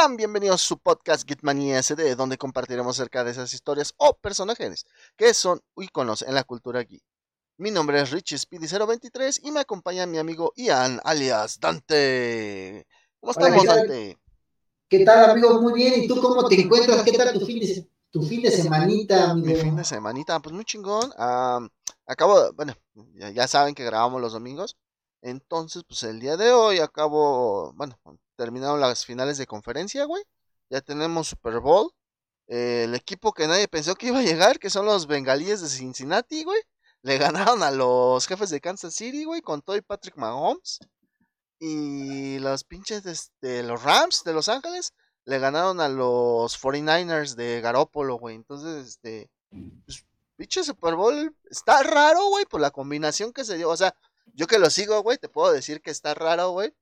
Sean bienvenidos a su podcast Gitmania SD, donde compartiremos acerca de esas historias o personajes que son íconos en la cultura geek. Mi nombre es Richie Speedy023 y me acompaña mi amigo Ian, alias Dante. ¿Cómo estamos, Dante? ¿Qué tal, amigo? Muy bien. ¿Y tú cómo te encuentras? ¿Qué tal tu fin de, tu fin de semanita, amigo? Mi fin de semanita, pues muy chingón. acabo, bueno, ya saben que grabamos los domingos. Entonces, pues el día de hoy acabo, bueno, terminaron las finales de conferencia, güey. Ya tenemos Super Bowl. Eh, el equipo que nadie pensó que iba a llegar, que son los bengalíes de Cincinnati, güey. Le ganaron a los jefes de Kansas City, güey, con Toy Patrick Mahomes. Y los pinches de este, los Rams de Los Ángeles le ganaron a los 49ers de Garópolo, güey. Entonces, este, pues, pinche Super Bowl está raro, güey, por la combinación que se dio. O sea, yo que lo sigo, güey, te puedo decir que está raro, güey.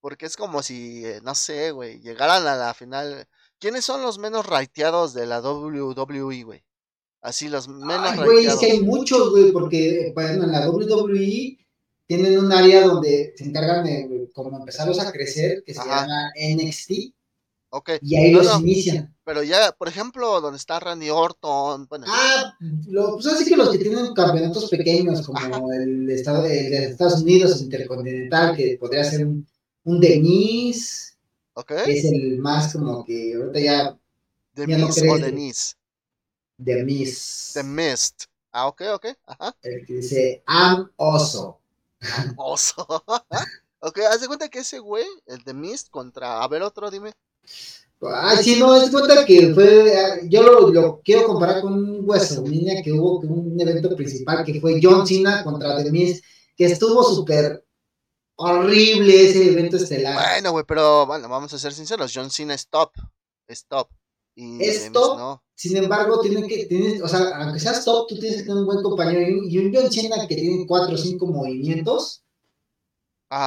Porque es como si, eh, no sé, güey, llegaran a la final. ¿Quiénes son los menos rateados de la WWE, güey? Así, los menos Ay, güey, es que hay muchos, güey, porque, bueno, en la WWE tienen un área donde se encargan de como empezarlos a crecer, que se llama NXT. Ok. Y ahí los inician. Pero ya, por ejemplo, donde está Randy Orton. Bueno. Ah, lo, pues así que los que tienen campeonatos pequeños, como el, estado de, de, Estados Unidos Intercontinental, que podría ser un, un Denise. Ok. Que es el más como que ahorita ya. Denis no o Denise. The Mist. The Mist. Ah, ok, ok. Ajá. El que dice Am Oso. oso. ok, haz de cuenta que ese güey, el The Mist contra. A ver, otro, dime. Ay, sí, no, es cuenta que fue, yo lo, lo, quiero comparar con un WrestleMania que hubo, un evento principal que fue John Cena contra The Miz, que estuvo súper horrible ese evento estelar. Bueno, güey, pero bueno, vamos a ser sinceros, John Cena es top, es top. Y es top, no. sin embargo, tiene que, tienes, o sea, aunque seas top, tú tienes que tener un buen compañero y un John Cena que tiene cuatro o cinco movimientos,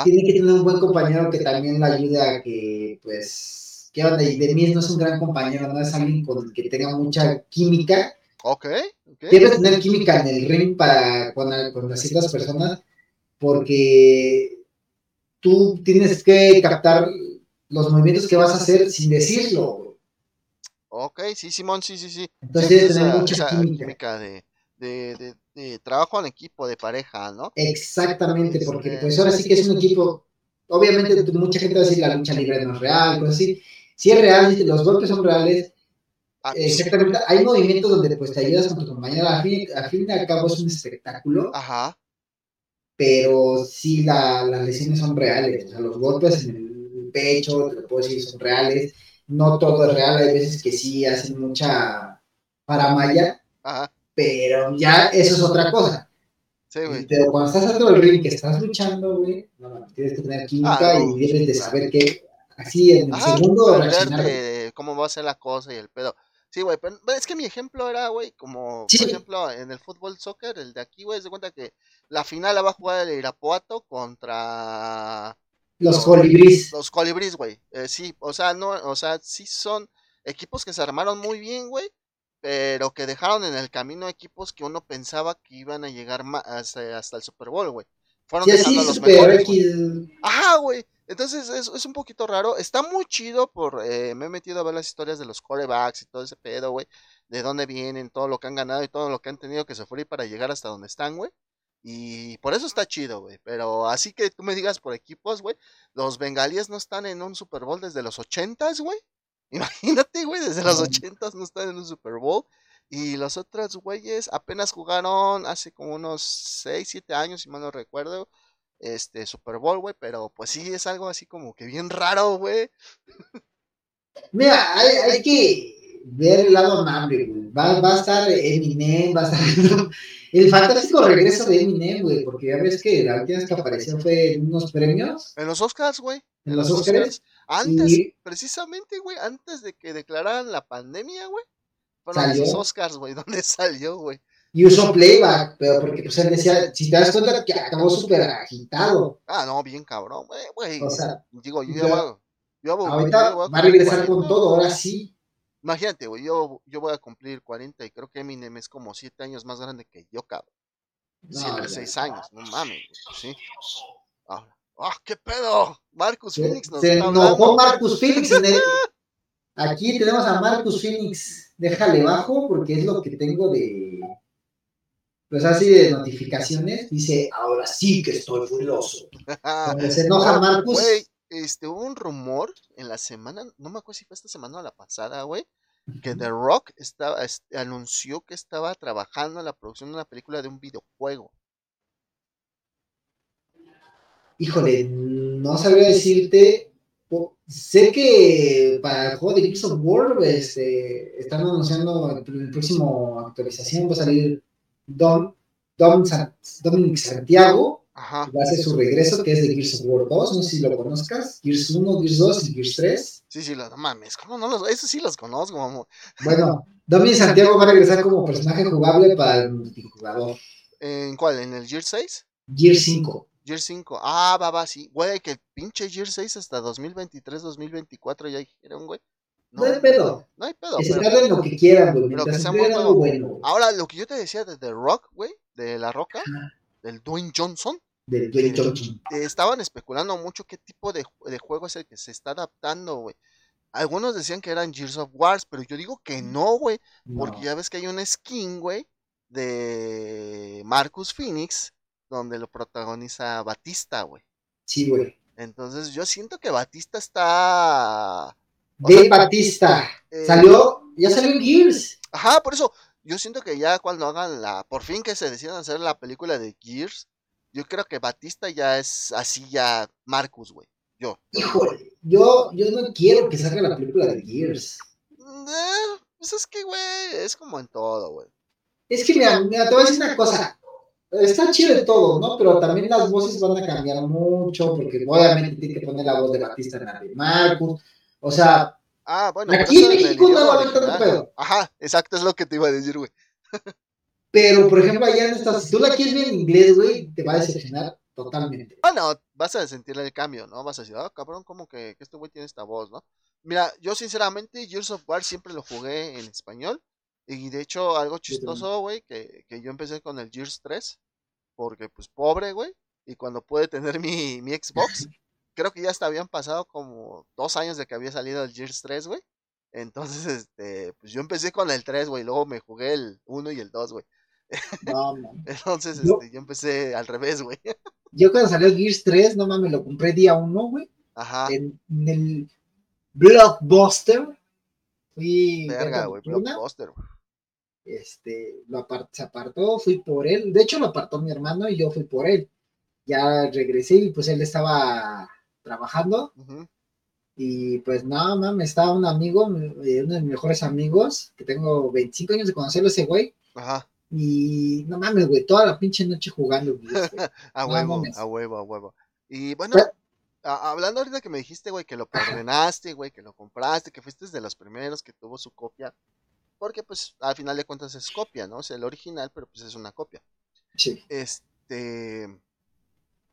tiene que tener un buen compañero que también le ayude a que, pues, que onda, y de mí no es un gran compañero, no es alguien con el que tenga mucha química. Ok. okay. Debes tener química en el ring para con, con las ciertas personas, porque tú tienes que captar los movimientos que vas a hacer sin decirlo. Ok, sí, Simón, sí, sí, sí. Entonces, tener mucha química. de, de, de, trabajo en equipo, de pareja, ¿no? Exactamente, porque pues ahora sí que es un equipo, obviamente mucha gente va a decir la lucha libre no es real, pues así, si es real, los golpes son reales. Ah, exactamente, hay movimientos donde pues te ayudas con tu compañero, al fin, al fin y al cabo es un espectáculo. Ajá. Pero sí la, las lesiones son reales, o sea, los golpes en el pecho, te lo puedo decir, son reales. No todo es real, hay veces que sí hacen mucha paramaya, Ajá. pero ya eso es otra cosa. Sí, güey. Pero cuando estás dentro del ring, que estás luchando, güey, no, tienes que tener química ah, y debes de saber que así en el segundo cómo va a ser la cosa y el pedo. Sí, güey, pero es que mi ejemplo era, güey, como, por ejemplo, en el fútbol soccer, el de aquí, güey, se cuenta que la final la va a jugar el Irapuato contra... Los, colibríes. Los colibríes, güey. Eh, sí, o sea, no, o sea, sí son equipos que se armaron muy bien, güey, pero que dejaron en el camino equipos que uno pensaba que iban a llegar hasta, hasta el Super Bowl, güey. Fueron dejando los mejores. Ajá, güey. Entonces es, es, un poquito raro. Está muy chido por... Eh, me he metido a ver las historias de los corebacks y todo ese pedo, güey. De dónde vienen, todo lo que han ganado y todo lo que han tenido que sufrir para llegar hasta donde están, güey. Y por eso está chido, güey. Pero así que tú me digas por equipos, güey. Los bengalíes no están en un Super Bowl desde los ochentas, güey. Imagínate, güey, desde los ochentas no están en un Super Bowl. Y los otros güeyes apenas jugaron hace como unos 6, 7 años, si mal no recuerdo este Super Bowl, güey, pero pues sí es algo así como que bien raro, güey. Mira, hay, que ver el lado amable, güey. Va, va, a estar Eminem, va a estar el fantástico regreso de Eminem, güey, porque ya ves que la última vez que apareció fue en unos premios. En los Oscars, güey. En los Oscars. Antes, precisamente, güey, antes de que declararan la pandemia, güey. Fueron los Oscars, güey, donde salió, güey y usó playback, pero porque pues él decía, si te das cuenta que acabó súper agitado. Ah, no, bien cabrón, güey. O sea, digo, yo ya, voy, yo voy, ahorita va a regresar con todo, ahora sí. Imagínate, güey, yo, yo voy a cumplir 40 y creo que Eminem es como 7 años más grande que yo, cabrón. 7, 6 años, no mames, güey, sí. Ah, oh, qué pedo! Marcus Phoenix nos Se enojó Marcus Phoenix en el, Aquí tenemos a Marcus Phoenix. Déjale bajo porque es lo que tengo de. Pues así de notificaciones. Dice, ahora sí que estoy furioso. Cuando se enoja Marcus. este, hubo un rumor en la semana, no me acuerdo si fue esta semana o la pasada, güey, que The Rock estaba, anunció que estaba trabajando en la producción de una película de un videojuego. Híjole, no sabría decirte. Sé que para el juego de Gears of War este, están anunciando en la próxima actualización va a salir Dom, Dom Dominic Santiago. Va a hacer su regreso, que es de Gears of War 2. No sé si lo conozcas. Gears 1, Gears 2 y Gears 3. Sí, sí, no mames. ¿Cómo no los.? Eso sí los conozco, Bueno, Dominic Santiago va a regresar como personaje jugable para el multijugador. ¿En cuál? ¿En el Gears 6? Gears 5. Gear 5. Ah, va, va, sí. Güey, que el pinche Gear 6 hasta 2023, 2024 ya dijeron, güey. No, hay pedo. No hay pedo. Que se pero, lo que quieran, güey. Pero que sea muy bueno. bueno. Ahora, lo que yo te decía de The Rock, güey, de La Roca, del Dwayne Johnson. Del Dwayne Johnson. estaban especulando mucho qué tipo de, de juego es el que se está adaptando, güey. Algunos decían que eran Gears of Wars, pero yo digo que no, güey. Porque ya ves que hay un skin, güey, de Marcus Phoenix donde lo protagoniza Batista, güey. Sí, güey. Entonces yo siento que Batista está... De Batista. Eh, salió, ya salió en Gears. Ajá, por eso yo siento que ya cuando hagan la, por fin que se decidan hacer la película de Gears, yo creo que Batista ya es así ya Marcus, güey. Yo. Híjole, yo, yo no quiero que salga la película de Gears. Eh, pues es que, güey, es como en todo, güey. Es que, mira, mira, te voy a decir una cosa está chido de todo, ¿no? Pero también las voces van a cambiar mucho, porque obviamente tiene que poner la voz de Batista en la de Marcus. O sea, ah, bueno, aquí en México no va a haber tanto pedo. Ajá, exacto, es lo que te iba a decir, güey. Pero, por ejemplo, allá en estas, si tú la quieres ver en inglés, güey, te va a decepcionar totalmente. Ah, no, vas a sentir el cambio, ¿no? Vas a decir, ah, cabrón, como que, que este güey tiene esta voz, ¿no? Mira, yo sinceramente, Gears of War siempre lo jugué en español. Y de hecho, algo chistoso, güey, que, que, yo empecé con el Gears 3, porque pues pobre, güey, y cuando pude tener mi, mi Xbox, creo que ya hasta habían pasado como dos años de que había salido el Gears 3, güey. Entonces, este, pues yo empecé con el 3, güey, luego me jugué el 1 y el 2, güey. No, Entonces, este, yo empecé al revés, güey. Yo cuando salió el Gears 3, no mames, lo compré día 1, güey. Ajá. En, en el Blockbuster Fui. Verga, güey, Blockbuster, güey este, lo se apartó, fui por él, de hecho lo apartó mi hermano y yo fui por él. Ya regresé y pues él estaba trabajando. Y pues no, mames, estaba un amigo, eh, uno de mis mejores amigos, que tengo 25 años de conocerlo ese güey. Ajá. Y no mames, güey, toda la pinche noche jugando. a huevo, a huevo, a huevo. Y bueno, hablando ahorita que me dijiste, güey, que lo ordenaste, güey, que lo compraste, que fuiste de los primeros que tuvo su copia. Porque pues al final de cuentas es copia, ¿no? Es el original, pero pues es una copia. Sí. Este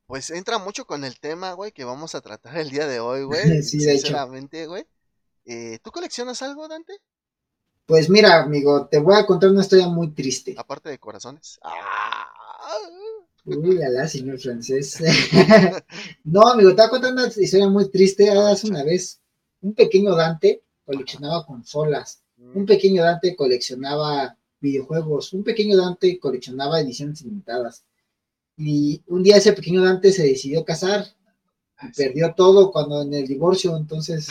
pues entra mucho con el tema, güey, que vamos a tratar el día de hoy, güey. sí, sinceramente, güey. Eh, ¿Tú coleccionas algo, Dante? Pues mira, amigo, te voy a contar una historia muy triste. Aparte de corazones. ¡Ah! Uy, alá, señor francés. no, amigo, te voy a contar una historia muy triste. Hace una vez, un pequeño Dante coleccionaba consolas. Un pequeño Dante coleccionaba videojuegos, un pequeño Dante coleccionaba ediciones limitadas. Y un día ese pequeño Dante se decidió casar y perdió todo cuando en el divorcio, entonces.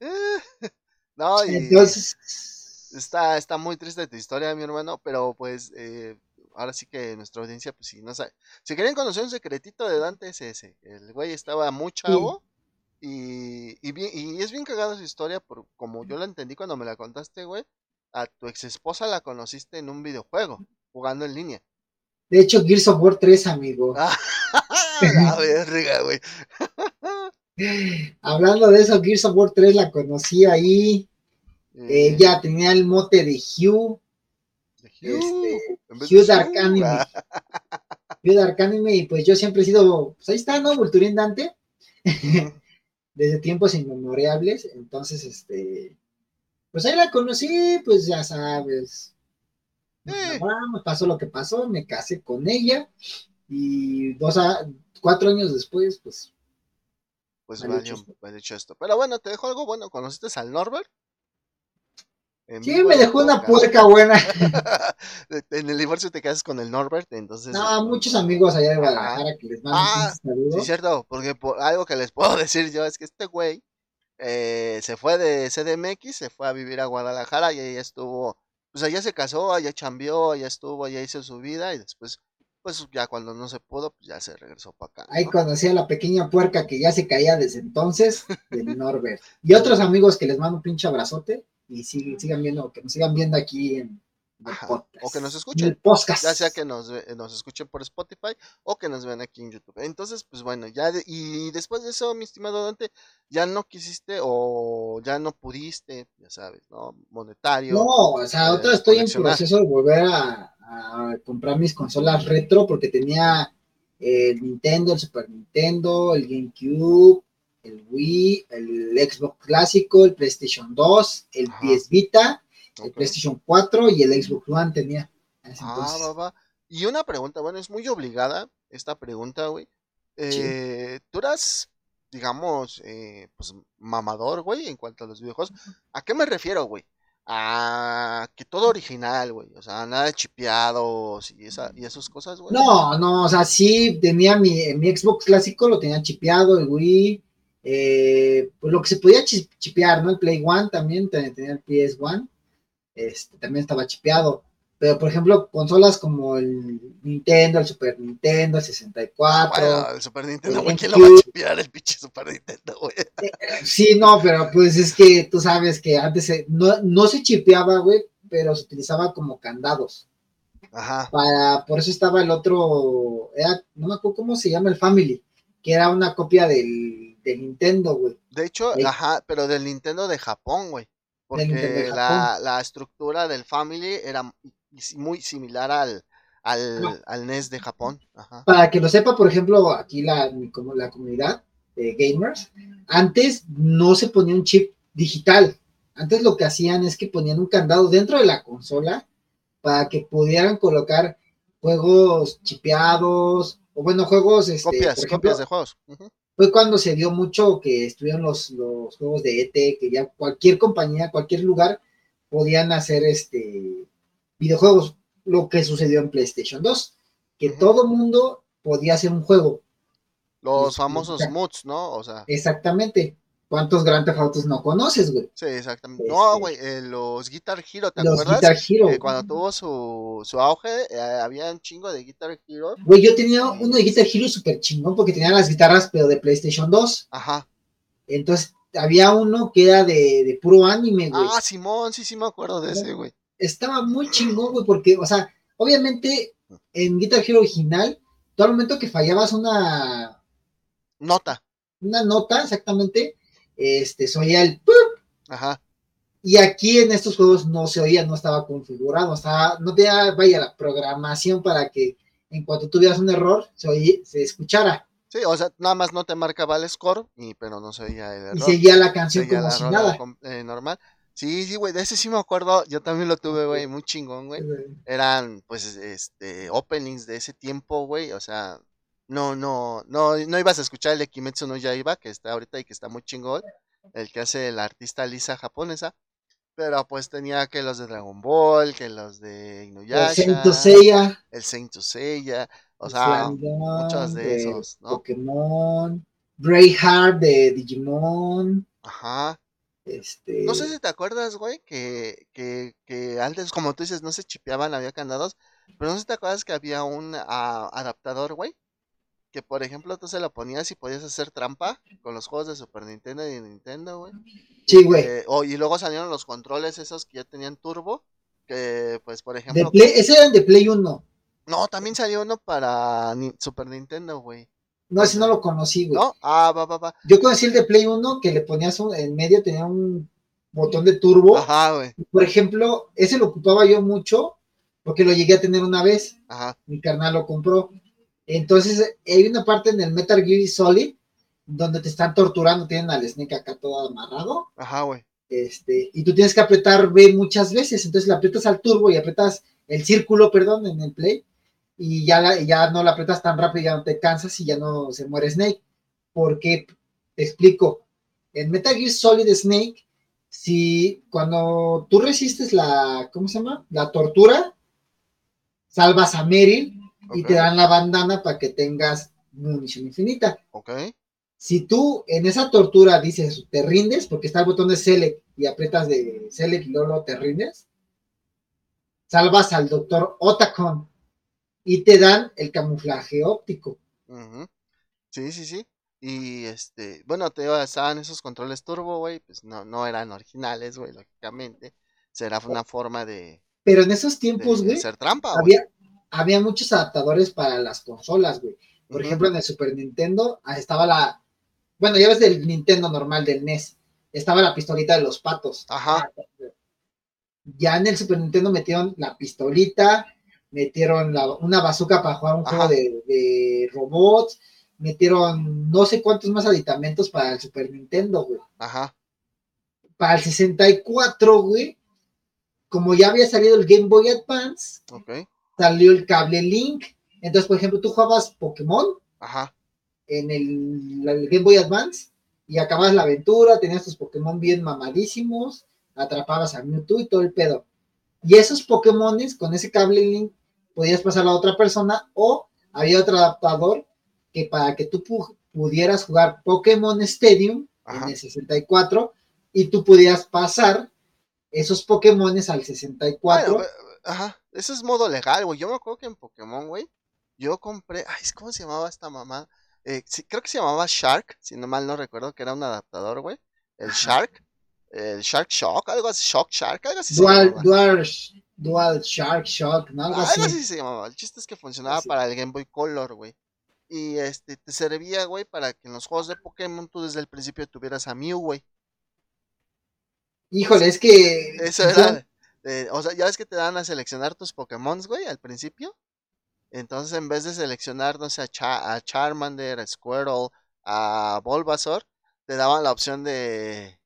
no, y entonces. Está, está muy triste tu historia, mi hermano, pero pues eh, ahora sí que nuestra audiencia, pues si no sabe. Si quieren conocer un secretito de Dante, es ese. El güey estaba muy chavo. Y, y, es bien cagada su historia, por, como yo la entendí cuando me la contaste, güey. A tu ex esposa la conociste en un videojuego, jugando en línea. De hecho, Gears of War 3, amigo. la verga, güey. Hablando de eso, Gears of War 3 la conocí ahí. Eh, ella tenía el mote de Hugh. ¿De Hugh? Este, Hugh Dark Anime. Hugh Dark Anime, y pues yo siempre he sido, pues ahí está, ¿no? Vulturín Dante desde tiempos inmemorables, entonces, este, pues ahí la conocí, pues ya sabes, eh. pasó lo que pasó, me casé con ella, y dos a, cuatro años después, pues, pues valió, hecho esto. Pero bueno, te dejo algo bueno. ¿Conociste al Norbert? sí, me dejó una puerca buena. en el divorcio te quedas con el Norbert, entonces. No, muchos amigos allá de Guadalajara que les mandan ah, saludos. Sí, cierto, porque algo que les puedo decir yo es que este güey eh, se fue de CDMX, se fue a vivir a Guadalajara y ahí estuvo. Pues allá se casó, allá chambeó, allá estuvo, allá hizo su vida y después pues ya cuando no se pudo, pues ya se regresó para acá. Ahí conocí a la pequeña puerca que ya se caía desde entonces, del Norbert. Y otros amigos que les mando un pinche abrazote y sigan viendo, que nos sigan viendo aquí en, o que nos escuchen. Ya sea que nos, nos escuchen por Spotify o que nos vean aquí en YouTube. Entonces, pues bueno, ya y después de eso, mi estimado Dante, ya no quisiste o ya no pudiste, ya sabes, ¿no? Monetario. No, o sea, otra estoy en proceso de volver a, a comprar mis consolas retro porque tenía el Nintendo, el Super Nintendo, el GameCube, el Wii, el Xbox clásico, el PlayStation 2, el PS Vita, el PlayStation 4 y el Xbox One tenía. Ah, Y una pregunta, bueno, es muy obligada esta pregunta, güey. Eh, Tú eras, digamos, eh, pues mamador, güey, en cuanto a los videojuegos. ¿A qué me refiero, güey? a que todo original, güey. O sea, nada de chipeados y, esa, y esas cosas, güey. No, no, o sea, sí tenía mi, mi Xbox clásico, lo tenía chipeado, el Wii, eh, pues lo que se podía chipear, ¿no? El Play One también, tenía el PS One, este, también estaba chipeado. Pero, por ejemplo, consolas como el Nintendo, el Super Nintendo, el 64. Bueno, el Super Nintendo, güey, ¿quién lo va a chipear el pinche Super Nintendo, güey? Eh, sí, no, pero pues es que tú sabes que antes no, no se chipeaba, güey, pero se utilizaba como candados. Ajá. Para, por eso estaba el otro, no me acuerdo cómo se llama, el Family, que era una copia del, del Nintendo, güey. De hecho, ajá, pero del Nintendo de Japón, güey. Porque la, la, estructura del Family era muy similar al, al, NES de Japón. Para que lo sepa, por ejemplo, aquí la, como la comunidad de gamers, antes no se ponía un chip digital. Antes lo que hacían es que ponían un candado dentro de la consola para que pudieran colocar juegos chipeados o bueno, juegos... Este, copias, copias de juegos. Fue cuando se dio mucho que estuvieron los, los juegos de ET, que ya cualquier compañía, cualquier lugar podían hacer este videojuegos, lo que sucedió en PlayStation 2, que todo mundo podía hacer un juego. Los famosos mods, ¿no? O sea. Exactamente. ¿Cuántos Grand Theft Autos no conoces, güey? Sí, exactamente. no, este, güey, eh, los Guitar Hero, ¿te los acuerdas? Guitar Hero. Eh, cuando tuvo su, su auge, eh, había un chingo de Guitar Hero. Güey, yo tenía uno de Guitar Hero súper chingón porque tenía las guitarras, pero de PlayStation 2. Ajá. Entonces, había uno que era de, de puro anime, güey. Ah, Simón, sí, sí me acuerdo de ese, güey estaba muy chingón, güey, porque, o sea, obviamente en Guitar Hero original, todo el momento que fallabas una nota, una nota, exactamente, este, se oía el Ajá. Y aquí en estos juegos no se oía, no estaba configurado, o no tenía, vaya, la programación para que en cuanto tuvieras un error, se, oía, se escuchara. Sí, o sea, nada más no te marcaba el score, y, pero no se oía el error. Y seguía la canción como si nada. Eh, normal. Sí, sí, güey, de ese sí me acuerdo, yo también lo tuve, güey, muy chingón, güey. Eran, pues, este, openings de ese tiempo, güey, o sea, no, no, no, no ibas a escuchar el de Kimetsu no Yaiba, que está ahorita y que está muy chingón, el que hace la artista Lisa japonesa, pero pues tenía que los de Dragon Ball, que los de Inuyasha. El Saint. El Saint Seiya, o sea, muchos de, esos, ¿no? Pokémon, Greyheart de Digimon. Ajá. Este... No sé si te acuerdas, güey, que, que, que, antes, como tú dices, no se chipeaban, había candados, pero no sé si te acuerdas que había un ah, adaptador, güey, que por ejemplo tú se lo ponías y podías hacer trampa con los juegos de Super Nintendo y de Nintendo, güey. Sí, güey. y luego salieron los controles esos que ya tenían turbo, que pues por ejemplo... ese eran de Play 1. No, también salió uno para Super Nintendo, güey. No, ese no lo conocí, güey. ¿No? Ah, va, va, va. Yo conocí el de Play 1 que le ponías en medio, tenía un botón de turbo. Ajá, güey. Por ejemplo, ese lo ocupaba yo mucho porque lo llegué a tener una vez. Ajá. Mi carnal lo compró. Entonces, hay una parte en el Metal Gear Solid donde te están torturando, tienen al Snake acá todo amarrado. Ajá, güey. Este, y tú tienes que apretar B muchas veces, entonces le aprietas al turbo y apretas el círculo, perdón, en el play, y ya, ya no la apretas tan rápido, ya no te cansas y ya no se muere Snake. Porque Te explico. En Metal Gear Solid Snake, si cuando tú resistes la, ¿cómo se llama? La tortura, salvas a Meryl y te dan la bandana para que tengas munición infinita. Ok. Si tú en esa tortura dices, te rindes, porque está el botón de select y aprietas de select y luego te rindes, salvas al doctor Otacon y te dan el camuflaje óptico. Sí, sí, sí. Y este, bueno, te estaban esos controles turbo, güey, pues no, no eran originales, güey, lógicamente. Será una forma de. Pero en esos tiempos, güey. Ser trampa, había, había muchos adaptadores para las consolas, güey. Por ejemplo, en el Super Nintendo ah, estaba la. Bueno, ya ves del Nintendo normal, del NES. Estaba la pistolita de los patos. Ajá. Ya en el Super Nintendo metieron la pistolita, metieron una bazooka para jugar un juego de, de robots metieron no sé cuántos más aditamentos para el Super Nintendo, güey. Ajá. Para el 64, güey, como ya había salido el Game Boy Advance, salió el cable Link. Entonces, por ejemplo, tú jugabas Pokémon Ajá. en el, Game Boy Advance y acababas la aventura, tenías tus Pokémon bien mamadísimos, atrapabas a Mewtwo y todo el pedo. Y esos Pokémones con ese cable Link podías pasar a otra persona o había otro adaptador que para que tú pudieras jugar Pokémon Stadium en el 64 y tú pudieras pasar esos Pokémones al 64. ajá, eso es modo legal, güey. Yo me acuerdo que en Pokémon, güey, yo compré, ay, ¿cómo se llamaba esta mamá? Eh, creo que se llamaba Shark, si no mal no recuerdo, que era un adaptador, güey. El Shark, el Shark Shock, algo así, Shock Shark, algo así. Dual, dual, dual Shark Shock, ¿no? Algo, algo así. se llamaba. El chiste es que funcionaba para el Game Boy Color, güey y este te servía, güey, para que en los juegos de Pokémon tú desde el principio tuvieras a Mew, güey. Híjole, es que. Eso era. O sea, ya ves que te dan a seleccionar tus Pokémon, güey, al principio. Entonces, en vez de seleccionar, no sé, a, Charmander, a Squirtle, a Bulbasaur, te daban la opción de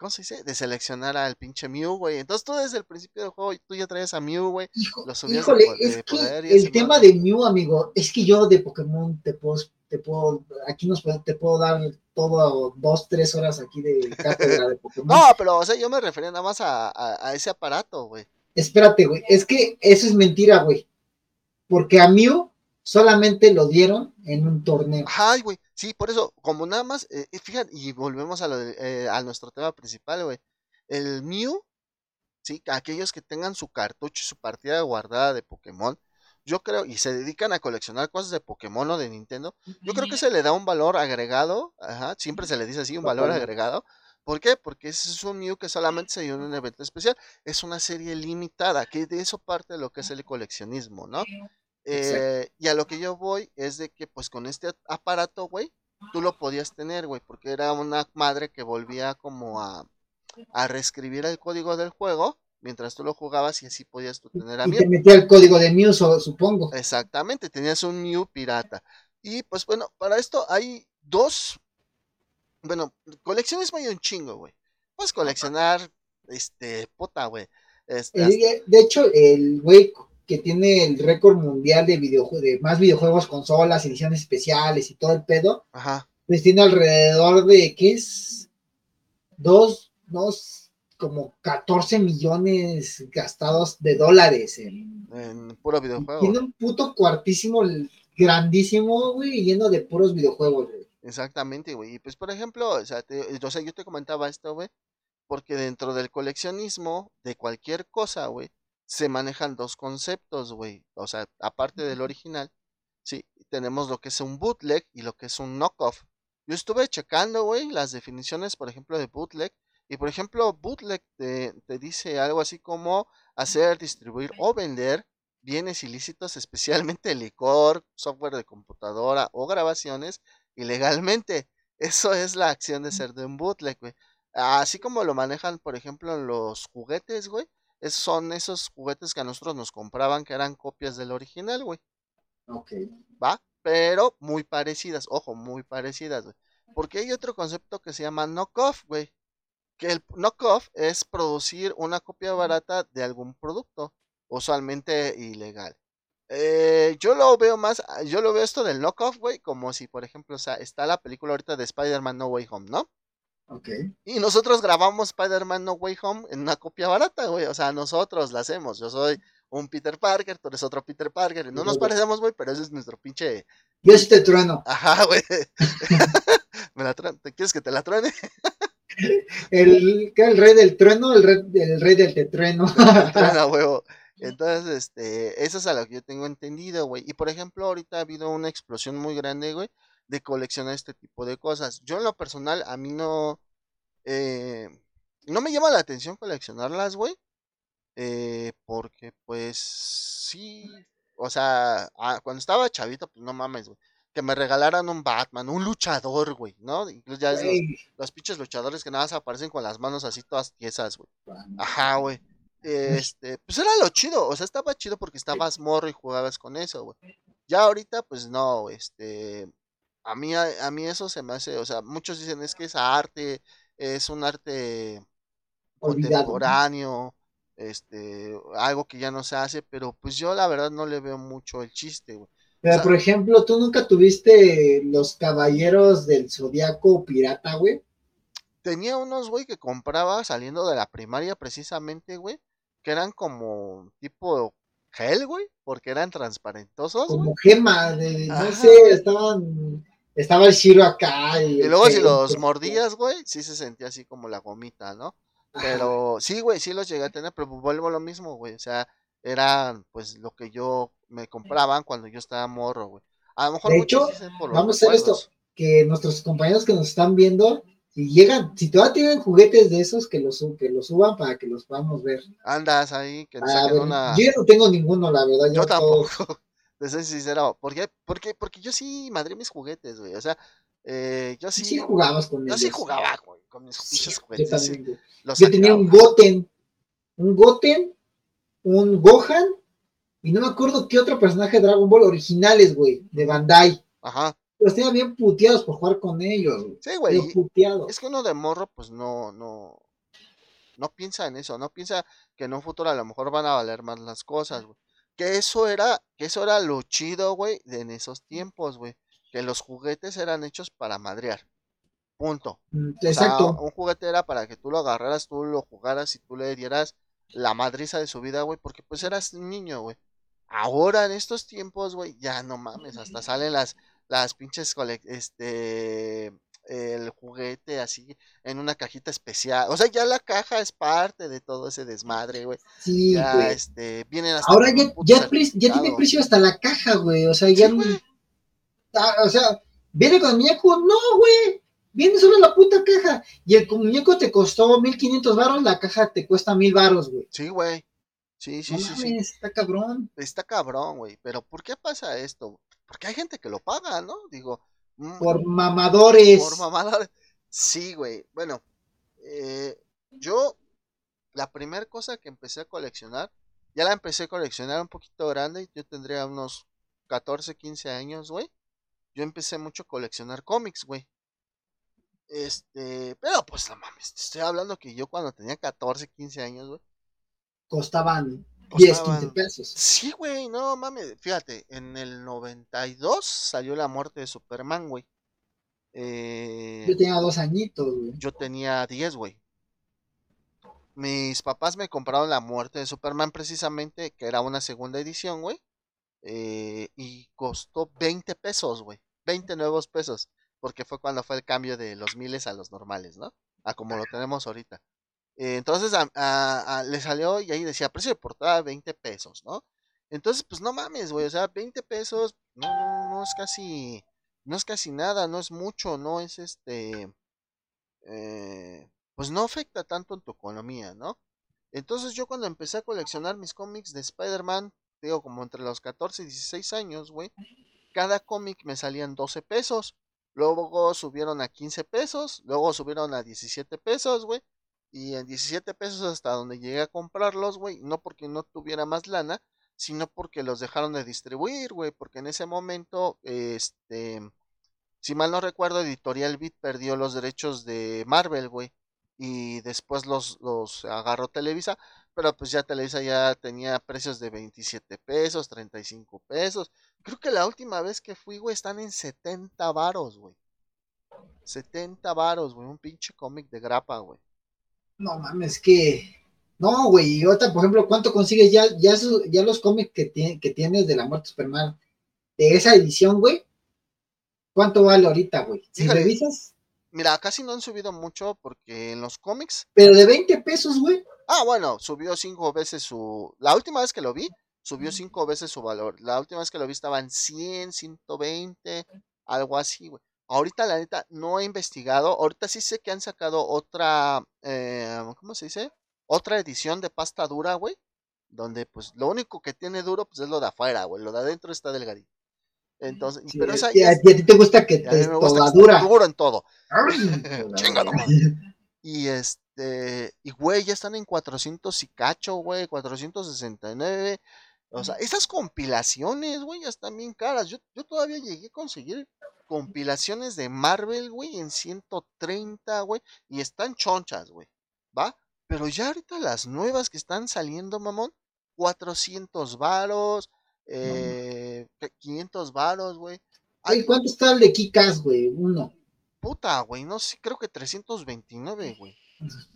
¿cómo se dice? De seleccionar al pinche Mew, güey. Entonces tú desde el principio del juego, tú ya traes a Mew, güey. lo subías híjole, es que el tema de Mew, amigo, es que yo de Pokémon te puedo, te puedo, aquí nos te puedo dar todo dos, tres horas aquí de cátedra de Pokémon. no, pero, o sea, yo me refería nada más a, a ese aparato, güey. Espérate, güey, es que eso es mentira, güey. Porque a Mew solamente lo dieron en un torneo. Ay, güey. Sí, por eso, como nada más, eh, fíjate, y volvemos a, lo eh, a nuestro tema principal, güey. El Mew, sí, aquellos que tengan su cartucho y su partida guardada de Pokémon, yo creo, y se dedican a coleccionar cosas de Pokémon o de Nintendo, yo creo que se le da un valor agregado, ajá, siempre se le dice así, un valor agregado. ¿Por qué? Porque ese es un Mew que solamente se dio en un evento especial. Es una serie limitada, que de eso parte de lo que es el coleccionismo, ¿no? Eh, y a lo que yo voy es de que pues con este aparato, güey, tú lo podías tener, güey, porque era una madre que volvía como a, a reescribir el código del juego mientras tú lo jugabas y así podías tú tener a Mew. Y te metía el código de Mew, supongo. Exactamente, tenías un Mew pirata. Y pues bueno, para esto hay dos, bueno, colecciones hay un chingo, güey. Puedes coleccionar, este, puta, güey. Este, de hecho, el güey que tiene el récord mundial de videojuegos, de más videojuegos, consolas, ediciones especiales y todo el pedo, Ajá. pues tiene alrededor de, ¿qué es? Dos, dos, como 14 millones gastados de dólares en, en puro videojuego. Tiene un puto cuartísimo, grandísimo, güey, lleno de puros videojuegos, güey. Exactamente, güey. Y pues, por ejemplo, o sea, o sea, yo te comentaba esto, güey, porque dentro del coleccionismo de cualquier cosa, güey, se manejan dos conceptos, güey. O sea, aparte del original, sí, tenemos lo que es un bootleg y lo que es un knockoff. Yo estuve checando, güey, las definiciones, por ejemplo, de bootleg. Y por ejemplo, bootleg te, te dice algo así como hacer, distribuir o vender bienes ilícitos, especialmente licor, software de computadora o grabaciones ilegalmente. Eso es la acción de ser de un bootleg, güey. Así como lo manejan, por ejemplo, los juguetes, güey son esos juguetes que a nosotros nos compraban que eran copias del original, güey. Ok. ¿Va? Pero muy parecidas, ojo, muy parecidas, güey. Porque hay otro concepto que se llama knockoff, güey. Que el knockoff es producir una copia barata de algún producto, usualmente ilegal. Eh, yo lo veo más, yo lo veo esto del knockoff, güey, como si, por ejemplo, o sea, está la película ahorita de Spider-Man No Way Home, ¿no? Ok. Y nosotros grabamos Spider-Man No Way Home en una copia barata, güey. O sea, nosotros la hacemos. Yo soy un Peter Parker, tú eres otro Peter Parker. No nos parecemos, güey, pero ese es nuestro pinche. Yo sí te trueno. Ajá, güey. ¿Me la ¿Te quieres que te la truene? El, el rey del trueno, el rey, el rey del tetrueno. trueno, huevo. Entonces, este, eso es a lo que yo tengo entendido, güey. Y por ejemplo, ahorita ha habido una explosión muy grande, güey, de coleccionar este tipo de cosas. Yo en lo personal, a mí no, eh, no me llama la atención coleccionarlas, güey. Eh, porque pues sí, o sea, ah, cuando estaba chavito, pues no mames, güey. Que me regalaran un Batman, un luchador, güey, ¿no? Incluso ya es los, los, pinches luchadores que nada más aparecen con las manos así todas tiesas, güey. Ajá, güey. Este, pues era lo chido, o sea, estaba chido porque estabas morro y jugabas con eso, güey. Ya ahorita, pues no, este, a mí, a, mí eso se me hace, o sea, muchos dicen es que es arte, es un arte contemporáneo, este, algo que ya no se hace, pero pues yo la verdad no le veo mucho el chiste, güey. Pero, por ejemplo, ¿tú nunca tuviste los caballeros del zodiaco pirata, güey? Tenía unos, güey, que compraba saliendo de la primaria precisamente, güey, que eran como tipo gel, güey, porque eran transparentosos. Como gema, de, no sé, estaban, estaba el Shiro acá. Y, luego si los mordías, güey, sí se sentía así como la gomita, ¿no? Pero sí, güey, sí los llegué a tener, pero vuelvo a lo mismo, güey, o sea, eran pues lo que yo me compraban cuando yo estaba morro, güey. A lo mejor de hecho, vamos a hacer esto, que nuestros compañeros que nos están viendo si llegan, si todavía tienen juguetes de esos, que los, que los suban para que los podamos ver. Andas ahí, que ah, una... Yo no tengo ninguno, la verdad. Yo, tampoco, te soy sincero. ¿Por qué? Porque, porque yo sí madré mis juguetes, güey. O sea, eh, yo sí. Sí jugabas con ellos. Yo sí jugaba, güey, con mis pinches juguetes. Yo, yo tenía un Goten, un Goten, un Gohan, y no me acuerdo qué otro personaje de Dragon Ball originales, güey, de Bandai. Ajá los tenía bien puteados por jugar con ellos. Sí, güey. Es que uno de morro, pues no, no, no piensa en eso, no piensa que en un futuro a lo mejor van a valer más las cosas, güey. Que eso era, que eso era lo chido, güey, de en esos tiempos, güey. Que los juguetes eran hechos para madrear. Punto. Mm, exacto. un juguete era para que tú lo agarraras, tú lo jugaras y tú le dieras la madriza de su vida, güey, porque pues eras un niño, güey. Ahora en estos tiempos, güey, ya no mames, hasta salen las las pinches este el juguete así en una cajita especial. O sea, ya la caja es parte de todo ese desmadre, güey. Sí, ya, este, vienen hasta Ahora ya, ya, tiene precio hasta la caja, güey. O sea, ya ah, o sea, viene con el muñeco, no, güey. Viene solo la puta caja. Y el muñeco te costó 1500 baros, la caja te cuesta mil baros, güey. Sí, güey. Sí, sí, sí, sí. Está cabrón. Está cabrón, güey. Pero ¿por qué pasa esto? Porque hay gente que lo paga, ¿no? Digo. Mm, por mamadores. Por mamadores. Sí, güey. Bueno, eh, yo la primera cosa que empecé a coleccionar, ya la empecé a coleccionar un poquito grande, yo tendría unos 14, 15 años, güey. Yo empecé mucho a coleccionar cómics, güey. Este, pero pues no mames, te estoy hablando que yo cuando tenía 14, 15 años, güey. Costaban 10, 15 pesos. Sí, güey, no mames. Fíjate, en el 92 salió la muerte de Superman, güey. Eh, yo tenía dos añitos, güey. Yo tenía 10, güey. Mis papás me compraron la muerte de Superman precisamente, que era una segunda edición, güey. Eh, y costó 20 pesos, güey. 20 nuevos pesos. Porque fue cuando fue el cambio de los miles a los normales, ¿no? A como lo tenemos ahorita. Eh, entonces le salió y ahí decía precio de portada 20 pesos, ¿no? Entonces, pues no mames, güey, o sea, 20 pesos no, no, no es casi, no es casi nada, no es mucho, no es este, eh, pues no afecta tanto en tu economía, ¿no? Entonces yo cuando empecé a coleccionar mis cómics de Spider-Man, digo como entre los 14 y 16 años, güey, cada cómic me salían 12 pesos, luego subieron a 15 pesos, luego subieron a 17 pesos, güey, y en 17 pesos hasta donde llegué a comprarlos, güey, no porque no tuviera más lana, sino porque los dejaron de distribuir, güey, porque en ese momento, este, si mal no recuerdo, Editorial Beat perdió los derechos de Marvel, güey, y después los, los agarró Televisa, pero pues ya Televisa ya tenía precios de 27 pesos, 35 pesos. Creo que la última vez que fui, güey, están en 70 varos, güey. 70 varos, güey, un pinche cómic de grapa, güey. No mames, que no, güey, y otra, por ejemplo, ¿cuánto consigues ya ya, ya los cómics que, que tienes de la muerte Superman de esa edición, güey? ¿Cuánto vale ahorita, güey? Si revisas Mira, casi no han subido mucho porque en los cómics. Pero de 20 pesos, güey. Ah, bueno, subió cinco veces su. La última vez que lo vi, subió cinco veces su valor. La última vez que lo vi estaba en 100, 120, algo así, güey. Ahorita, la neta, no he investigado. Ahorita sí sé que han sacado otra. Eh, ¿Cómo se dice? Otra edición de pasta dura, güey. Donde, pues, lo único que tiene duro, pues, es lo de afuera, güey. Lo de adentro está delgadito. Entonces, pero esa, y a, ti te gusta que te dura. duro en todo. Chingado. y este, y güey, ya están en 400 y cacho, güey, 469. O sea, esas compilaciones, güey, ya están bien caras. Yo, yo todavía llegué a conseguir compilaciones de Marvel, güey, en 130, güey, y están chonchas, güey, ¿va? Pero ya ahorita las nuevas que están saliendo, mamón, 400 varos, eh, 500 varos, güey. Ay, ¿cuánto está el de Kikas, güey? Uno. Puta, güey, no sé, creo que 329, güey.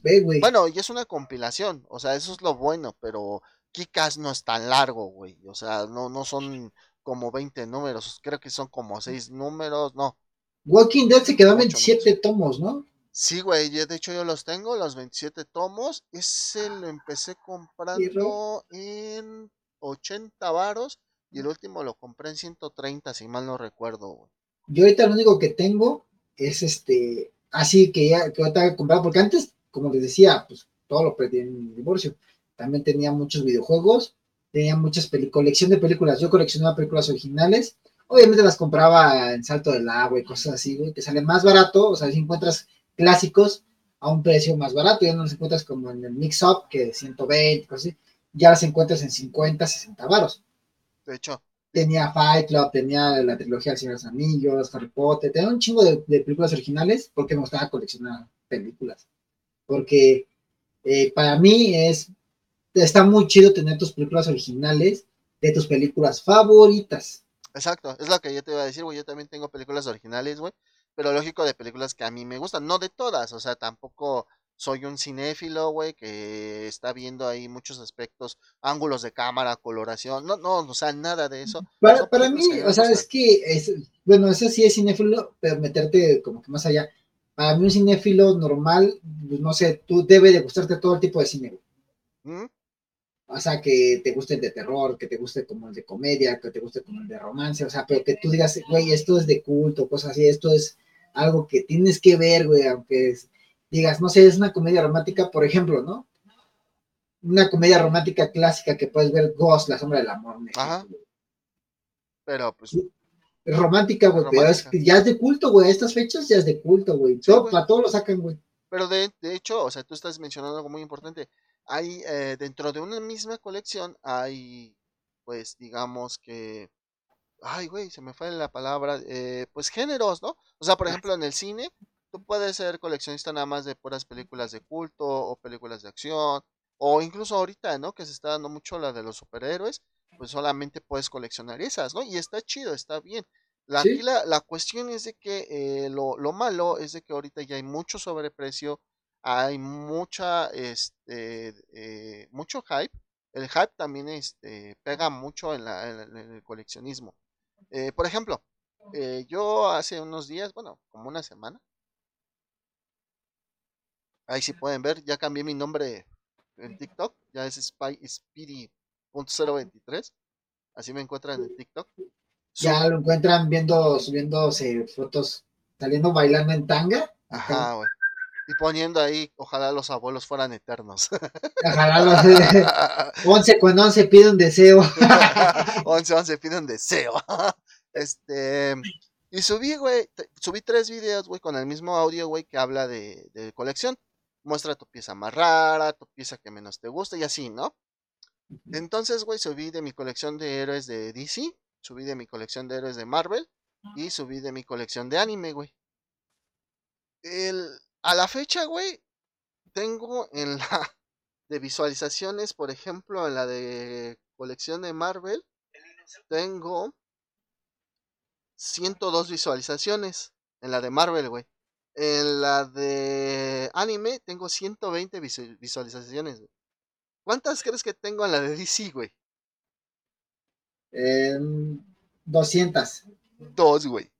Ve, güey. Bueno, y es una compilación, o sea, eso es lo bueno, pero Kikas no es tan largo, güey. O sea, no, no son como 20 números, creo que son como 6 números, no. Walking Dead se quedó en 27 tomos, ¿no? Sí, güey, de hecho yo los tengo, los 27 tomos. Ese lo empecé comprando en 80 varos y el último lo compré en 130, si mal no recuerdo, güey. Yo ahorita lo único que tengo es este, así que ya que ahorita comprado, porque antes, como les decía, pues todo lo perdí en mi divorcio. También tenía muchos videojuegos, tenía muchas películas, colección de películas. Yo coleccionaba películas originales. Obviamente las compraba en Salto del Agua y cosas así, güey, que salen más barato. O sea, si encuentras clásicos a un precio más barato, ya no los encuentras como en el Mix Up, que 120, cosas así. Ya las encuentras en 50, 60 varos. De hecho, tenía Fight Club, tenía la trilogía del Señor de los Anillos, Harry Potter, tenía un chingo de, películas originales porque me gustaba coleccionar películas. Porque eh, para mí es, está muy chido tener tus películas originales de tus películas favoritas. Exacto, es lo que yo te iba a decir, güey, yo también tengo películas originales, güey, pero lógico de películas que a mí me gustan, no de todas, o sea, tampoco soy un cinéfilo, güey, que está viendo ahí muchos aspectos, ángulos de cámara, coloración, no, no, o sea, nada de eso. Para, para mí, o sea, es que, es, bueno, eso sí es cinéfilo, pero meterte como que más allá. Para mí un cinéfilo normal, pues, no sé, tú debe de gustarte todo el tipo de cine, ¿Mm? O sea, que te guste el de terror, que te guste como el de comedia, que te guste como el de romance, o sea, pero que tú digas, güey, esto es de culto, cosas así, esto es algo que tienes que ver, güey, aunque es, digas, no sé, es una comedia romántica, por ejemplo, ¿no? Una comedia romántica clásica que puedes ver, Ghost, La Sombra del Amor. Ajá. Pero, pues. Es romántica, güey, pero es, ya es de culto, güey. Estas fechas ya es de culto, güey. para todo lo sacan, güey. Pero de, de, hecho, o sea, tú estás mencionando algo muy importante. Hay, eh, dentro de una misma colección, hay, pues, digamos que. Ay, güey, se me fue la palabra. Eh, pues géneros, ¿no? O sea, por ejemplo, en el cine, Tú puedes ser coleccionista nada más de puras películas de culto o películas de acción, o incluso ahorita, ¿no? Que se está dando mucho la de los superhéroes, pues solamente puedes coleccionar esas, ¿no? Y está chido, está bien. La, la, cuestión es de que eh, lo, lo, malo es de que ahorita ya hay mucho sobreprecio, hay mucha, este, eh, mucho hype. El hype también este, pega mucho en, la, en el coleccionismo. Eh, por ejemplo, yo hace unos días, bueno, como una semana, Ahí sí pueden ver, ya cambié mi nombre en TikTok, ya es Spy Speedy.023. Así me encuentran en TikTok. Ya lo encuentran viendo, subiéndose fotos, saliendo bailando en tanga. Ajá, güey. Y poniendo ahí, ojalá los abuelos fueran eternos. Ojalá los 11 con 11 pide un deseo. 11 11 pide un deseo. Este, y subí, güey, subí tres videos, güey, con el mismo audio, güey, que habla de, de colección muestra tu pieza más rara, tu pieza que menos te gusta y así, ¿no? Entonces, güey, subí de mi colección de héroes de DC, subí de mi colección de héroes de Marvel y subí de mi colección de anime, güey. El, a la fecha, güey, tengo en la de visualizaciones, por ejemplo, en la de colección de Marvel, tengo 102 visualizaciones en la de Marvel, güey. En la de anime tengo 120 visualizaciones, güey. ¿Cuántas crees que tengo en la de DC, güey? Eh, 200. Dos, güey.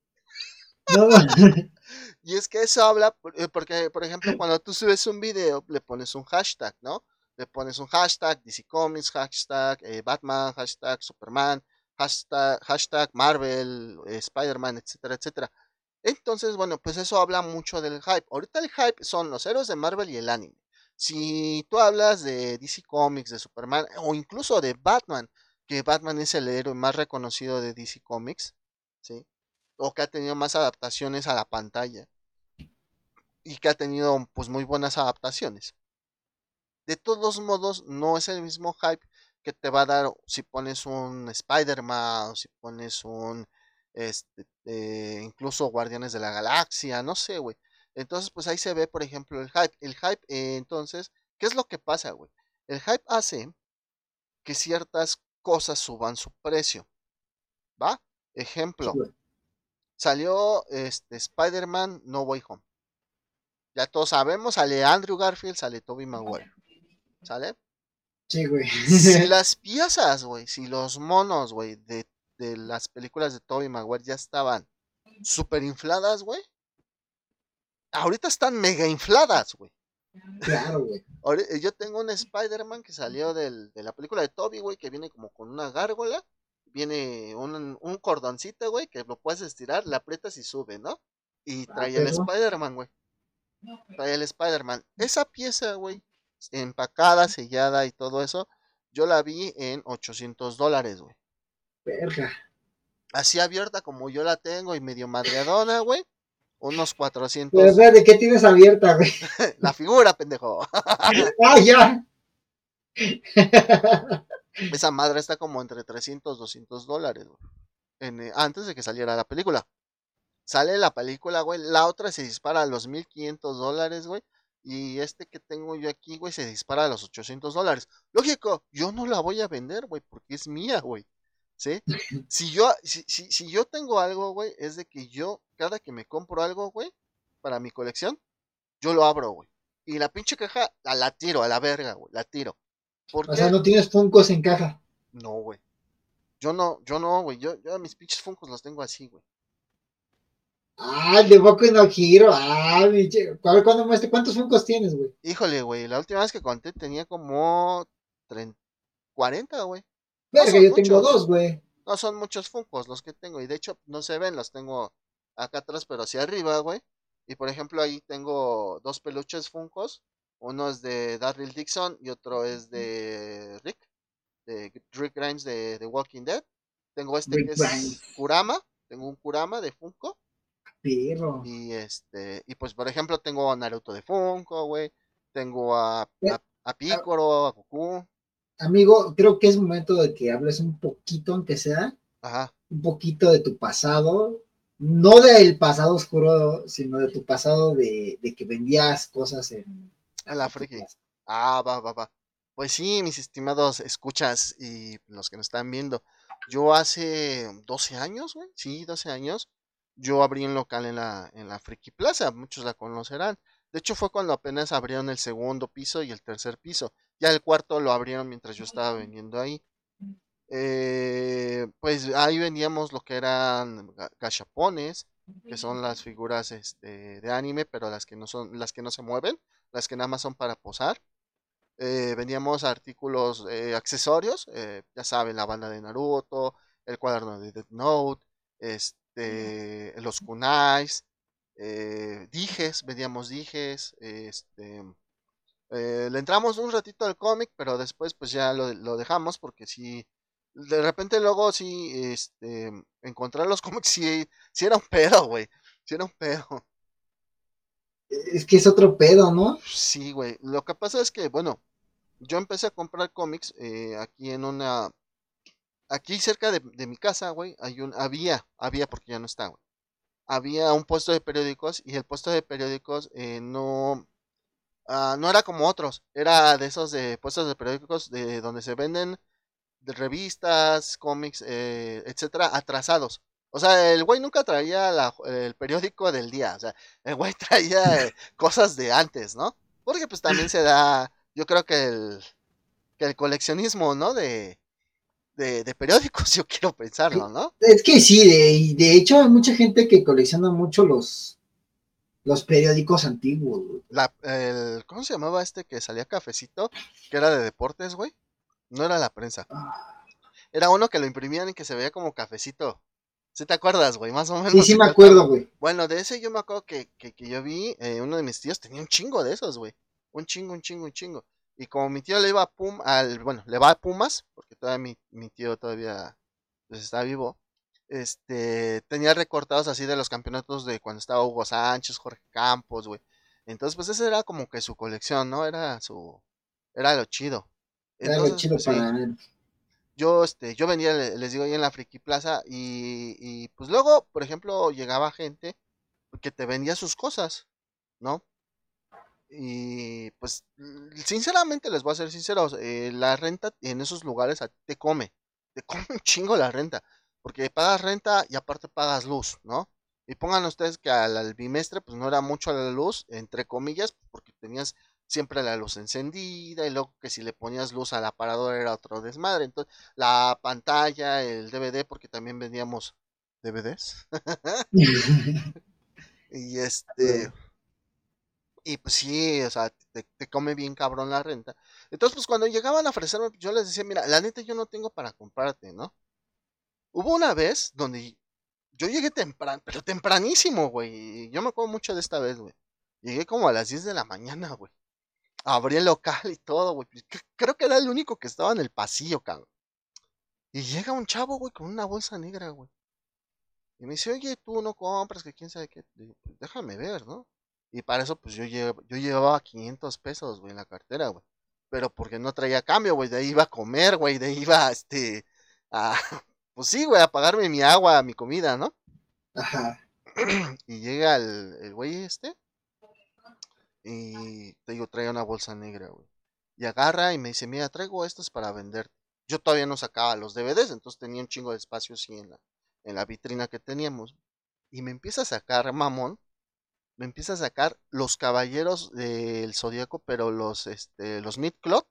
y es que eso habla, eh, porque, por ejemplo, cuando tú subes un video, le pones un hashtag, ¿no? Le pones un hashtag DC Comics, hashtag eh, Batman, hashtag Superman, hashtag, hashtag Marvel, eh, Spider-Man, etcétera, etcétera. Entonces, bueno, pues eso habla mucho del hype. Ahorita el hype son los héroes de Marvel y el anime. Si tú hablas de DC Comics, de Superman o incluso de Batman, que Batman es el héroe más reconocido de DC Comics, ¿sí? O que ha tenido más adaptaciones a la pantalla y que ha tenido pues muy buenas adaptaciones. De todos modos, no es el mismo hype que te va a dar si pones un Spider-Man o si pones un este eh, incluso Guardianes de la Galaxia, no sé, güey. Entonces, pues ahí se ve, por ejemplo, el hype. El hype, eh, entonces, ¿qué es lo que pasa, güey? El hype hace que ciertas cosas suban su precio. ¿Va? Ejemplo. Salió este Spider-Man No Way Home. Ya todos sabemos, sale Andrew Garfield, sale Toby Maguire. ¿Sale? Sí, güey. si las piezas, güey, si los monos, güey, de, de las películas de Toby Maguire ya estaban súper infladas, güey. Ahorita están mega infladas, güey. Claro, güey. Eh, yo tengo un Spider-Man que salió del, de la película de Toby, güey, que viene como con una gárgola. Viene un, un cordoncito, güey, que lo puedes estirar, le aprietas y sube, ¿no? Y ah, trae el Spider-Man, güey. Trae el Spider-Man. Esa pieza, güey, empacada, sellada y todo eso, yo la vi en 800 dólares, güey. Verga. Así abierta como yo la tengo y medio madreadona, güey. Unos 400. Pero, ¿de qué tienes abierta, güey? la figura, pendejo. ah, ya. Esa madre está como entre 300, 200 dólares, güey. Eh, antes de que saliera la película. Sale la película, güey. La otra se dispara a los 1500 dólares, güey. Y este que tengo yo aquí, güey, se dispara a los 800 dólares. Lógico, yo no la voy a vender, güey, porque es mía, güey. ¿Sí? Si yo, si, si, yo tengo algo, güey, es de que yo, cada que me compro algo, güey, para mi colección, yo lo abro, güey. Y la pinche caja la, la tiro, a la verga, güey, la tiro. o sea, no tienes funcos en caja. No, güey. Yo no, yo no, güey. Yo, yo mis pinches funcos los tengo así, güey. Ah, de Boku no giro. Ah, ver, ¿cuándo muestre? ¿Cuántos Funkos tienes, güey? Híjole, güey. La última vez que conté tenía como 30, 40, güey. Verga, yo tengo dos, güey. No son muchos Funkos los que tengo. Y de hecho, no se ven, los tengo acá atrás, pero hacia arriba, güey. Y por ejemplo, ahí tengo dos peluches Funkos. Uno es de Darryl Dixon y otro es de Rick. De Rick Grimes de The Walking Dead. Tengo este que es Kurama. Tengo un Kurama de Funko. Y este, y pues por ejemplo tengo a Naruto de Funko, güey. Tengo a, a, a Piccolo, a Goku. Amigo, creo que es momento de que hables un poquito, aunque sea, un poquito de tu pasado, no del pasado oscuro, sino de tu pasado de, que vendías cosas en... A la friki. Ah, va, va, va. Pues sí, mis estimados escuchas y los que nos están viendo. Yo hace 12 años, güey, sí, 12 años, yo abrí un local en la, en la Friki Plaza, muchos la conocerán. De hecho, fue cuando apenas abrieron el segundo piso y el tercer piso. Ya el cuarto lo abrieron mientras yo estaba vendiendo ahí. Eh, pues ahí vendíamos lo que eran gachapones, que son las figuras este, de anime, pero las que no son, las que no se mueven, las que nada más son para posar. Eh, vendíamos artículos, eh, accesorios, ya saben, la banda de Naruto, el cuaderno de Death Note, este este, los kunais, eh, dijes, vendíamos dijes, este, eh, le entramos un ratito al cómic, pero después pues ya lo, dejamos porque si de repente luego sí, este, encontrar los cómics sí, era un pedo, güey, sí era un pedo. Es que es otro pedo, ¿no? Sí, güey. Lo que pasa es que, bueno, yo empecé a comprar cómics eh, aquí en una aquí cerca de, mi casa, güey, hay un, había, había porque ya no está, güey. Había un puesto de periódicos y el puesto de periódicos eh, no, Ah, no era como otros, era de esos de puestos de periódicos de donde se venden de revistas, cómics, eh, etcétera, atrasados. O sea, el güey nunca traía el periódico del día, o sea, el güey traía cosas de antes, ¿no? Porque pues también se da, yo creo que el, que el coleccionismo, ¿no? De, de, periódicos, yo quiero pensarlo, ¿no? Es que sí, de, de hecho hay mucha gente que colecciona mucho los, los periódicos antiguos. La, el, ¿Cómo se llamaba este que salía cafecito? Que era de deportes, güey. No era la prensa. Ah. Era uno que lo imprimían y que se veía como cafecito. ¿Sí te acuerdas, güey? Más o menos. Sí, sí me acuerdo, güey. Bueno, de ese yo me acuerdo que, que, que yo vi, eh, uno de mis tíos tenía un chingo de esos, güey. Un chingo, un chingo, un chingo. Y como mi tío le iba a Pum, al, bueno, le va a Pumas, porque todavía mi, mi tío todavía pues, está vivo, este, tenía recortados así de los campeonatos de cuando estaba Hugo Sánchez, Jorge Campos, güey. Entonces, pues ese era como que su colección, ¿no? Era su, era lo chido. era lo chido para Yo, este, yo venía, les digo, ahí en la Friki Plaza y, y pues luego, por ejemplo, llegaba gente que te vendía sus cosas, ¿no? Y pues, sinceramente les voy a ser sinceros, eh, la renta en esos lugares te come, te come un chingo la renta, porque pagas renta y aparte pagas luz, ¿no? Y pongan ustedes que al, bimestre pues no era mucho la luz, entre comillas, porque tenías siempre la luz encendida y luego que si le ponías luz al aparador era otro desmadre. Entonces, la pantalla, el DVD, porque también vendíamos DVDs. y este y pues sí, o sea, te, come bien cabrón la renta. Entonces, pues cuando llegaban a ofrecerme, yo les decía, mira, la neta yo no tengo para comprarte, ¿no? Hubo una vez donde yo llegué temprano, pero tempranísimo, güey. Yo me acuerdo mucho de esta vez, güey. Llegué como a las 10 de la mañana, güey. Abrí el local y todo, güey. Creo que era el único que estaba en el pasillo, cabrón. Y llega un chavo, güey, con una bolsa negra, güey. Y me dice, oye, tú no compras, que quién sabe qué. Pues déjame ver, ¿no? Y para eso, pues yo, yo llevaba 500 pesos, güey, en la cartera, güey. Pero porque no traía cambio, güey. De ahí iba a comer, güey. De ahí iba, este, a, pues sí, güey, a pagarme mi agua, mi comida, ¿no? Ajá. Y llega el, el güey este. Y te digo, trae una bolsa negra, güey. Y agarra y me dice, mira, traigo estos para vender. Yo todavía no sacaba los DVDs, entonces tenía un chingo de espacio así en la, en la vitrina que teníamos. Y me empieza a sacar, mamón, me empieza a sacar los caballeros del zodiaco, pero los, este, los Midcloth,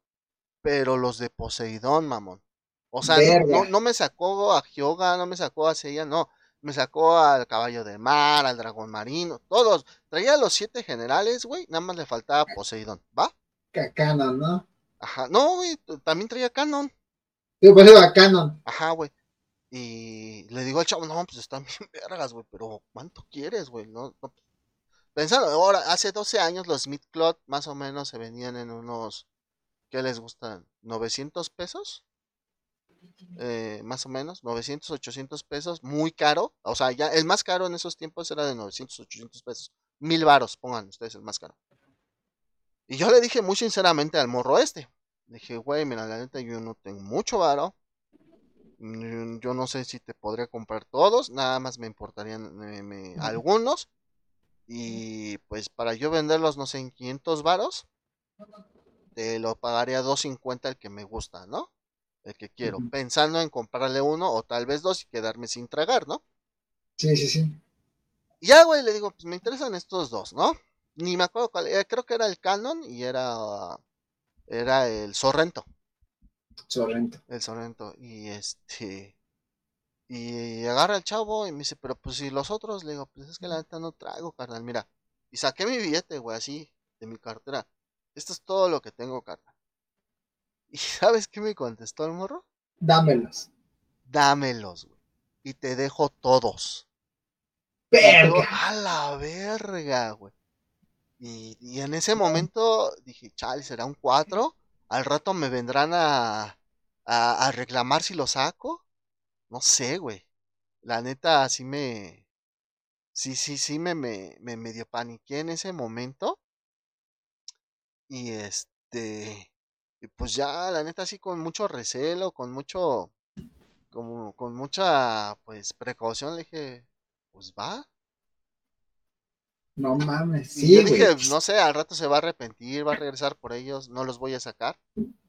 pero los de Poseidón, mamón. O sea, no, no, me sacó a Hyoga, no me sacó a Seiya, no. Me sacó al caballo de mar, al dragón marino, todos. Traía los siete generales, güey, nada más le faltaba Poseidón, ¿va? Canon, ¿no? Ajá, no, güey, también traía Canon. Yo pues a Canon. Ajá, güey. Y le digo al chavo, no, pues están bien vergas, güey, pero ¿cuánto quieres, güey? No, no, Pensando, ahora, hace 12 años los Midcloth más o menos se venían en unos, ¿qué les gustan? ¿900 pesos? Eh, más o menos, 900, 800 pesos, muy caro. O sea, ya el más caro en esos tiempos era de 900, 800 pesos. Mil varos, pongan ustedes el más caro. Y yo le dije muy sinceramente al morro este. dije, güey, mira, la neta yo no tengo mucho varo. Yo no sé si te podría comprar todos, nada más me importarían eh, algunos y pues para yo venderlos, no sé, en 500 varos, te lo pagaría 250 el que me gusta, ¿no? El que quiero, pensando en comprarle uno o tal vez dos y quedarme sin tragar, ¿no? Sí, sí, sí. Y ya, güey, le digo, pues me interesan estos dos, ¿no? Ni me acuerdo cuál, eh, creo que era el Canon y era, era el Sorrento. Sorrento. El Sorrento. Y este, y agarra el chavo y me dice, pero pues si los otros, le digo, pues es que la neta no traigo, carnal, mira. Y saqué mi billete, güey, así, de mi cartera. Esto es todo lo que tengo, carnal. ¿Y sabes qué me contestó el morro? Dámelos. Dámelos, güey. Y te dejo todos. Verga. a la verga, güey. Y, y, en ese momento dije, chale, será un 4. Al rato me vendrán a, a, a reclamar si lo saco. No sé, güey. La neta, sí me. Sí, sí, sí, me, me, me medio paniqué en ese momento. Y este. Y pues ya, la neta, sí, con mucho recelo, con mucho. Como, con mucha, pues, precaución, le dije, pues va. No mames, sí, yo dije, no sé, al rato se va a arrepentir, va a regresar por ellos, no los voy a sacar.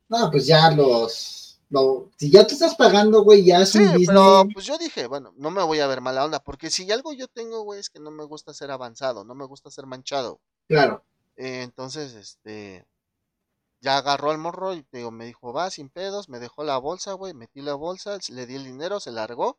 No, pues ya los, si ya te estás pagando, güey, ya es sí, pero pues yo dije, bueno, no me voy a ver mala onda, porque si algo yo tengo, güey, es que no me gusta ser avanzado, no me gusta ser manchado. Claro. Eh, entonces, este, ya agarró al morro y digo, me dijo, va, sin pedos, me dejó la bolsa, güey, metí la bolsa, le di el dinero, se largó.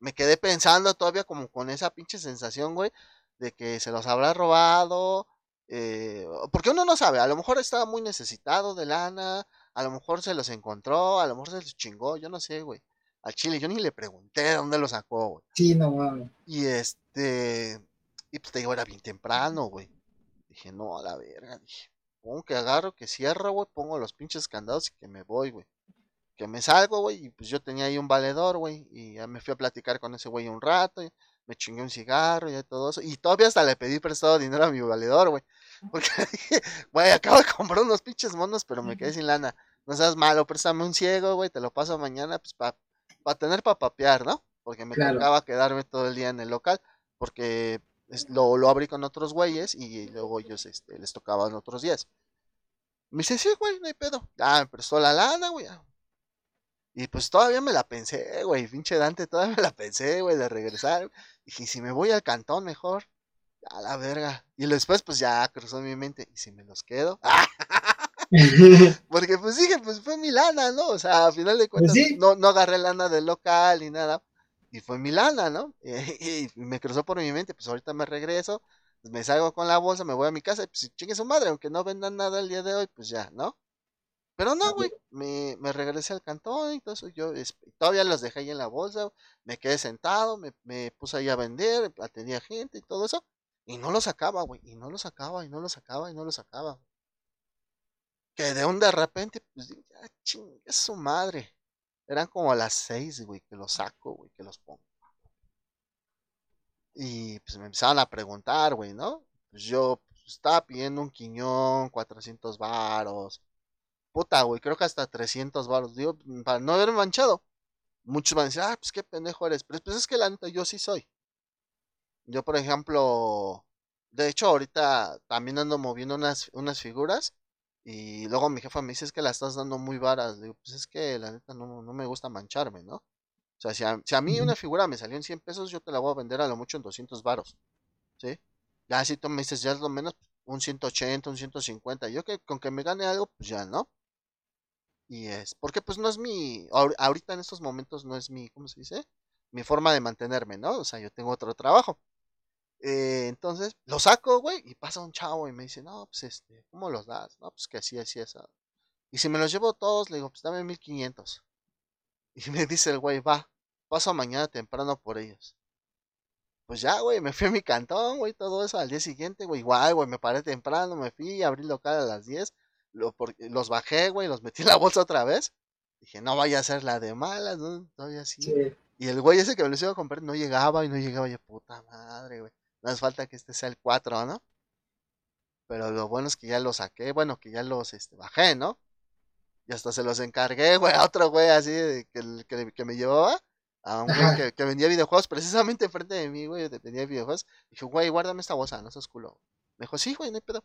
Me quedé pensando todavía como con esa pinche sensación, güey, de que se los habrá robado. Eh, porque uno no sabe, a lo mejor estaba muy necesitado de lana, a lo mejor se los encontró, a lo mejor se los chingó, yo no sé, güey. Al chile, yo ni le pregunté dónde lo sacó, güey. Sí, no mames. Y este, y pues te digo, era bien temprano, güey. Dije, no, a la verga, dije pongo que agarro, que cierro, güey, pongo los pinches candados y que me voy, güey. Que me salgo, güey, y pues yo tenía ahí un valedor, güey, y ya me fui a platicar con ese güey un rato, y me chingué un cigarro y todo eso, y todavía hasta le pedí prestado dinero a mi valedor, güey, porque dije, güey, acabo de comprar unos pinches monos, pero me quedé sin lana, no seas malo, préstame un ciego, güey, te lo paso mañana, pues para pa tener para papear, ¿no? Porque me tocaba quedarme todo el día en el local, porque lo, lo abrí con otros güeyes y luego ellos este, les tocaban otros días. Me dice, sí, güey, no hay pedo. Ah, me prestó la lana, güey. Y pues todavía me la pensé, güey, pinche Dante, todavía me la pensé, güey, de regresar. Dije, si me voy al cantón mejor, a la verga. Y después, pues ya cruzó mi mente, ¿y si me los quedo? Porque pues dije, pues fue mi lana, ¿no? O sea, a final de pues cuentas, no, no agarré lana del local ni nada y fue mi lana, ¿no? Y, me cruzó por mi mente, pues ahorita me regreso, pues, me salgo con la bolsa, me voy a mi casa, y pues chingue su madre, aunque no vendan nada el día de hoy, pues ya, ¿no? Pero no, güey, me, me regresé al cantón y todo eso, yo todavía los dejé ahí en la bolsa, me quedé sentado, me, me puse ahí a vender, atendía gente y todo eso, y no lo sacaba, güey, y no lo sacaba, y no lo sacaba, y no lo sacaba. Que de un de repente, pues, ya chingue su madre eran como las seis, güey, que los saco, güey, que los pongo. Y pues me empezaban a preguntar, güey, ¿no? Pues yo pues, estaba pidiendo un quiñón, 400 varos. Puta, güey, creo que hasta 300 varos. Digo, para no haber manchado. Muchos van a decir, ah, pues qué pendejo eres. Pero pues es que la neta yo sí soy. Yo, por ejemplo, de hecho, ahorita también ando moviendo unas, unas figuras y luego mi jefa me dice, es que la estás dando muy varas. Digo, pues es que la neta no, no me gusta mancharme, ¿no? O sea, si a, si a, mí una figura me salió en 100 pesos, yo te la voy a vender a lo mucho en 200 varos. ¿Sí? Ya si tú me dices, ya es lo menos un 180, un 150. Yo que con que me gane algo, pues ya, ¿no? Y es, porque pues no es mi, ahorita en estos momentos no es mi, ¿cómo se dice? Mi forma de mantenerme, ¿no? O sea, yo tengo otro trabajo. Eh, entonces lo saco, güey, y pasa un chavo y me dice, no, pues este, ¿cómo los das? No, pues que así, así, así. Y si me los llevo todos, le digo, pues dame 1500. Y me dice el güey, va, paso mañana temprano por ellos. Pues ya, güey, me fui a mi cantón, güey, todo eso al día siguiente, güey, igual, güey, me paré temprano, me fui, abrí local a las 10, lo, los bajé, güey, los metí en la bolsa otra vez. Dije, no vaya a ser la de malas, ¿no? Todavía así. Y el güey ese que me los iba a comprar no llegaba y no llegaba, ya puta madre, güey. No hace falta que este sea el 4, ¿no? Pero lo bueno es que ya lo saqué, bueno, que ya los este, bajé, ¿no? Y hasta se los encargué, güey, a otro güey así que, que, que me llevaba. A un güey que, vendía videojuegos precisamente enfrente de mí, güey, vendía videojuegos. Dije, güey, guárdame esta bolsa, no seas culo. Me dijo, sí, güey, no hay pedo.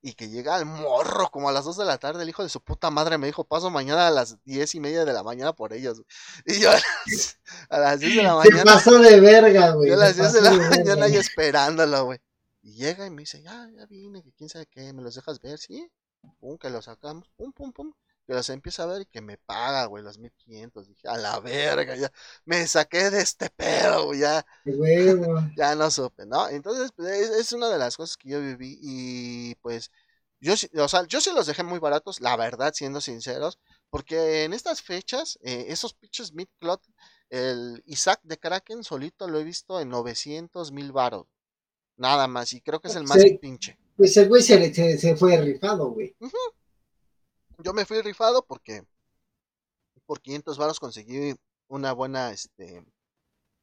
Y que llega al morro como a las 2 de la tarde, el hijo de su puta madre me dijo, paso mañana a las 10 y media de la mañana por ellos. Y yo a las, 10 de la mañana. Se pasó de verga, güey. Yo a las 10 de la mañana ahí esperándolo, güey. Y llega y me dice, ya, ya vine, que quién sabe qué, me los dejas ver, sí. Pum, que los sacamos, pum, pum, pum que los empieza a ver y que me paga, güey, los 1500. Dije, a la verga, ya me saqué de este pedo, güey, ya. ya no supe, ¿no? Entonces, pues, es, una de las cosas que yo viví y pues yo, o sea, yo sí los dejé muy baratos, la verdad, siendo sinceros, porque en estas fechas, eh, esos pinches mid-clot, el Isaac de Kraken solito lo he visto en 900 mil baros. Nada más, y creo que es el más pinche. Pues el güey se, se, fue rifado, güey. Yo me fui rifado porque por 500 baros conseguí una buena este,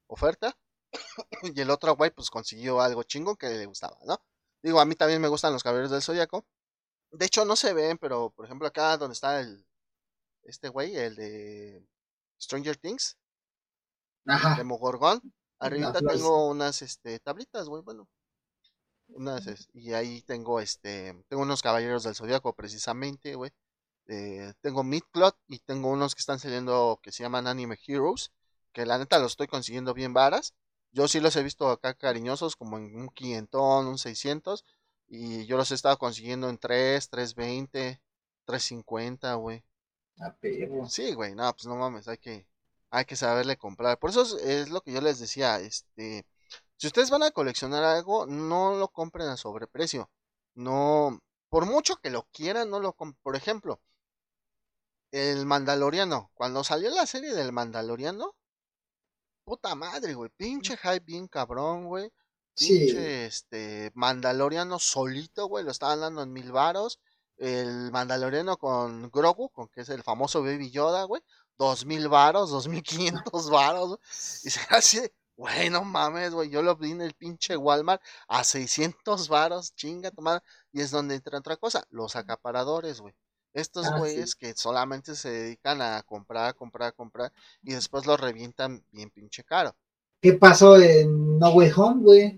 oferta. y el otro güey pues consiguió algo chingo que le gustaba, ¿no? Digo, a mí también me gustan los caballeros del zodiaco. De hecho, no se ven, pero por ejemplo acá donde está el este güey, el de Stranger Things, Ajá. de Mogorgón, arriba tengo unas este tablitas, güey, bueno. y ahí tengo este, tengo unos caballeros del zodiaco precisamente, güey. Eh, tengo Midcloth y tengo unos que están saliendo que se llaman Anime Heroes, que la neta los estoy consiguiendo bien varas. Yo sí los he visto acá cariñosos, como en un 500, un 600, y yo los he estado consiguiendo en 3, 320, 350, güey. Sí, güey, no, pues no mames, hay que, hay que saberle comprar. Por eso es, lo que yo les decía, este, si ustedes van a coleccionar algo, no lo compren a sobreprecio. No, por mucho que lo quieran, no lo compren. Por ejemplo, el Mandaloriano, cuando salió la serie del Mandaloriano, puta madre, güey, pinche hype bien cabrón, güey. Pinche, este, Mandaloriano solito, güey, lo estaban dando en mil varos. El Mandaloriano con Grogu, con que es el famoso Baby Yoda, güey, dos mil varos, dos mil quinientos varos, y se hace, güey, no mames, güey, yo lo vi en el pinche Walmart a 600 varos, chinga tomada, y es donde entra otra cosa, los acaparadores, güey. Estos ah, güeyes que solamente se dedican a comprar, comprar, comprar y después lo revientan bien pinche caro. ¿Qué pasó en No Way Home, güey?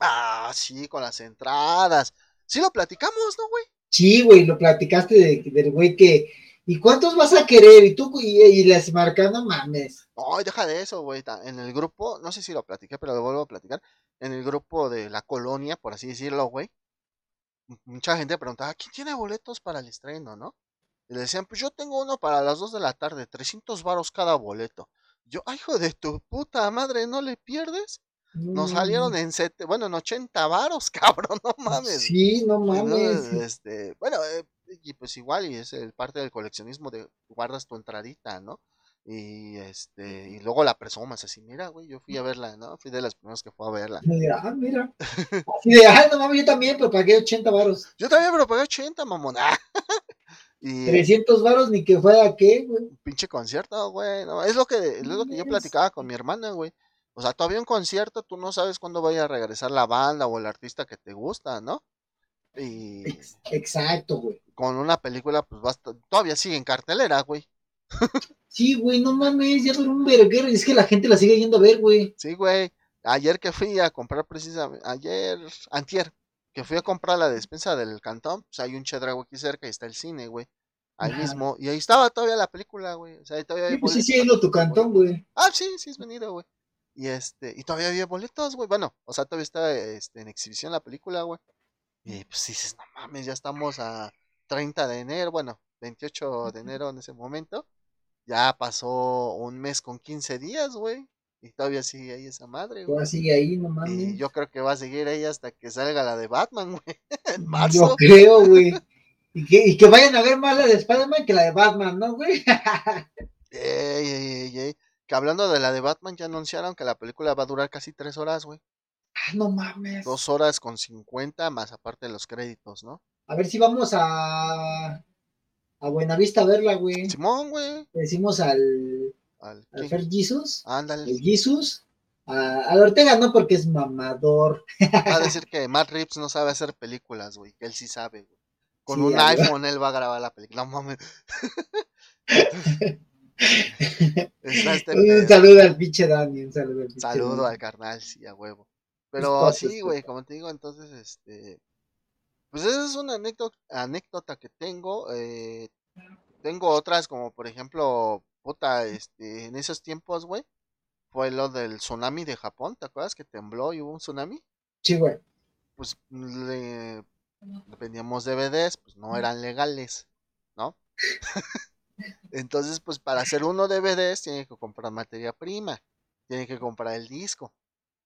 Ah, sí, con las entradas. Sí lo platicamos, ¿no, güey? Sí, güey, lo platicaste del güey que... ¿Y cuántos vas a querer? Y tú y, les marcan, no mames. No, deja de eso, güey. En el grupo, no sé si lo platiqué, pero lo vuelvo a platicar. En el grupo de la colonia, por así decirlo, güey mucha gente preguntaba, ¿quién tiene boletos para el estreno, no? Y le decían, pues yo tengo uno para las 2 de la tarde, 300 varos cada boleto. Yo, ay, hijo de tu puta madre, ¿no le pierdes? Nos salieron en sete, bueno, en 80 varos, cabrón, no mames. Sí, no mames. Este, bueno, eh, y pues igual, y es el parte del coleccionismo de guardas tu entradita, ¿no? Y este, y luego la presumas así, mira, güey, yo fui a verla, ¿no? Fui de las primeras que fue a verla. ah, mira. Así de, ay, no mames, yo también, pero pagué 80 varos. Yo también, pero pagué 80, mamón. y, 300 varos ni que fuera qué, güey. Un pinche concierto, güey. No, es lo que, es lo que yo platicaba con mi hermana, güey. O sea, todavía un concierto, tú no sabes cuándo vaya a regresar la banda o el artista que te gusta, ¿no? Y. Exacto, güey. Con una película, pues basta, todavía sigue en cartelera, güey. Sí, güey, no mames, ya duró un verguero. Es que la gente la sigue yendo a ver, güey. Sí, güey. Ayer que fui a comprar precisamente, ayer, antier, que fui a comprar la despensa del cantón, pues hay un chedrago aquí cerca y está el cine, güey. Ahí mismo. Y ahí estaba todavía la película, güey. O sea, ahí todavía sí, pues sí, sí, ha ido tu cantón, güey. Ah, sí, sí, es venido, güey. Y este, y todavía había boletos, güey. Bueno, o sea, todavía está este, en exhibición la película, güey. Y pues dices, no mames, ya estamos a 30 de enero, bueno, 28 de enero en ese momento. Ya pasó un mes con 15 días, güey. Y todavía sigue ahí esa madre, güey. Todavía sigue ahí, no mames. Y yo creo que va a seguir ahí hasta que salga la de Batman, güey. en marzo. Yo creo, güey. Y que, y que vayan a ver más la de Spider-Man que la de Batman, ¿no, güey? ey, ey, ey, Que hablando de la de Batman, ya anunciaron que la película va a durar casi tres horas, güey. Ah, no mames. Dos horas con cincuenta, más aparte de los créditos, ¿no? A ver si vamos a a Buenavista a verla, güey. Simón, güey. Le decimos al. Al, al Fer Jesus. Ándale. El Jesus. A, a Ortega no, porque es mamador. Va a decir que Matt Reeves no sabe hacer películas, güey. Que él sí sabe, güey. Con un iPhone él va a grabar la película. No mames. este un saludo al pinche Dani. Un saludo al pinche Saludo al carnal, sí, a huevo. Pero sí, güey, como te digo, entonces, este pues esa es una anécdota, anécdota que tengo. Eh, tengo otras como por ejemplo, puta, este, en esos tiempos, güey, fue lo del tsunami de Japón, ¿te acuerdas que tembló y hubo un tsunami? Sí, güey. Pues le vendíamos DVDs, pues no eran legales, ¿no? Entonces, pues para hacer uno DVDs tiene que comprar materia prima, tiene que comprar el disco.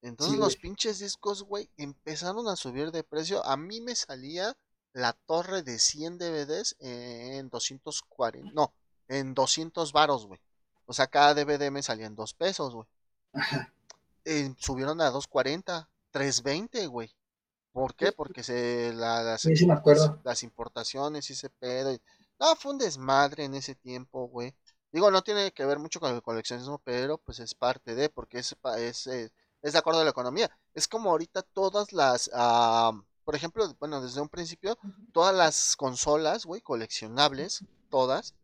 Entonces los pinches discos, güey, empezaron a subir de precio. A mí me salía la torre de 100 DVDs en 240, no, en 200 varos, güey. O sea, cada DVD me salía en 2 pesos, güey. Eh, subieron a 240, 320, güey. ¿Por qué? Porque se las, las importaciones y ese pedo. No, fue un desmadre en ese tiempo, güey. Digo, no tiene que ver mucho con el coleccionismo, pero pues es parte de, porque es, es, eh, es de acuerdo a la economía. Es como ahorita todas las, ah, por ejemplo, bueno, desde un principio, todas las consolas, güey, coleccionables, todas.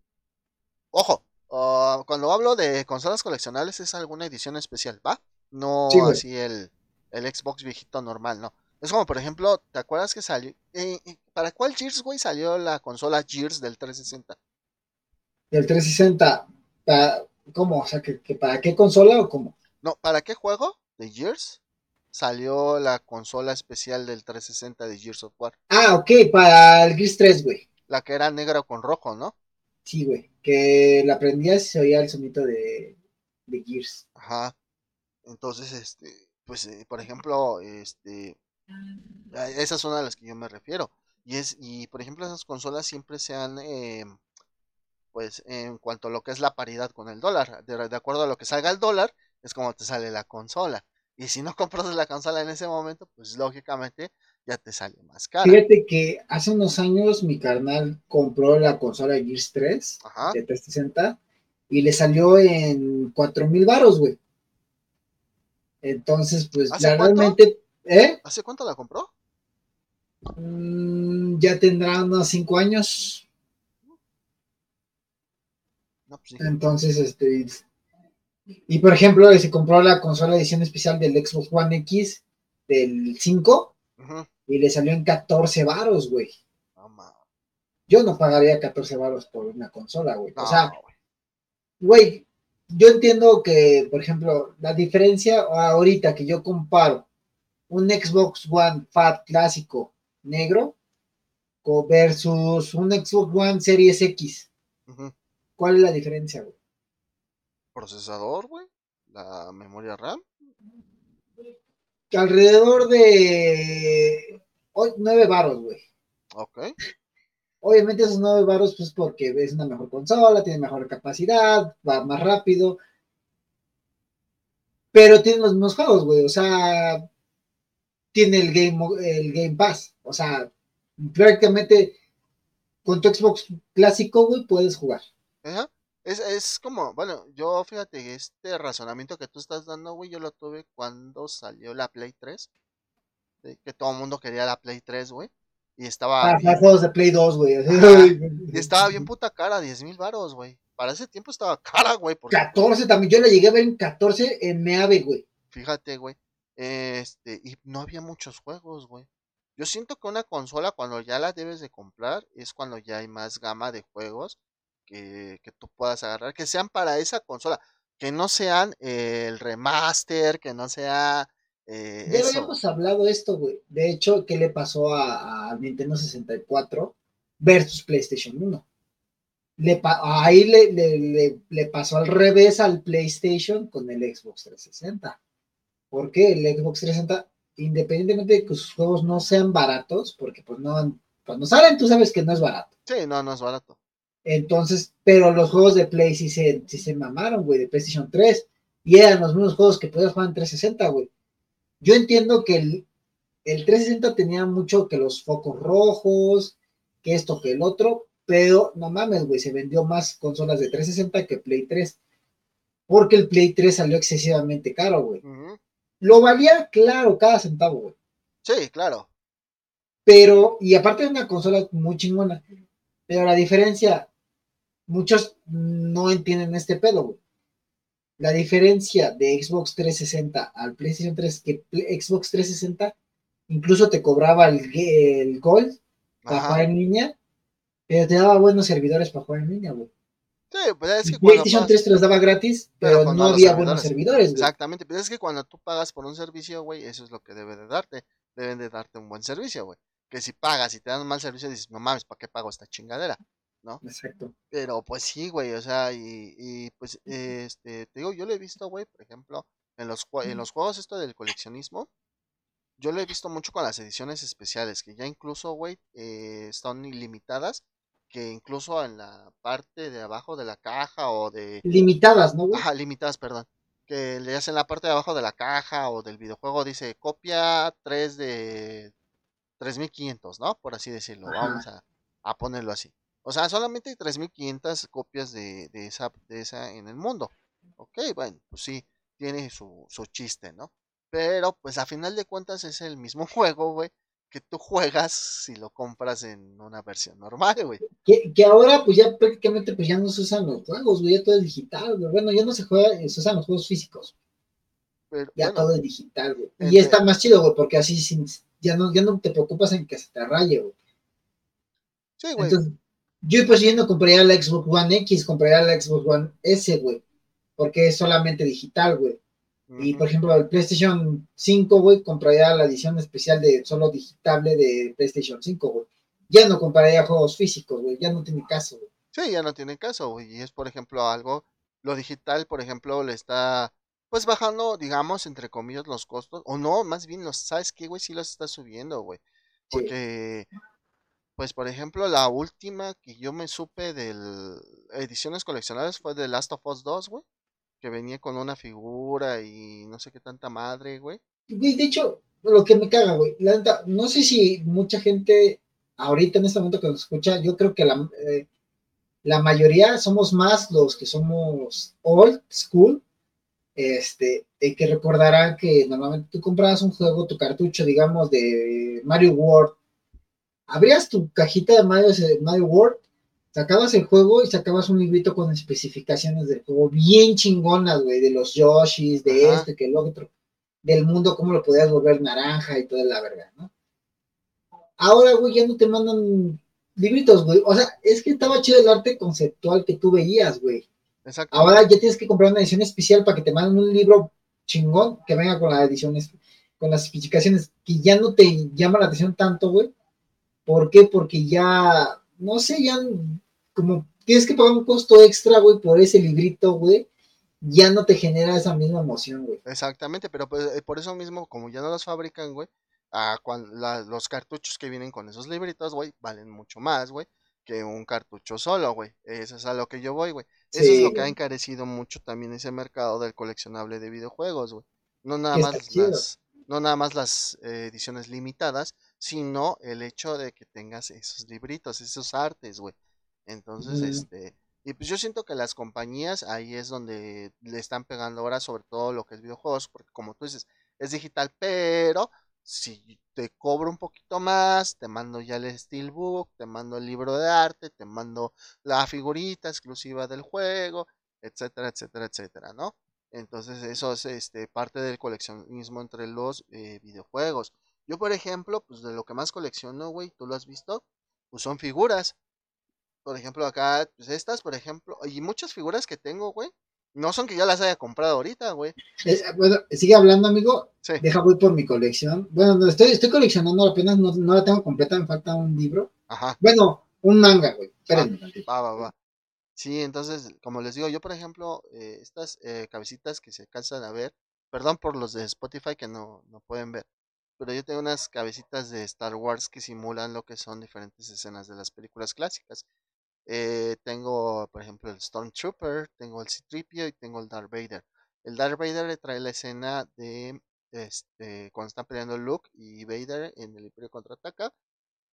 Ojo, ah, cuando hablo de consolas coleccionables es alguna edición especial, ¿va? No así el, el Xbox viejito normal, no. Es como, por ejemplo, ¿te acuerdas que salió? Eh, eh, ¿Para cuál Gears, güey, salió la consola Gears del 360? Del 360, ¿cómo? O sea, ¿que, para qué consola o cómo? No, ¿para qué juego de Gears salió la consola especial del 360 de Gears of War? Ah, ok, para el Gears 3, güey. La que era negra con rojo, ¿no? Sí, güey, que la prendías y se oía el sonido de, de Gears. Ajá. Entonces, este, pues, eh, por ejemplo, este, esa es una de las que yo me refiero. Y es, y por ejemplo, esas consolas siempre se han, eh, pues, en cuanto a lo que es la paridad con el dólar, de, acuerdo a lo que salga el dólar, es como te sale la consola. Y si no compras la consola en ese momento, pues lógicamente ya te sale más cara. Fíjate que hace unos años mi carnal compró la consola Gears 3 de 360 y le salió en cuatro mil varos, güey. Entonces, pues realmente, ¿eh? ¿Hace cuánto la compró? Mm, ya tendrá unos cinco años. Pues Entonces, este, y por ejemplo, se compró la consola edición especial del Xbox One X del 5 y le salió en 14 varos, güey. Yo no pagaría 14 varos por una consola, güey. o sea, güey, yo entiendo que, por ejemplo, la diferencia ahorita que yo comparo un Xbox One Fat clásico negro versus un Xbox One Series X. ¿Cuál es la diferencia, güey? Procesador, güey. La memoria RAM. Alrededor de 9 baros, güey. Ok. Obviamente esos 9 baros, pues porque es una mejor consola, tiene mejor capacidad, va más rápido. Pero tiene los mismos juegos, güey. O sea, tiene el Game, el Game Pass. O sea, prácticamente con tu Xbox clásico, güey, puedes jugar. Es, es como, bueno, yo fíjate, este razonamiento que tú estás dando, güey, yo lo tuve cuando salió la Play 3. Que todo el mundo quería la Play 3, güey. Y estaba. Para juegos de Play 2, güey. y estaba bien puta cara, 10 mil baros, güey. Para ese tiempo estaba cara, güey. 14 también. Yo la llegué a ver en 14 en Meave, güey. Fíjate, güey. Este, y no había muchos juegos, güey. Yo siento que una consola, cuando ya la debes de comprar, es cuando ya hay más gama de juegos que, que tú puedas agarrar, que sean para esa consola, que no sean el remaster, que no sea eh, ya habíamos hablado esto, güey. De hecho, ¿qué le pasó a, Nintendo 64 versus PlayStation 1? Le ahí le, le, pasó al revés al PlayStation con el Xbox 360. ¿Por qué? El Xbox 360, independientemente de que sus juegos no sean baratos, porque pues no, cuando salen tú sabes que no es barato. Sí, no, no es barato. Entonces, pero los juegos de Play sí se, sí se mamaron, güey, de PlayStation 3. Y eran los mismos juegos que podías jugar en 360, güey. Yo entiendo que el, el 360 tenía mucho que los focos rojos, que esto, que el otro, pero no mames, güey, se vendió más consolas de 360 que Play 3. Porque el Play 3 salió excesivamente caro, güey. Lo valía, claro, cada centavo, güey. Sí, claro. Pero, y aparte de una consola muy chingona, pero la diferencia, muchos no entienden este pedo, güey. La diferencia de Xbox 360 al PlayStation 3 que Xbox 360 incluso te cobraba el, el Gold para jugar en línea, pero te daba buenos servidores para jugar en línea, güey. Sí, pues es que PlayStation 3 te los daba gratis, pero, no había buenos servidores, güey. Exactamente, pero es que cuando tú pagas por un servicio, güey, eso es lo que debe de darte. Deben de darte un buen servicio, güey. Que si pagas y te dan un mal servicio, dices, no mames, ¿para qué pago esta chingadera? ¿No? Exacto. Pero pues sí, güey, o sea, y, y pues, este, te digo, yo lo he visto, güey, por ejemplo, en los, en los juegos esto del coleccionismo, yo lo he visto mucho con las ediciones especiales, que ya incluso, güey, eh, están ilimitadas, que incluso en la parte de abajo de la caja o de... Limitadas, ¿no, güey? Ajá, limitadas, perdón. Que le hacen la parte de abajo de la caja o del videojuego, dice copia 3 de 3500, ¿no? Por así decirlo, vamos a, a ponerlo así. O sea, solamente hay 3.500 copias de, de, esa, de esa en el mundo. Ok, bueno, pues sí, tiene su, su chiste, ¿no? Pero pues a final de cuentas es el mismo juego, güey, que tú juegas si lo compras en una versión normal, güey. Que, que, ahora pues ya prácticamente pues ya no se usan los juegos, güey, ya todo es digital, güey. Bueno, ya no se juega, se usan los juegos físicos. ya todo es digital, güey. Y está más chido, güey, porque así sin, ya no, ya no te preocupas en que se te raye, güey. Sí, güey. Entonces, yo pues yendo compraría la Xbox One X, compraría la Xbox One S, güey, porque es solamente digital, güey. Y por ejemplo, el PlayStation 5, güey, compraría la edición especial de solo digitable de PlayStation 5, güey. Ya no compraría juegos físicos, güey, ya no tiene caso, güey. Sí, ya no tiene caso, güey. Y es, por ejemplo, algo, lo digital, por ejemplo, le está, pues bajando, digamos, entre comillas, los costos. O no, más bien, los, ¿sabes qué, güey? Sí los está subiendo, güey. Porque, pues, por ejemplo, la última que yo me supe de ediciones coleccionables fue de Last of Us 2, güey que venía con una figura y no sé qué tanta madre, güey. De hecho, lo que me caga, güey, no sé si mucha gente ahorita en este momento que nos escucha, yo creo que la, eh, la mayoría somos más los que somos old school, este, y que recordarán que normalmente tú comprabas un juego, tu cartucho, digamos, de Mario World, abrías tu cajita de Mario, Mario World sacabas el juego y sacabas un librito con especificaciones del juego bien chingonas, güey, de los Yoshis, de este, que el otro, del mundo, cómo lo podías volver naranja y toda la verga, ¿no? Ahora, güey, ya no te mandan libritos, güey. O sea, es que estaba chido el arte conceptual que tú veías, güey. Exacto. Ahora ya tienes que comprar una edición especial para que te manden un libro chingón que venga con la edición, con las especificaciones que ya no te llama la atención tanto, güey. ¿Por qué? Porque ya, no sé, ya como tienes que pagar un costo extra, güey, por ese librito, güey, ya no te genera esa misma emoción, güey. Exactamente, pero pues, eh, por eso mismo, como ya no los fabrican, güey, a los cartuchos que vienen con esos libritos, güey, valen mucho más, güey, que un cartucho solo, güey. Eso es a lo que yo voy, güey. Eso es lo que ha encarecido mucho también ese mercado del coleccionable de videojuegos, güey. No nada más las, no nada más las eh, ediciones limitadas, sino el hecho de que tengas esos libritos, esos artes, güey. Entonces, este, y pues yo siento que las compañías ahí es donde le están pegando ahora sobre todo lo que es videojuegos, porque como tú dices, es digital, pero si te cobro un poquito más, te mando ya el steelbook, te mando el libro de arte, te mando la figurita exclusiva del juego, etcétera, etcétera, etcétera, ¿no? Entonces eso es este, parte del coleccionismo entre los eh, videojuegos. Yo, por ejemplo, pues de lo que más colecciono, güey, tú lo has visto, pues son figuras por ejemplo, acá, pues estas, por ejemplo, y muchas figuras que tengo, güey, no son que yo las haya comprado ahorita, güey. bueno, sigue hablando, amigo. Sí. Deja, voy por mi colección. Bueno, estoy, estoy coleccionando apenas, no, no la tengo completa, me falta un libro. Ajá. Bueno, un manga, güey. Espérenme. va, va, va. Sí, entonces, como les digo, yo, por ejemplo, eh, estas eh, cabecitas que se alcanzan a ver, perdón por los de Spotify que no, no pueden ver, pero yo tengo unas cabecitas de Star Wars que simulan lo que son diferentes escenas de las películas clásicas. Eh, tengo, por ejemplo, el Stormtrooper, tengo el Citripio y tengo el Darth Vader. El Darth Vader le trae la escena de este, cuando están peleando Luke y Vader en el Imperio Contraataca.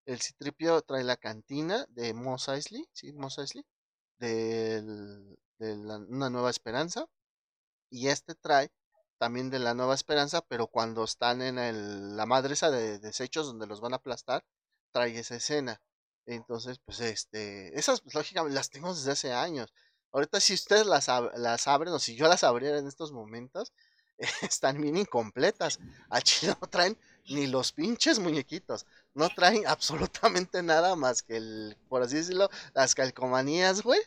El Citripio trae la cantina de Mos Eisley, ¿sí? Mos Eisley, de Una Nueva Esperanza. Y este trae también de la Nueva Esperanza, pero cuando están en el, la madre esa de desechos donde los van a aplastar, trae esa escena. Entonces, pues, este, esas, pues, lógicamente, las tengo desde hace años. Ahorita, si ustedes las, las abren, o si yo las abriera en estos momentos, están bien incompletas. Aquí no traen ni los pinches muñequitos. No traen absolutamente nada más que el, por así decirlo, las calcomanías, güey,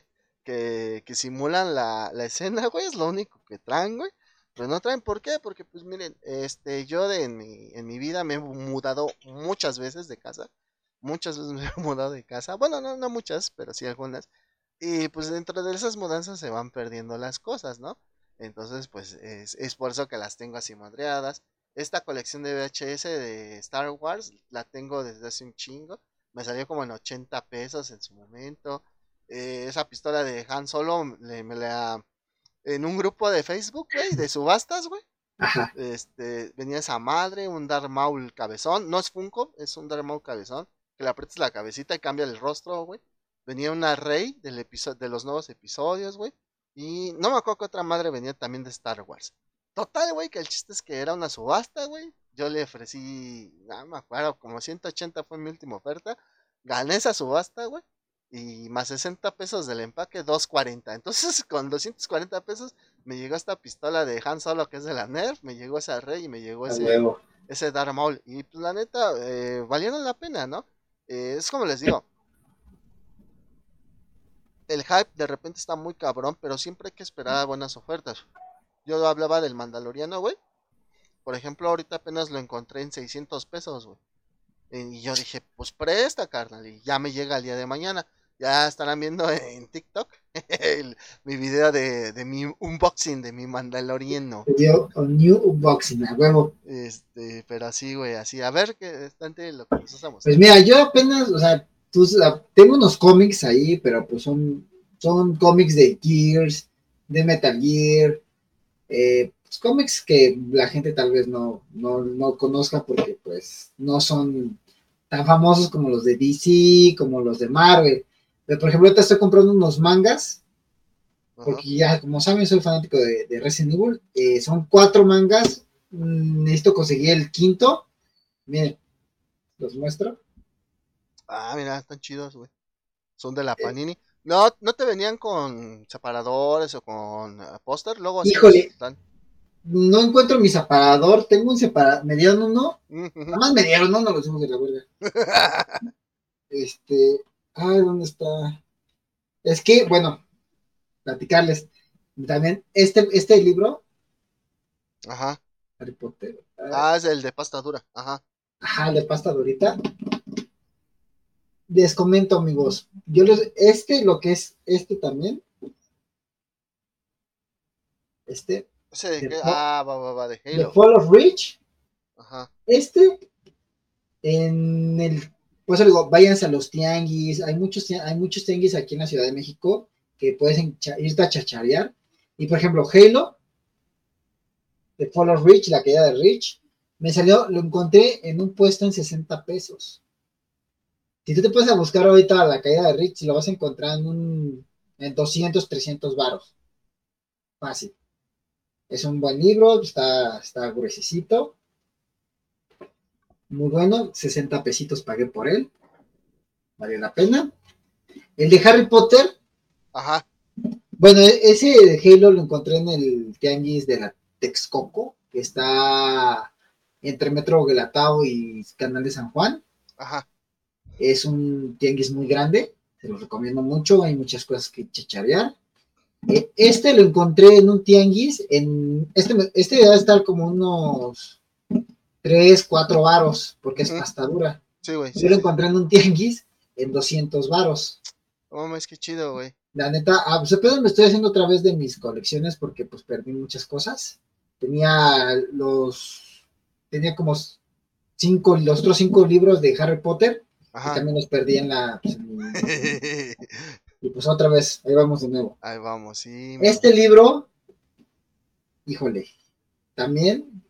que, que simulan la, la escena, güey, es lo único que traen, güey. Pero no traen, ¿por qué? Porque, pues, miren, este, yo de, en, mi, en mi vida me he mudado muchas veces de casa muchas veces me he mudado de casa. Bueno, no, no muchas, pero sí algunas. Y pues dentro de esas mudanzas se van perdiendo las cosas, ¿no? Entonces, pues es, es por eso que las tengo así madreadas. Esta colección de VHS de Star Wars la tengo desde hace un chingo. Me salió como en 80 pesos en su momento. Eh, esa pistola de Han Solo me la... En un grupo de Facebook, güey, de subastas, güey. Este, venía esa madre, un Darth Maul cabezón. No es Funko, es un Darth Maul cabezón que le aprietes la cabecita y cambia el rostro, güey. Venía una rey del episodio, de los nuevos episodios, güey. Y no me acuerdo que otra madre venía también de Star Wars. Total, güey, que el chiste es que era una subasta, güey. Yo le ofrecí, no me acuerdo, como 180 fue mi última oferta. Gané esa subasta, güey. Y más 60 pesos del empaque, 240. Entonces, con 240 pesos, me llegó esta pistola de Han Solo que es de la Nerf. Me llegó esa rey y me llegó ese, ese Darth Maul. Y pues, la neta, eh, valieron la pena, ¿no? Eh, es como les digo. El hype de repente está muy cabrón, pero siempre hay que esperar buenas ofertas. Yo hablaba del Mandaloriano, güey. Por ejemplo, ahorita apenas lo encontré en 600 pesos, güey. Y yo dije, pues presta, carnal. Y ya me llega el día de mañana. Ya estarán viendo en TikTok mi video de, de, mi unboxing de mi Mandaloriano. Video new unboxing, a huevo. Este, pero así, güey, así. A ver qué bastante lo que nos usamos. Pues mira, yo apenas, o sea, tengo unos cómics ahí, pero pues son, son cómics de Gears, de Metal Gear, eh, pues, cómics que la gente tal vez no, no, no conozca porque pues no son tan famosos como los de DC, como los de Marvel por ejemplo, ahorita estoy comprando unos mangas, porque ya, como saben, soy fanático de, Resident Evil. Eh, son cuatro mangas. Mm, necesito conseguir el quinto. Miren, los muestro. Ah, mira, están chidos, güey. Son de la eh. Panini. No, no te venían con separadores o con uh, póster, luego Híjole. No encuentro mi separador, tengo un separador, me dieron uno, nada más me dieron uno, lo hicimos de la verga. este, Ay, ¿dónde está? Es que, bueno, platicarles. También, este, este libro. Ajá. Harry Potter. Ah, es el de pasta dura. Ajá. Ajá, el de pasta durita. Les comento, amigos. Yo les, este, lo que es este también. Este. de Ah, va, va, va, de Halo. The Fall of Reach. Ajá. Este, en el por eso digo, váyanse a los tianguis, hay muchos, hay muchos tianguis aquí en la Ciudad de México que puedes irte a chacharear. Y por ejemplo, Halo, de Fall of Rich, la caída de Rich, me salió, lo encontré en un puesto en 60 pesos. Si tú te puedes a buscar ahorita la caída de Rich, lo vas a encontrar en, un, en 200, 300 varos. Fácil. Es un buen libro, está, está gruesecito muy bueno, 60 pesitos pagué por él, vale la pena. El de Harry Potter, ajá. Bueno, e-, ese de Halo lo encontré en el tianguis de la Texcoco, que está entre Metro Guelatao y Canal de San Juan. Ajá. Es un tianguis muy grande, se lo recomiendo mucho, hay muchas cosas que chacharear. E-, este lo encontré en un tianguis, en este, este debe estar como unos 3, 4 varos, porque es pasta dura. Sí, güey. Yo lo encontré en un tianguis en 200 varos. Oh, es que chido, güey. La neta, ah, pues apenas me estoy haciendo otra vez de mis colecciones porque pues perdí muchas cosas. Tenía los, tenía como cinco, los otros cinco libros de Harry Potter, Ajá. también los perdí en la, pues, y pues otra vez, ahí vamos de nuevo. Ahí vamos, sí. Este libro, híjole, también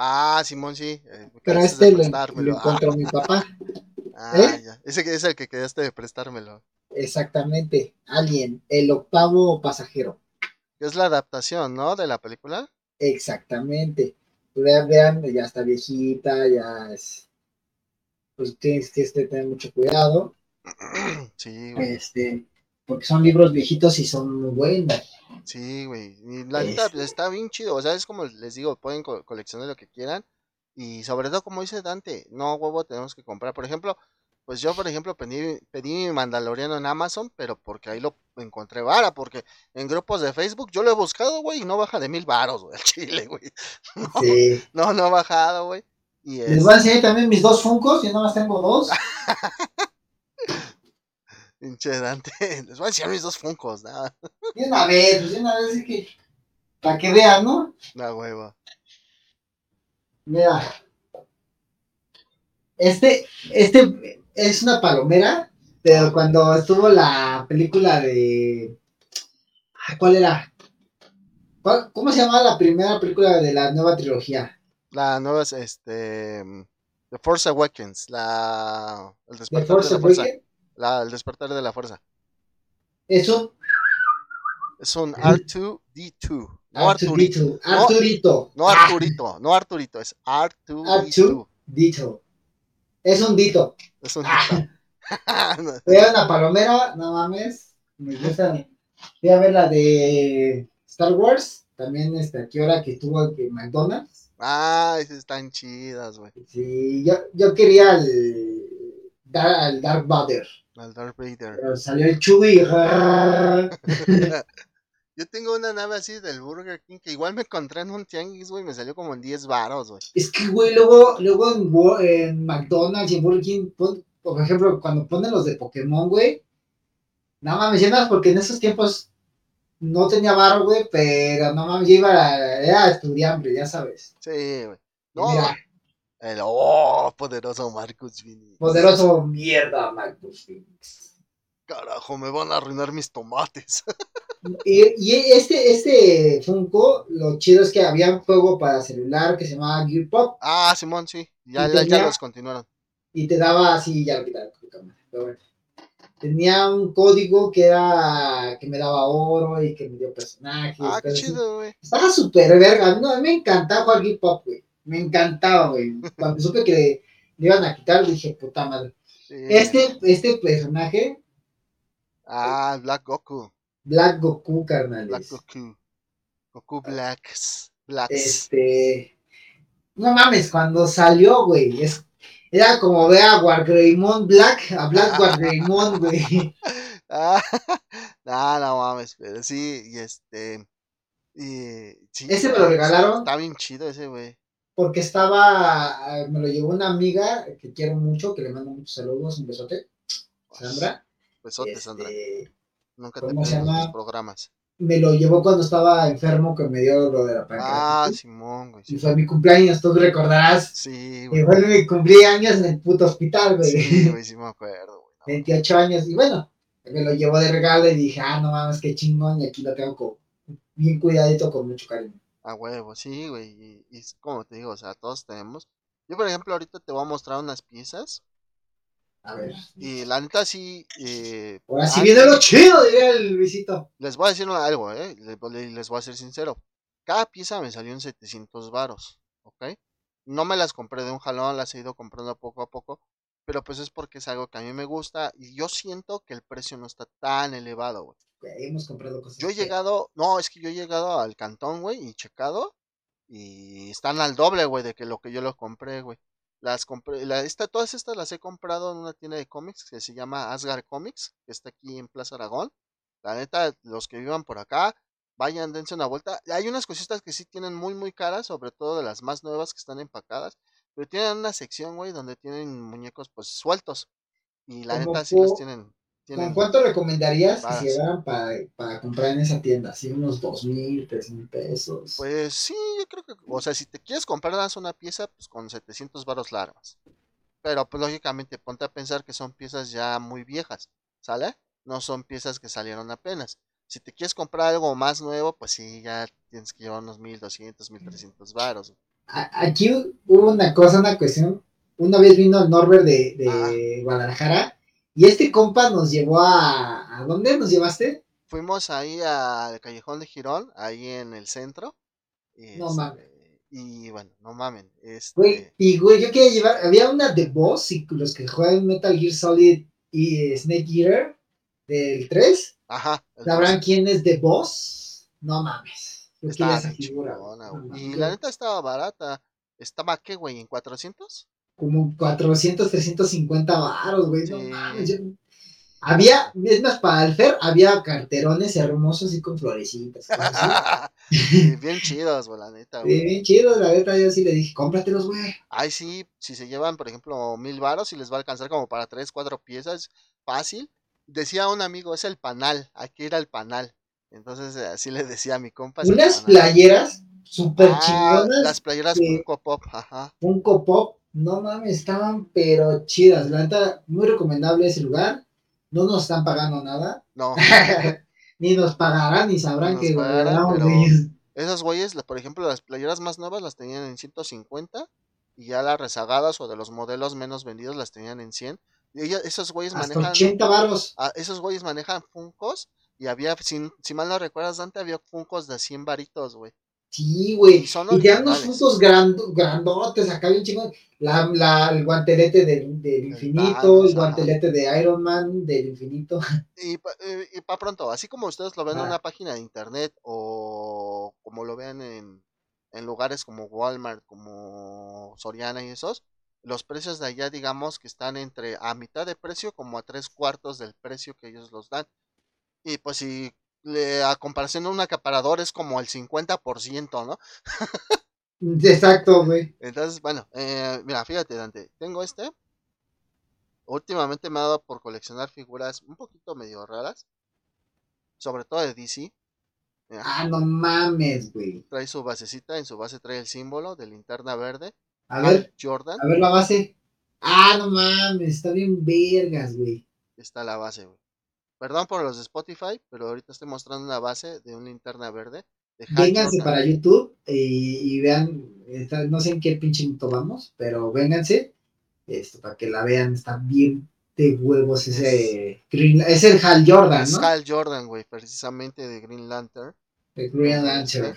Ah, Simón, sí. Eh, Pero este lo, encontró mi papá. Ah, ¿Eh? ya. Ese que es el que quedaste de prestármelo. Exactamente. Alien, el octavo pasajero. Es la adaptación, ¿no? De la película. Exactamente. Vean, vean, ya está viejita, ya es. Pues tienes que este, tener mucho cuidado. Sí, güey. Este, porque son libros viejitos y son muy buenos. Sí, güey. Y la neta pues, está bien chido. O sea, es como les digo, pueden coleccionar lo que quieran. Y sobre todo, como dice Dante, no huevo tenemos que comprar. Por ejemplo, pues yo, por ejemplo, pedí, pedí mi Mandaloriano en Amazon, pero porque ahí lo encontré vara. Porque en grupos de Facebook yo lo he buscado, güey, y no baja de mil varos, güey, el chile, güey. No, sí. no, no ha bajado, güey. Y Les voy a enseñar también mis dos Funcos, yo más tengo dos. Pinche Dante, les voy a enseñar mis dos funcos, nada. Y una vez, pues una vez es que. Para que vean, ¿no? La hueva. Mira. Este, este es una palomera, pero cuando estuvo la película de. ¿Cuál era? ¿Cómo se llama la primera película de la nueva trilogía? La nueva es este. The Force Awakens, la. El de la fuerza. La, el despertar de la fuerza. ¿Eso? Es un R2D2. No Arturito. Arturito. No, Arturito. No Arturito. Es R2D2. Dito. Es un dito. Es un dito. Veo una palomera, no mames. Me gusta. Voy a ver la de Star Wars. También esta, ¿qué hora que estuvo en McDonald's? Ah, esas están chidas, güey. Sí, yo, yo quería al, al Dark Vader. Al Vader. Pero salió el Chubby. Yo tengo una nave así del Burger King que igual me encontré en un tianguis, güey, me salió como en 10 varos, güey. Es que, güey, luego, luego en, McDonald's y en Burger King, por ejemplo, cuando ponen los de Pokémon, güey, nada más me llenas porque en esos tiempos no tenía varo, güey, pero no mames, yo iba a, era estudiante, ya sabes. Sí, güey. No, el oh, poderoso Marcus Phoenix. Poderoso mierda, Marcus Phoenix. Carajo, me van a arruinar mis tomates. y, este, este Funko, lo chido es que había un juego para celular que se llamaba Gear Pop. Ah, Simón, sí. Ya, ya, los continuaron. Y te daba así, ya lo quitaron. Pero bueno. Tenía un código que era que me daba oro y que me dio personajes. Ah, qué chido, güey. Estaba súper verga. No, a mí me encantaba jugar Gear Pop, güey. Me encantaba, güey. Cuando supe que le, iban a quitar, dije, puta madre. Este, este personaje Ah, Black Goku. Black Goku, carnales. Black Goku. Goku Blacks. Blacks. Este. No mames, cuando salió, güey. Es, era como ver a Wargreymon Black, a Black Wargreymon, güey. Ah, no, no mames, pero sí, y este. Y, sí, ese me lo regalaron. Está bien chido ese, güey. Porque estaba. Me lo llevó una amiga que quiero mucho, que le mando muchos saludos, un besote. Sandra. Besote, Sandra. Este, Nunca te se programas. Me lo llevó cuando estaba enfermo que me dio lo de la Ah, Simón, güey. Y fue mi cumpleaños, tú recordarás. Sí, güey. Y fue mi cumpleaños en el puto hospital, güey. Sí, güey, sí me acuerdo, güey. 28 años. Y bueno, me lo llevó de regalo y dije, ah, no mames, qué chingón. Y aquí lo tengo bien cuidadito, con mucho cariño. A huevo, sí, güey. Y, y como te digo, o sea, todos tenemos. Yo, por ejemplo, ahorita te voy a mostrar unas piezas a ver. Y la neta sí. Eh, Ahora sí viene lo chido, diría el visito. Les voy a decir algo, ¿eh? Les, voy a ser sincero. Cada pieza me salió en 700 varos, ¿ok? No me las compré de un jalón, las he ido comprando poco a poco. Pero pues es porque es algo que a mí me gusta y yo siento que el precio no está tan elevado, güey. Hemos comprado cosas. Yo he llegado, no, es que yo he llegado al cantón, güey, y checado. Y están al doble, güey, de que lo que yo los compré, güey. Las compré, la, esta, todas estas las he comprado en una tienda de cómics que se llama Asgard Comics, que está aquí en Plaza Aragón. La neta, los que vivan por acá, vayan, dense una vuelta. Hay unas cositas que sí tienen muy, muy caras, sobre todo de las más nuevas que están empacadas. Pero tienen una sección, güey, donde tienen muñecos, pues, sueltos. Y la neta sí los tienen ¿Con cuánto recomendarías que se llevaran para, comprar en esa tienda? ¿Sí, unos dos mil, tres mil pesos? Pues sí, yo creo que, o sea, si te quieres comprar una pieza, pues con 700 varos largas. Pero pues lógicamente ponte a pensar que son piezas ya muy viejas, ¿sale? No son piezas que salieron apenas. Si te quieres comprar algo más nuevo, pues sí, ya tienes que llevar unos 1200, 1300 varos. Aquí hubo una cosa, una cuestión. Una vez vino el Norbert de, de Guadalajara y este compa nos llevó a. ¿A dónde nos llevaste? Fuimos ahí al Callejón de Girón, ahí en el centro. no este, mames. Y bueno, no mamen. Este... y güey, yo quería llevar. Había una de Boss, y los que juegan Metal Gear Solid y Snake Eater del 3. Ajá. ¿Sabrán quién es The Boss? No mames. Esa figura. y la neta estaba barata. ¿Estaba qué, güey? ¿En 400? como 400, 350 baros, güey. No mames. Había, es más, para el Fer había carterones hermosos y con florecitas. bien chidos, güey, la neta, güey. bien chidos, la neta, yo sí le dije, cómpratelos, güey. Ay, sí, si se llevan, por ejemplo, mil varos y les va a alcanzar como para tres, cuatro piezas, fácil. Decía un amigo, es el panal, aquí era el panal. Entonces, así le decía a mi compa. Unas playeras súper ah, chingonas. Las playeras Funko Pop, ajá. Funko Pop, no mames, estaban pero chidas. La neta, muy recomendable ese lugar. No nos están pagando nada. No. ni nos pagarán, ni sabrán que Esas güeyes, por ejemplo, las playeras más nuevas las tenían en 150 y ya las rezagadas o de los modelos menos vendidos las tenían en 100. Y esos güeyes manejan 80 varos. esos güeyes manejan Funcos y había, si, si mal no recuerdas, Dante, había Funcos de 100 varitos, güey. Sí, güey. Y te dan unos frutos grandotes acá bien chingón. La, la, el guantelete del, del infinito, el guantelete de Iron Man del infinito. Y, eh, y para pronto, así como ustedes lo ven en una página de internet o como lo vean en, en lugares como Walmart, como Soriana y esos, los precios de allá digamos que están entre a mitad de precio como a tres cuartos del precio que ellos los dan. Y pues si le, a comparación de un acaparador es como el 50%, ¿no? Exacto, güey. Entonces, bueno, eh, mira, fíjate, Dante, tengo este. Últimamente me ha dado por coleccionar figuras un poquito medio raras, sobre todo de DC. Ah, no mames, güey. Trae su basecita, en su base trae el símbolo de linterna verde. A ver, Jordan. A ver la base. Ah, no mames, está bien vergas, güey. Está la base, güey. Perdón por los de Spotify, pero ahorita estoy mostrando una base de una linterna verde. vénganse para YouTube y, vean, no sé en qué pinche minuto vamos, pero vénganse esto, para que la vean, está bien de huevos ese Green, es el Hal Jordan, es Hal Jordan, güey, precisamente de Green Lantern. De Green Lantern.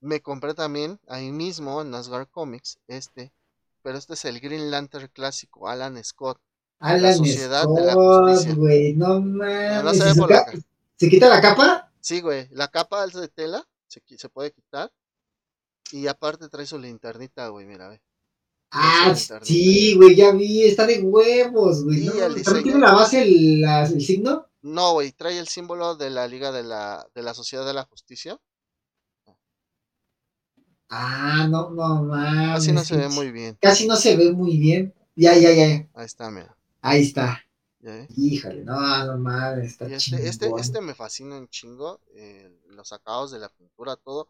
Me compré también ahí mismo en Asgard Comics este, pero este es el Green Lantern clásico, Alan Scott. Alan la sociedad Scott, güey, no mames. se, quita la capa? Sí, güey, la capa es de tela, se, se puede quitar. Y aparte trae su linternita, güey, mira, ve. Ah, sí, güey, ya vi, está de huevos, güey. ¿no? tiene la base el, el signo? No, güey, trae el símbolo de la Liga de la, de la Sociedad de la Justicia. Ah, no, no mames. Casi no se ve muy bien. Casi no se ve muy bien. Ya, ya, ya. Ahí está, mira. Ahí está. Híjole, no, no mames, está este, este, este, me fascina un chingo. Eh, los sacados de la pintura, todo.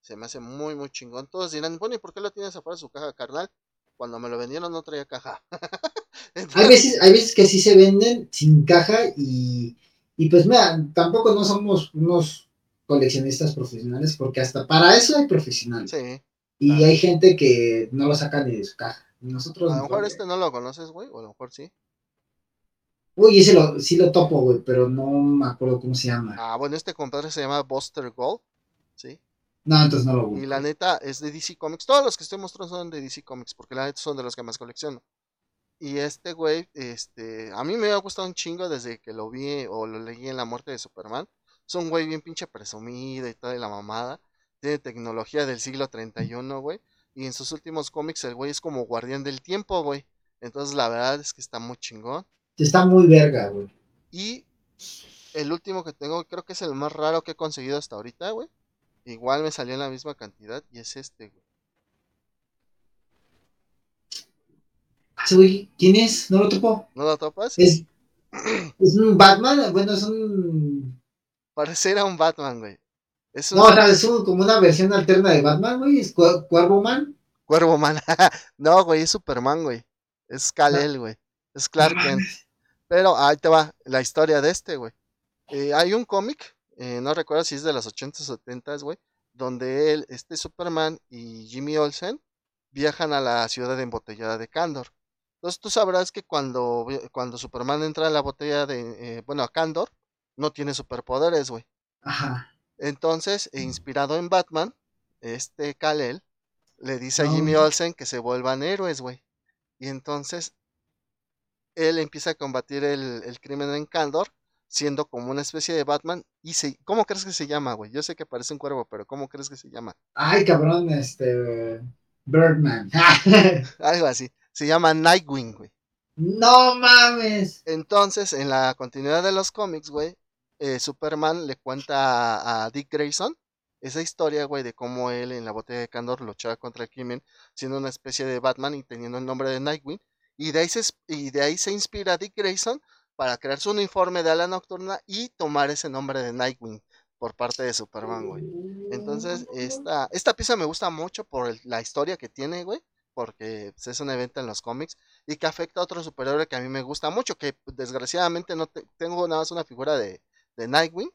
Se me hace muy, muy chingón. Todos dirán, bueno, ¿y por qué lo tienes afuera de su caja carnal? Cuando me lo vendieron no traía caja. hay, veces, hay veces que sí se venden sin caja y, y pues mira, tampoco no somos unos coleccionistas profesionales porque hasta para eso hay profesionales. Sí. Y hay gente que no lo saca ni de su caja. Nosotros a lo mejor este no lo conoces, güey, o a lo mejor sí. Uy, ese lo, sí lo topo, güey, pero no me acuerdo cómo se llama. Ah, bueno, este compadre se llama Buster Gold, ¿sí? No, entonces no lo Y la neta es de DC Comics. Todos los que estoy mostrando son de DC Comics, porque la neta son de los que más colecciono. Y este güey, este, a mí me ha gustado un chingo desde que lo vi o lo leí en La Muerte de Superman. Es un güey bien pinche presumido y toda la mamada. Tiene tecnología del siglo 31, güey. Y en sus últimos cómics el güey es como guardián del tiempo, güey. Entonces la verdad es que está muy chingón. Está muy verga, güey. Y el último que tengo, creo que es el más raro que he conseguido hasta ahorita, güey. Igual me salió en la misma cantidad y es este, güey. Ah, güey, ¿quién es? ¿No lo topo? ¿No lo topas? Es, es un Batman, bueno, es un... Pareciera un Batman, güey. Es No, o sea, es como una versión alterna de Batman, güey, es Cuervo Man. Cuervo Man, no, güey, es Superman, güey. Es Kal-El, güey. Es Clark Kent. Pero ahí te va la historia de este, güey. Eh, hay un cómic eh, no recuerdo si es de los 80 o 70, güey, donde él, este Superman y Jimmy Olsen viajan a la ciudad embotellada de Candor. Entonces tú sabrás que cuando, cuando Superman entra a la botella de, eh, bueno, a Candor, no tiene superpoderes, güey. Ajá. Entonces, e inspirado en Batman, este Kal-El le dice a Jimmy Olsen que se vuelvan héroes, güey. Y entonces él empieza a combatir el, el crimen en Candor siendo como una especie de Batman. Y se, ¿Cómo crees que se llama, güey? Yo sé que parece un cuervo, pero ¿cómo crees que se llama? Ay, cabrón, este. Birdman. Algo así. Se llama Nightwing, güey. No mames. Entonces, en la continuidad de los cómics, güey, eh, Superman le cuenta a, Dick Grayson esa historia, güey, de cómo él en la botella de Candor luchaba contra el crimen, siendo una especie de Batman y teniendo el nombre de Nightwing. Y de ahí se, y de ahí se inspira Dick Grayson para crear su uniforme de ala nocturna y tomar ese nombre de Nightwing por parte de Superman, güey. Entonces, esta, esta pieza me gusta mucho por la historia que tiene, güey, porque pues, es un evento en los cómics y que afecta a otro superhéroe que a mí me gusta mucho, que desgraciadamente no tengo nada más una figura de, de Nightwing,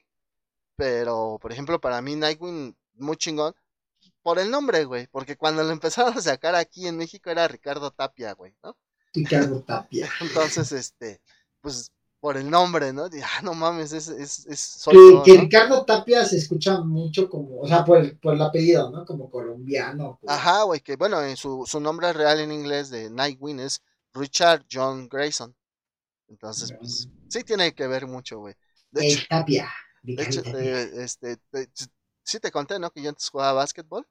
pero, por ejemplo, para mí Nightwing, muy chingón, por el nombre, güey, porque cuando lo empezaron a sacar aquí en México era Ricardo Tapia, güey, ¿no? Ricardo Tapia. Entonces, este, pues por el nombre, ¿no? ah, no mames, es, es, es que, Ricardo Tapia se escucha mucho como, o sea, por el, por el apellido, ¿no? Como colombiano. Ajá, güey, que bueno, en su, su nombre real en inglés de Nightwing es Richard John Grayson. Entonces, pues, sí tiene que ver mucho, güey. De hecho, Tapia. De hecho, eh, este, sí te conté, ¿no? Que yo antes jugaba básquetbol.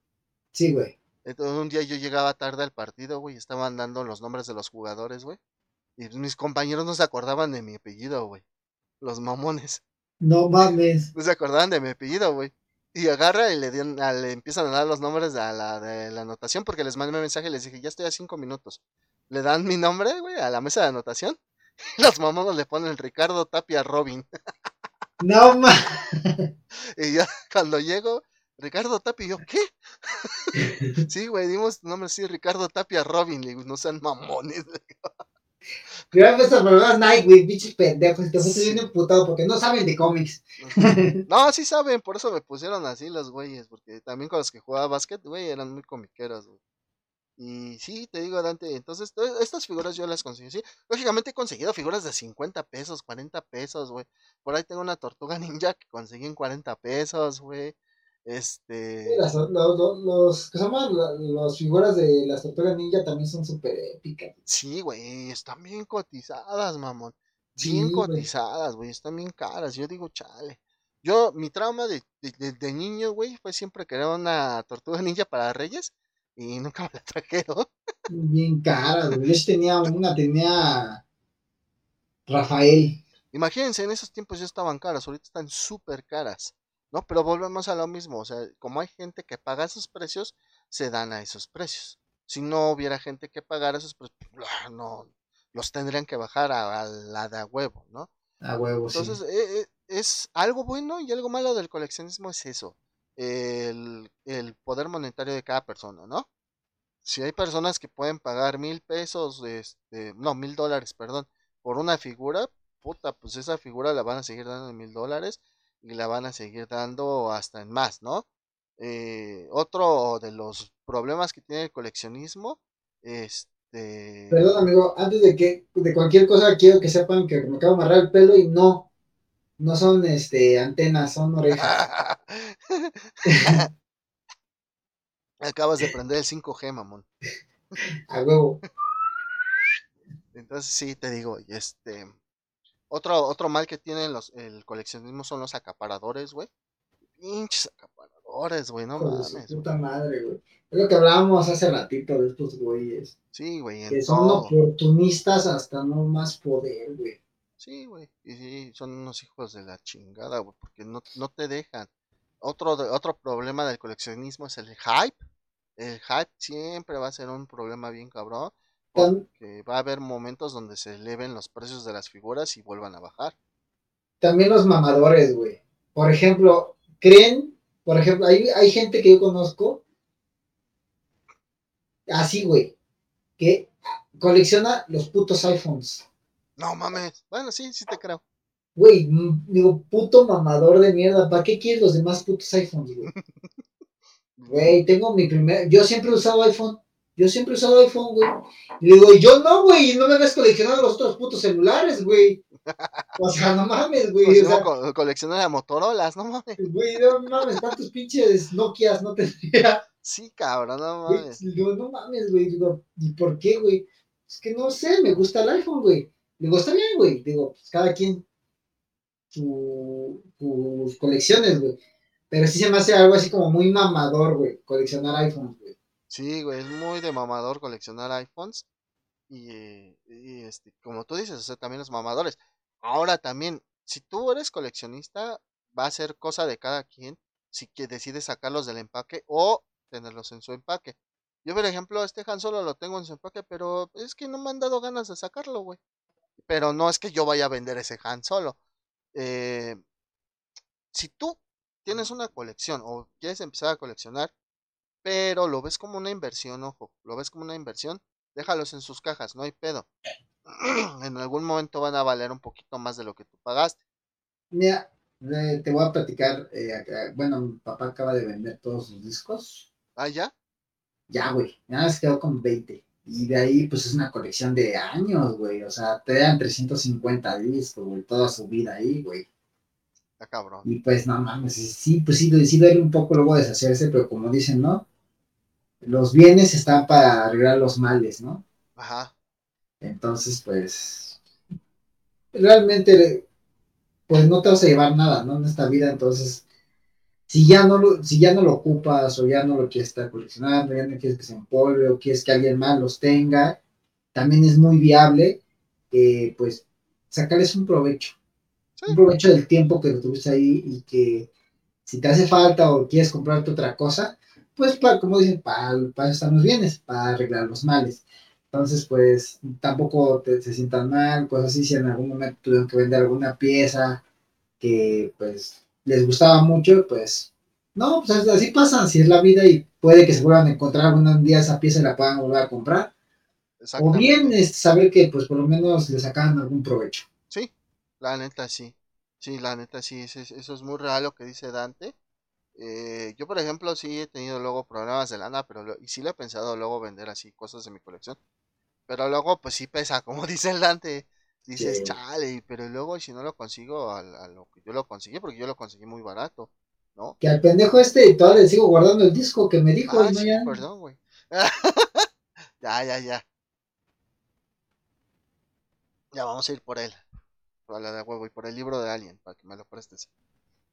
Sí, güey. Entonces un día yo llegaba tarde al partido, güey, estaban dando los nombres de los jugadores, güey. Y mis compañeros no se acordaban de mi apellido, güey. Los mamones. No mames. No se acordaban de mi apellido, güey. Y agarra y le, le empiezan a dar los nombres de la, de la anotación porque les mandé un mensaje y les dije, ya estoy a cinco minutos. Le dan mi nombre, güey, a la mesa de anotación. Y los mamones le ponen Ricardo Tapia Robin. No mames. Y ya cuando llego, Ricardo Tapia, y yo, ¿qué? sí, güey, dimos nombre sí, Ricardo Tapia Robin, le digo, no sean mamones. Que estas palabras Nike, güey, bichos pendejos, te fuiste bien emputado porque no saben de cómics. no, sí saben, por eso me pusieron así los güeyes, porque también con los que jugaba básquet, güey, eran muy comiqueros, güey. Y sí, te digo, Dante, entonces estas figuras yo las conseguí, sí. Lógicamente he conseguido figuras de 50 pesos, 40 pesos, güey. Por ahí tengo una tortuga ninja que conseguí en 40 pesos, güey. Este. Las, los, los, que se llaman las figuras de las tortugas ninja también son súper épicas. Sí, güey, están bien cotizadas, mamón. Bien cotizadas, güey, están bien caras. Yo digo, chale. Yo, mi trauma de, de, niño, güey, fue siempre querer una tortuga ninja para Reyes y nunca me la trajeron. Bien caras, güey. Yo tenía una, tenía Rafael. Imagínense, en esos tiempos ya estaban caras, ahorita están súper caras. ¿No? Pero volvemos a lo mismo, o sea, como hay gente que paga esos precios, se dan a esos precios. Si no hubiera gente que pagara esos precios, pues, no, los tendrían que bajar a, la de a huevo, ¿no? A huevo, Entonces, eh, eh, es algo bueno y algo malo del coleccionismo es eso, el, el poder monetario de cada persona, ¿no? Si hay personas que pueden pagar mil pesos, este, no, mil dólares, perdón, por una figura, puta, pues esa figura la van a seguir dando en mil dólares y la van a seguir dando hasta en más, ¿no? Eh, otro de los problemas que tiene el coleccionismo, este... Perdón, amigo, antes de que, de cualquier cosa, quiero que sepan que me acabo de amarrar el pelo y no, no son, este, antenas, son orejas. Acabas de prender el 5G, mamón. A huevo. Entonces sí, te digo, este... Otro, otro mal que tienen los, el coleccionismo son los acaparadores, güey. Pinches acaparadores, güey, no mames. Puta madre, güey. Es lo que hablábamos hace ratito de estos güeyes. Sí, güey. Que son oportunistas hasta no más poder, güey. Sí, güey. Y sí, son unos hijos de la chingada, güey, porque no, no te dejan. Otro, otro problema del coleccionismo es el hype. El hype siempre va a ser un problema bien cabrón. Porque va a haber momentos donde se eleven los precios de las figuras y vuelvan a bajar. También los mamadores, güey. Por ejemplo, creen, por ejemplo, hay, hay gente que yo conozco, así, güey, que colecciona los putos iPhones. No mames. Bueno, sí, sí te creo. Güey, digo, puto mamador de mierda. ¿Para qué quieres los demás putos iPhones, güey? Güey, tengo mi primer. Yo siempre he usado iPhone. Yo siempre he usado iPhone, güey. Y le digo, yo no, güey, no me ves coleccionando los otros putos celulares, güey. O sea, no mames, güey. Pues o sea, de Motorolas, no mames. Güey, no mames, cuántos pinches Nokias no tendría. Sí, cabrón, no mames. digo, no mames, güey. Digo, ¿y por qué, güey? Es que no sé, me gusta el iPhone, güey. Digo, está bien, güey. Digo, pues cada quien su, sus colecciones, güey. Pero sí se me hace algo así como muy mamador, güey, coleccionar iPhones, güey. Sí, güey, es muy de mamador coleccionar iPhones. Y, este, como tú dices, o sea, también los mamadores. Ahora también, si tú eres coleccionista, va a ser cosa de cada quien si que decide sacarlos del empaque o tenerlos en su empaque. Yo, por ejemplo, este Han Solo lo tengo en su empaque, pero es que no me han dado ganas de sacarlo, güey. Pero no es que yo vaya a vender ese Han Solo. Eh, si tú tienes una colección o quieres empezar a coleccionar, pero lo ves como una inversión, ojo, lo ves como una inversión, déjalos en sus cajas, no hay pedo. en algún momento van a valer un poquito más de lo que tú pagaste. Mira, te voy a platicar, eh, bueno, mi papá acaba de vender todos sus discos. ¿Ah, ya? Ya, güey, ya se quedó con 20. Y de ahí, pues es una colección de años, güey. O sea, te dan 350 discos, güey, toda su vida ahí, güey. Está cabrón. Y pues, no mames, sí, pues sí, sí duele un poco luego deshacerse, pero como dicen, ¿no? Los bienes están para arreglar los males, ¿no? Ajá. Entonces, pues, realmente, pues no te vas a llevar nada, ¿no? En esta vida, entonces, si ya no lo, si ya no lo ocupas o ya no lo quieres estar coleccionando, ya no quieres que se empolve o quieres que alguien más los tenga, también es muy viable, eh, pues, sacarles un provecho. Un provecho del tiempo que tuviste ahí y que si te hace falta o quieres comprarte otra cosa, pues, para, como dicen, para, para eso están los bienes, para arreglar los males. Entonces, pues, tampoco te, se sientan mal, cosas así, si en algún momento tuvieron que vender alguna pieza que, pues, les gustaba mucho, pues, no, pues así pasa, así es la vida y puede que se vuelvan a encontrar algún día esa pieza y la puedan volver a comprar. O bien es saber que, pues, por lo menos le sacan algún provecho. Sí, la neta sí. Sí, la neta sí, eso es, muy real lo que dice Dante. Eh, yo, por ejemplo, sí he tenido luego problemas de lana, pero y sí le he pensado luego vender así cosas de mi colección. Pero luego, pues sí pesa, como dice el Dante. Dices, chale, pero luego si no lo consigo a, lo que yo lo conseguí, porque yo lo conseguí muy barato, ¿no? Que al pendejo este todavía le sigo guardando el disco que me dijo. Ah, sí, perdón, güey. ya, ya, ya. Ya vamos a ir por él. Por la de huevo y por el libro de Alien, para que me lo prestes.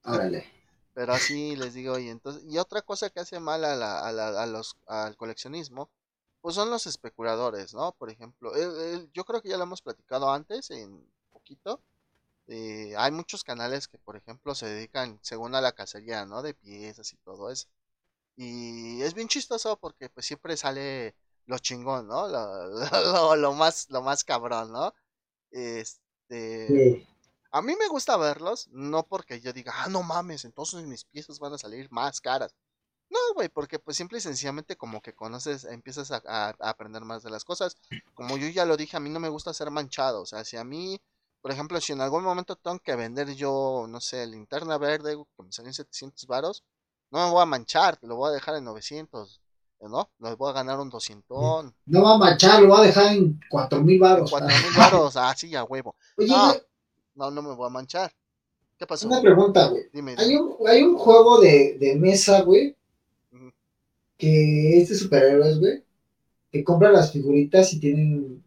Órale. Pero así les digo, y entonces, y otra cosa que hace mal a, la, a, los, al coleccionismo pues son los especuladores, ¿no? Por ejemplo, yo creo que ya lo hemos platicado antes, en poquito. Eh, hay muchos canales que, por ejemplo, se dedican según a la cacería, ¿no? De piezas y todo eso. Y es bien chistoso porque pues siempre sale lo chingón, ¿no? Lo, lo, más, lo más cabrón, ¿no? Este... A mí me gusta verlos, no porque yo diga, ah, no mames, entonces mis piezas van a salir más caras. No, güey, porque pues simple y sencillamente como que conoces, empiezas a, aprender más de las cosas. Como yo ya lo dije, a mí no me gusta ser manchado. O sea, si a mí, por ejemplo, si en algún momento tengo que vender yo, no sé, linterna verde, que me salen 700 varos, no me voy a manchar, lo voy a dejar en 900, ¿no? Lo voy a ganar un 200. No va a manchar, lo voy a dejar en 4000 varos. 4000 varos, ah, sí, a huevo. no, no, no me voy a manchar. ¿Qué pasó? Una pregunta, güey. Hay un, hay un juego de, de mesa, güey, que este superhéroes, güey, que compran las figuritas y tienen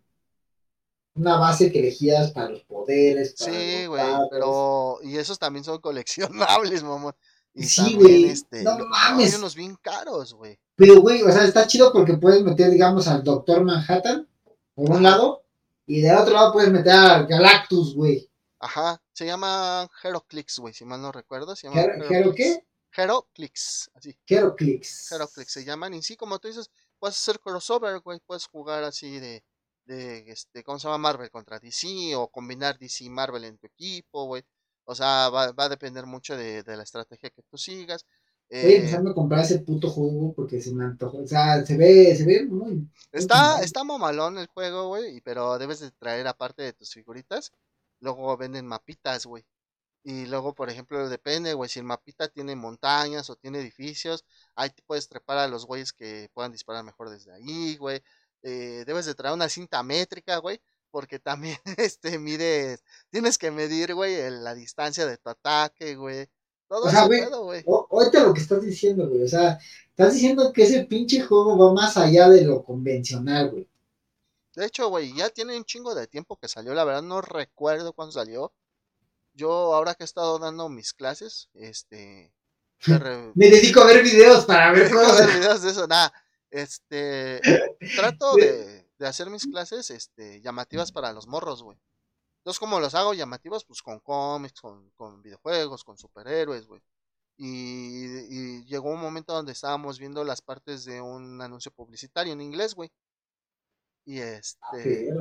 una base que elegías para los poderes. sí, güey, pero. Y esos también son coleccionables, mamá. Y sí, güey. Este, no mames. Hay unos bien caros, güey. Pero, güey, o sea, está chido porque puedes meter, digamos, al Doctor Manhattan por un lado y de otro lado puedes meter al Galactus, güey. Ajá, se llama Heroclix, güey, si mal no recuerdo. Se llama ¿Hero qué? Heroclix, así. Heroclix. Heroclix se llaman. Y sí, como tú dices, puedes hacer crossover, güey. Puedes jugar así de, de, este, ¿cómo se llama? Marvel contra DC o combinar DC y Marvel en tu equipo, güey. O sea, va, va, a depender mucho de, de, la estrategia que tú sigas. Estoy eh, empezando a comprar ese puto juego porque se me antojó. O sea, se ve, se ve muy. Está, está mamalón el juego, güey. Pero debes de traer aparte de tus figuritas. Luego venden mapitas, güey. Y luego, por ejemplo, depende, güey, si el mapita tiene montañas o tiene edificios, ahí te puedes trepar a los güeyes que puedan disparar mejor desde ahí, güey. Eh, debes de traer una cinta métrica, güey, porque también, este, mides, tienes que medir, güey, la distancia de tu ataque, güey. Todo eso, güey. Ahorita lo que estás diciendo, güey, o sea, estás diciendo que ese pinche juego va más allá de lo convencional, güey. De hecho, güey, ya tiene un chingo de tiempo que salió, la verdad no recuerdo cuándo salió yo ahora que he estado dando mis clases, este... Me dedico a ver videos para ver cosas. videos de eso, nada. Este, trato de, de, hacer mis clases este, llamativas para los morros, güey. Entonces, como los hago llamativas? Pues con cómics, con, con videojuegos, con superhéroes, güey. Y, y, llegó un momento donde estábamos viendo las partes de un anuncio publicitario en inglés, güey. Y ah, este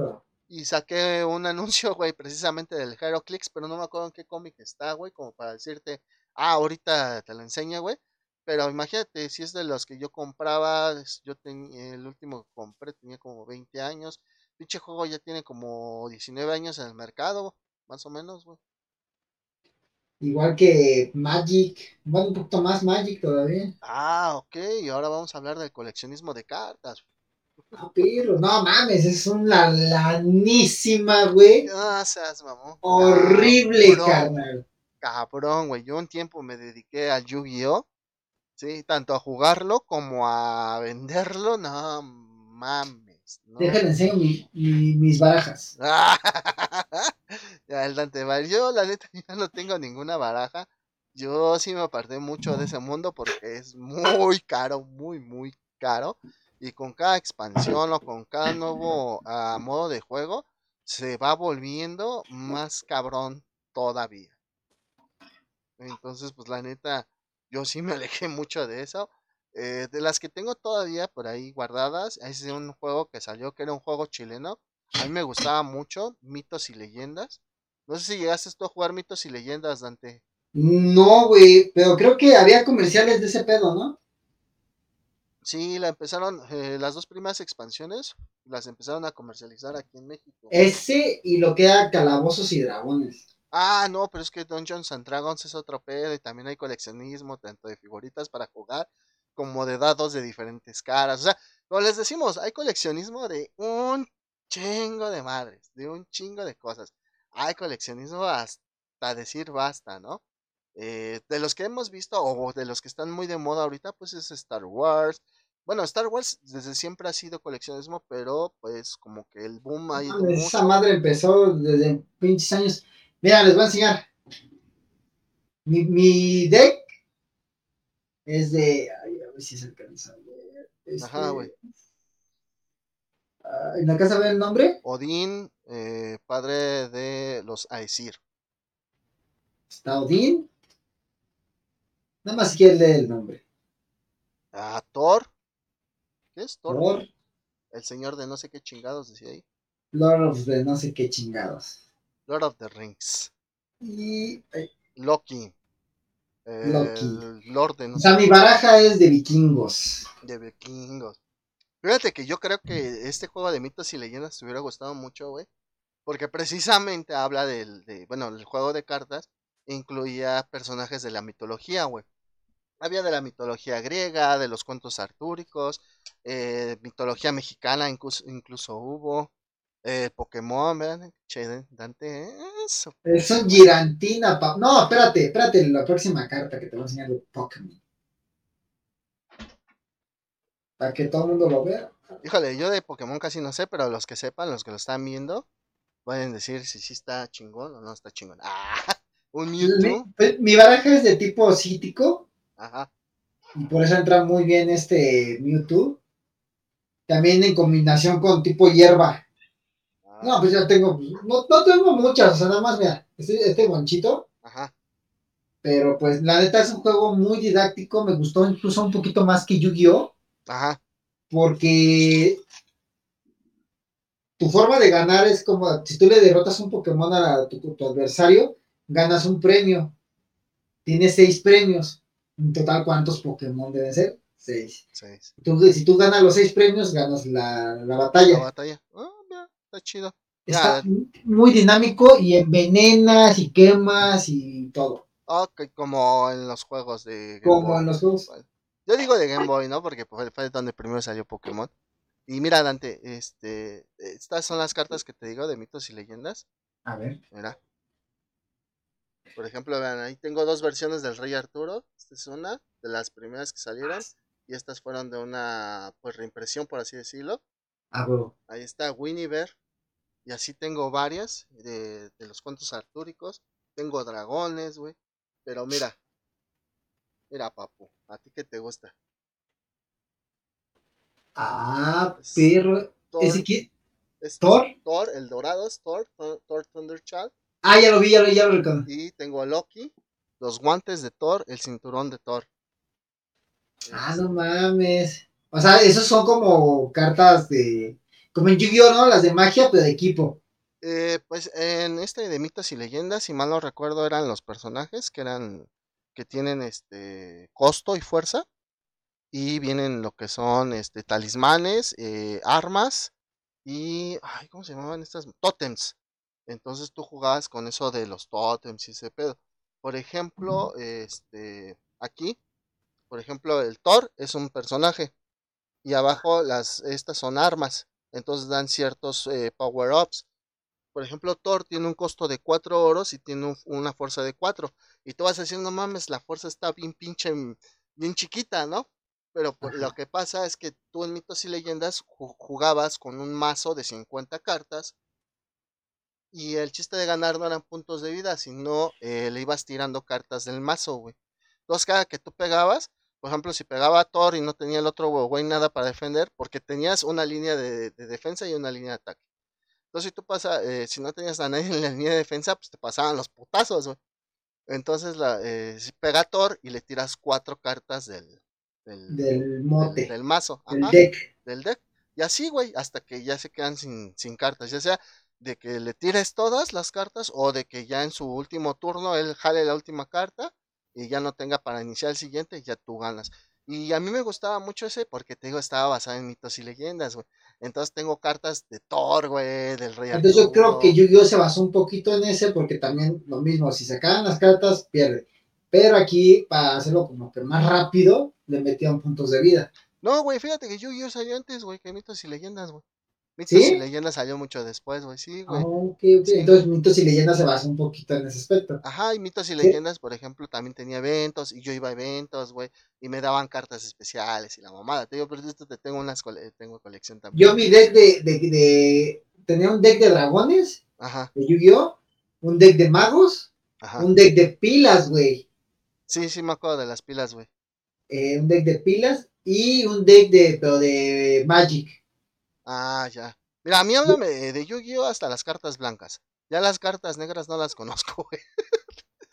y saqué un anuncio, güey, precisamente del Heroclix, pero no me acuerdo en qué cómic está, güey, como para decirte, ah, ahorita te lo enseño, güey. Pero imagínate, si es de los que yo compraba, yo tenía, el último que compré tenía como 20 años. Pinche juego ya tiene como 19 años en el mercado, más o menos, güey. Igual que Magic, bueno, un poquito más Magic todavía. Ah, ok, y ahora vamos a hablar del coleccionismo de cartas. Pero, no mames, es una lanísima, güey. No seas mamón. Horrible, carnal. Cabrón, güey. Yo un tiempo me dediqué al Yu-Gi-Oh! Sí, tanto a jugarlo como a venderlo. No mames. No. Déjame enseñar mis barajas. ya, el Dante Yo, la neta, ya no tengo ninguna baraja. yo sí me aparté mucho de ese mundo porque es muy caro, muy, muy caro. Y con cada expansión o con cada nuevo ah, modo de juego, se va volviendo más cabrón todavía. Entonces, pues la neta, yo sí me alejé mucho de eso. Eh, de las que tengo todavía por ahí guardadas, es un juego que salió, que era un juego chileno. A mí me gustaba mucho, mitos y leyendas. No sé si llegaste tú a jugar mitos y leyendas, Dante. No, güey, pero creo que había comerciales de ese pedo, ¿no? Sí, la empezaron, eh, las dos primeras expansiones las empezaron a comercializar aquí en México. Ese y lo que era Calabozos y Dragones. Ah, no, pero es que Dungeons and Dragons es otro pedo y también hay coleccionismo, tanto de figuritas para jugar como de dados de diferentes caras. O sea, como les decimos, hay coleccionismo de un chingo de madres, de un chingo de cosas. Hay coleccionismo hasta decir basta, ¿no? Eh, de los que hemos visto o de los que están muy de moda ahorita, pues es Star Wars. Bueno, Star Wars desde siempre ha sido coleccionismo, pero pues como que el boom ha ido. esa madre empezó desde pinches años. Mira, les voy a enseñar. Mi, mi deck es de. Ay, a ver si se alcanza. Este, Ajá, güey. Ah, ¿En la casa ve el nombre? Odín, eh, padre de los Aesir. Está Odín. Nada más si quieres leer el nombre. Ah, Thor. ¿Qué es Thor? Thor. El señor de no sé qué chingados decía ahí. Lord of the no sé qué chingados. Lord of the Rings. Y. Loki. Loki. Lord de no o sea, mi baraja es de vikingos. De vikingos. Fíjate que yo creo que este juego de mitos y leyendas te hubiera gustado mucho, güey. Porque precisamente habla del, de, bueno, el juego de cartas incluía personajes de la mitología, güey. Había de la mitología griega, de los cuentos artúricos, eh, mitología mexicana incluso, incluso hubo. Eh, Pokémon, vean, che, Dante, eso. Es un girantina, pa no, espérate, espérate, la próxima carta que te voy a enseñar de Pokémon. Para que todo el mundo lo vea. Híjole, yo de Pokémon casi no sé, pero los que sepan, los que lo están viendo, pueden decir si sí está chingón o no está chingón. Ah, un Mewtwo. Mi, mi baraja es de tipo cítico. Ajá. Y por eso entra muy bien este Mewtwo. También en combinación con tipo hierba. No, pues ya tengo, no, no tengo muchas, o sea, nada más, mira, este, este bonchito. Ajá. Pero pues la neta es un juego muy didáctico, me gustó incluso un poquito más que Yu-Gi-Oh! Ajá. Porque tu forma de ganar es como, si tú le derrotas un Pokémon a tu, adversario, ganas un premio. Tienes seis premios. En total, ¿cuántos Pokémon deben ser? Seis. Seis. si tú ganas los seis premios, ganas la, la batalla. La batalla. Ah, está chido. Está muy dinámico y envenenas y quemas y todo. Ok, como en los juegos de Game Como en los juegos. Yo digo de Game Boy, ¿no? Porque fue donde primero salió Pokémon. Y mira, Dante, este, estas son las cartas que te digo de mitos y leyendas. A ver. Mira. Por ejemplo, vean, ahí tengo dos versiones del Rey Arturo. Esta es una de las primeras que salieron. Y estas fueron de una, pues, reimpresión, por así decirlo. Ah, Ahí está Winnie Bear. Y así tengo varias de, de los cuentos artúricos. Tengo dragones, güey. Pero mira. Mira, papu. ¿A ti qué te gusta? Ah, perro. ¿Ese qué? ¿Thor? Thor, el dorado es Thor, Thor, Thunderchild. Ah, ya lo vi, ya lo, ya lo Y tengo a Loki, los guantes de Thor, el cinturón de Thor. Ah, no mames. O sea, esos son como cartas de como en Yu-Gi-Oh, ¿no? Las de magia, pero de equipo. Eh, pues en este de mitos y leyendas, si mal no recuerdo, eran los personajes que eran que tienen este costo y fuerza y vienen lo que son este talismanes, eh, armas y ay, ¿cómo se llamaban estas? Totems. Entonces tú jugabas con eso de los totems y ese pedo. Por ejemplo, este aquí, por ejemplo, el Thor es un personaje y abajo las estas son armas entonces dan ciertos eh, power-ups. Por ejemplo, Thor tiene un costo de 4 oros y tiene una fuerza de 4. Y tú vas diciendo, no mames, la fuerza está bien pinche, bien chiquita, ¿no? Pero lo que pasa es que tú en mitos y leyendas jugabas con un mazo de 50 cartas Y el chiste de ganar no eran puntos de vida, sino eh, le ibas tirando cartas del mazo, güey. Entonces, cada que tú pegabas, por ejemplo, si pegaba a Thor y no tenía el otro güey nada para defender, porque tenías una línea de, defensa y una línea de ataque. Entonces, si tú pasas, eh, si no tenías a nadie en la línea de defensa, pues te pasaban los putazos, güey. Entonces, la, eh, si pega a Thor y le tiras cuatro cartas del, del, mote. Del, mazo. Del deck. Del deck. Y así, güey, hasta que ya se quedan sin, sin cartas. Ya sea de que le tires todas las cartas o de que ya en su último turno él jale la última carta y ya no tenga para iniciar el siguiente y ya tú ganas. Y a mí me gustaba mucho ese porque te digo, estaba basado en mitos y leyendas, güey. Entonces tengo cartas de Thor, güey, del Rey Entonces yo creo que Yu-Gi-Oh se basó un poquito en ese porque también lo mismo, si sacaban las cartas, pierde. Pero aquí, para hacerlo como que más rápido, le metían puntos de vida. No, güey, fíjate que Yu-Gi-Oh salió antes, güey, que mitos y leyendas, güey. Mitos y leyendas salió mucho después, güey, sí, güey. Ah, Entonces, mitos y leyendas se basa un poquito en ese aspecto. Ajá, y mitos y leyendas, por ejemplo, también tenía eventos, y yo iba a eventos, güey, y me daban cartas especiales y la mamada. Te digo, pero esto te tengo unas tengo colección también. Yo mi deck de, de, de, tenía un deck de dragones, Ajá. de Yu-Gi-Oh, un deck de magos, Ajá. un deck de pilas, güey. Sí, sí me acuerdo de las pilas, güey. Eh, un deck de pilas y un deck de, pero de Magic. Ah, ya. Mira, a mí háblame de Yu-Gi-Oh hasta las cartas blancas. Ya las cartas negras no las conozco, güey.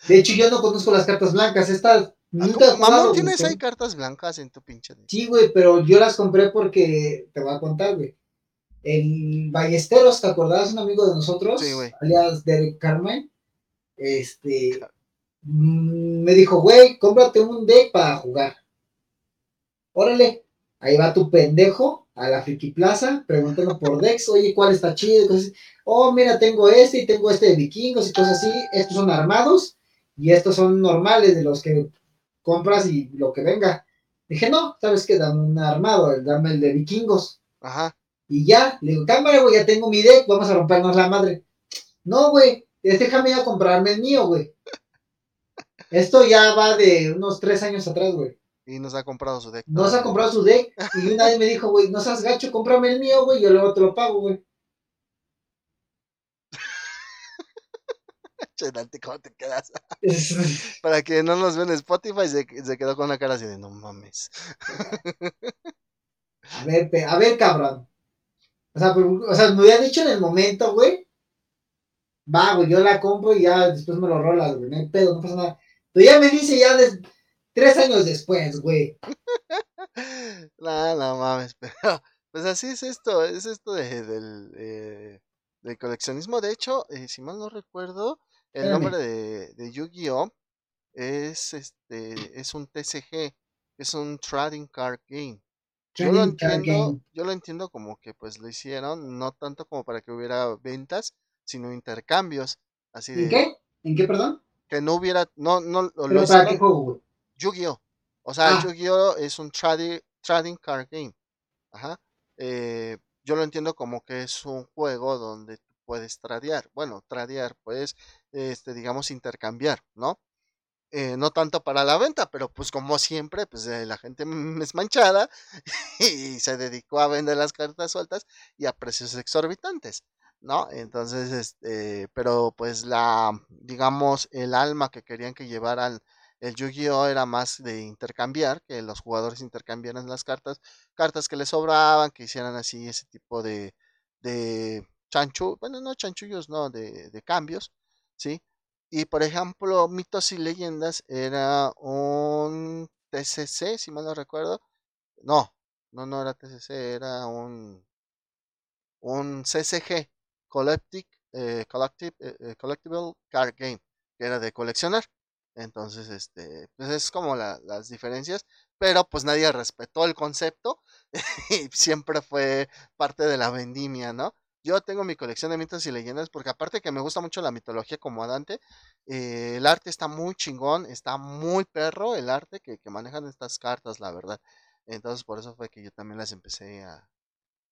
De hecho, yo no conozco las cartas blancas. Estas. Nunca Mamón, ¿tienes ahí cartas blancas en tu pinche? Sí, güey, pero yo las compré porque. Te voy a contar, güey. El Ballesteros, ¿te acordás? Un amigo de nosotros. Sí, güey. Alias Derek Carmen. Este. Mm, me dijo, güey, cómprate un deck para jugar. Órale. Ahí va tu pendejo a la Friki Plaza preguntando por Dex, oye, ¿cuál está chido? Oh, mira, tengo este y tengo este de vikingos y cosas así. Estos son armados y estos son normales de los que compras y lo que venga. Dije, no, ¿sabes qué? Dame un armado, dame el de vikingos. Ajá. Y ya, le digo, cámara, güey, ya tengo mi deck, vamos a rompernos la madre. No, güey, déjame ya comprarme el mío, güey. Esto ya va de unos tres años atrás, güey. Y nos ha comprado su deck. Nos ha comprado su deck. Y una vez me dijo, güey, no seas gacho, cómprame el mío, güey, yo luego te lo pago, güey. Chenante, ¿cómo te quedas? Para que no nos ven en Spotify, se, se, quedó con la cara así de no mames. a ver, a ver, cabrón. O sea, o sea, me había dicho en el momento, güey. Va, güey, yo la compro y ya después me lo rolas, güey. No hay pedo, no pasa nada. Pero ya me dice ya Tres años después, güey. no, no mames, pero pues así es esto, es esto de, del, eh, del coleccionismo. De hecho, eh, si mal no recuerdo, el nombre de, de Yu-Gi-Oh! es este es un TCG, es un Trading Card Game. yo lo entiendo, yo lo entiendo como que pues lo hicieron, no tanto como para que hubiera ventas, sino intercambios. Así ¿En qué? ¿En qué, perdón? Que no hubiera, no, no, lo, para qué juego, güey? Yu-Gi-Oh! O sea, ah. Yu-Gi-Oh! es un trading, card game. Ajá. Eh, yo lo entiendo como que es un juego donde tú puedes tradear. Bueno, tradear, puedes, este, digamos, intercambiar, ¿no? Eh, no tanto para la venta, pero pues como siempre, pues eh, la gente es manchada y se dedicó a vender las cartas sueltas y a precios exorbitantes, ¿no? Entonces, este, pero pues la, digamos, el alma que querían que llevaran el Yu-Gi-Oh era más de intercambiar, que los jugadores intercambiaran las cartas, cartas que les sobraban, que hicieran así ese tipo de, de chanchu, bueno, no chanchullos, no, de, cambios, ¿sí? Y por ejemplo, mitos y leyendas era un TCC, si mal no recuerdo. No, no, no era TCC, era un, un CCG, eh, eh, eh, Collectible Card Game, que era de coleccionar. Entonces, este, pues es como las diferencias, pero pues nadie respetó el concepto y siempre fue parte de la vendimia, ¿no? Yo tengo mi colección de mitos y leyendas porque aparte que me gusta mucho la mitología como Dante, eh, el arte está muy chingón, está muy perro el arte que, manejan estas cartas, la verdad. Entonces por eso fue que yo también las empecé a,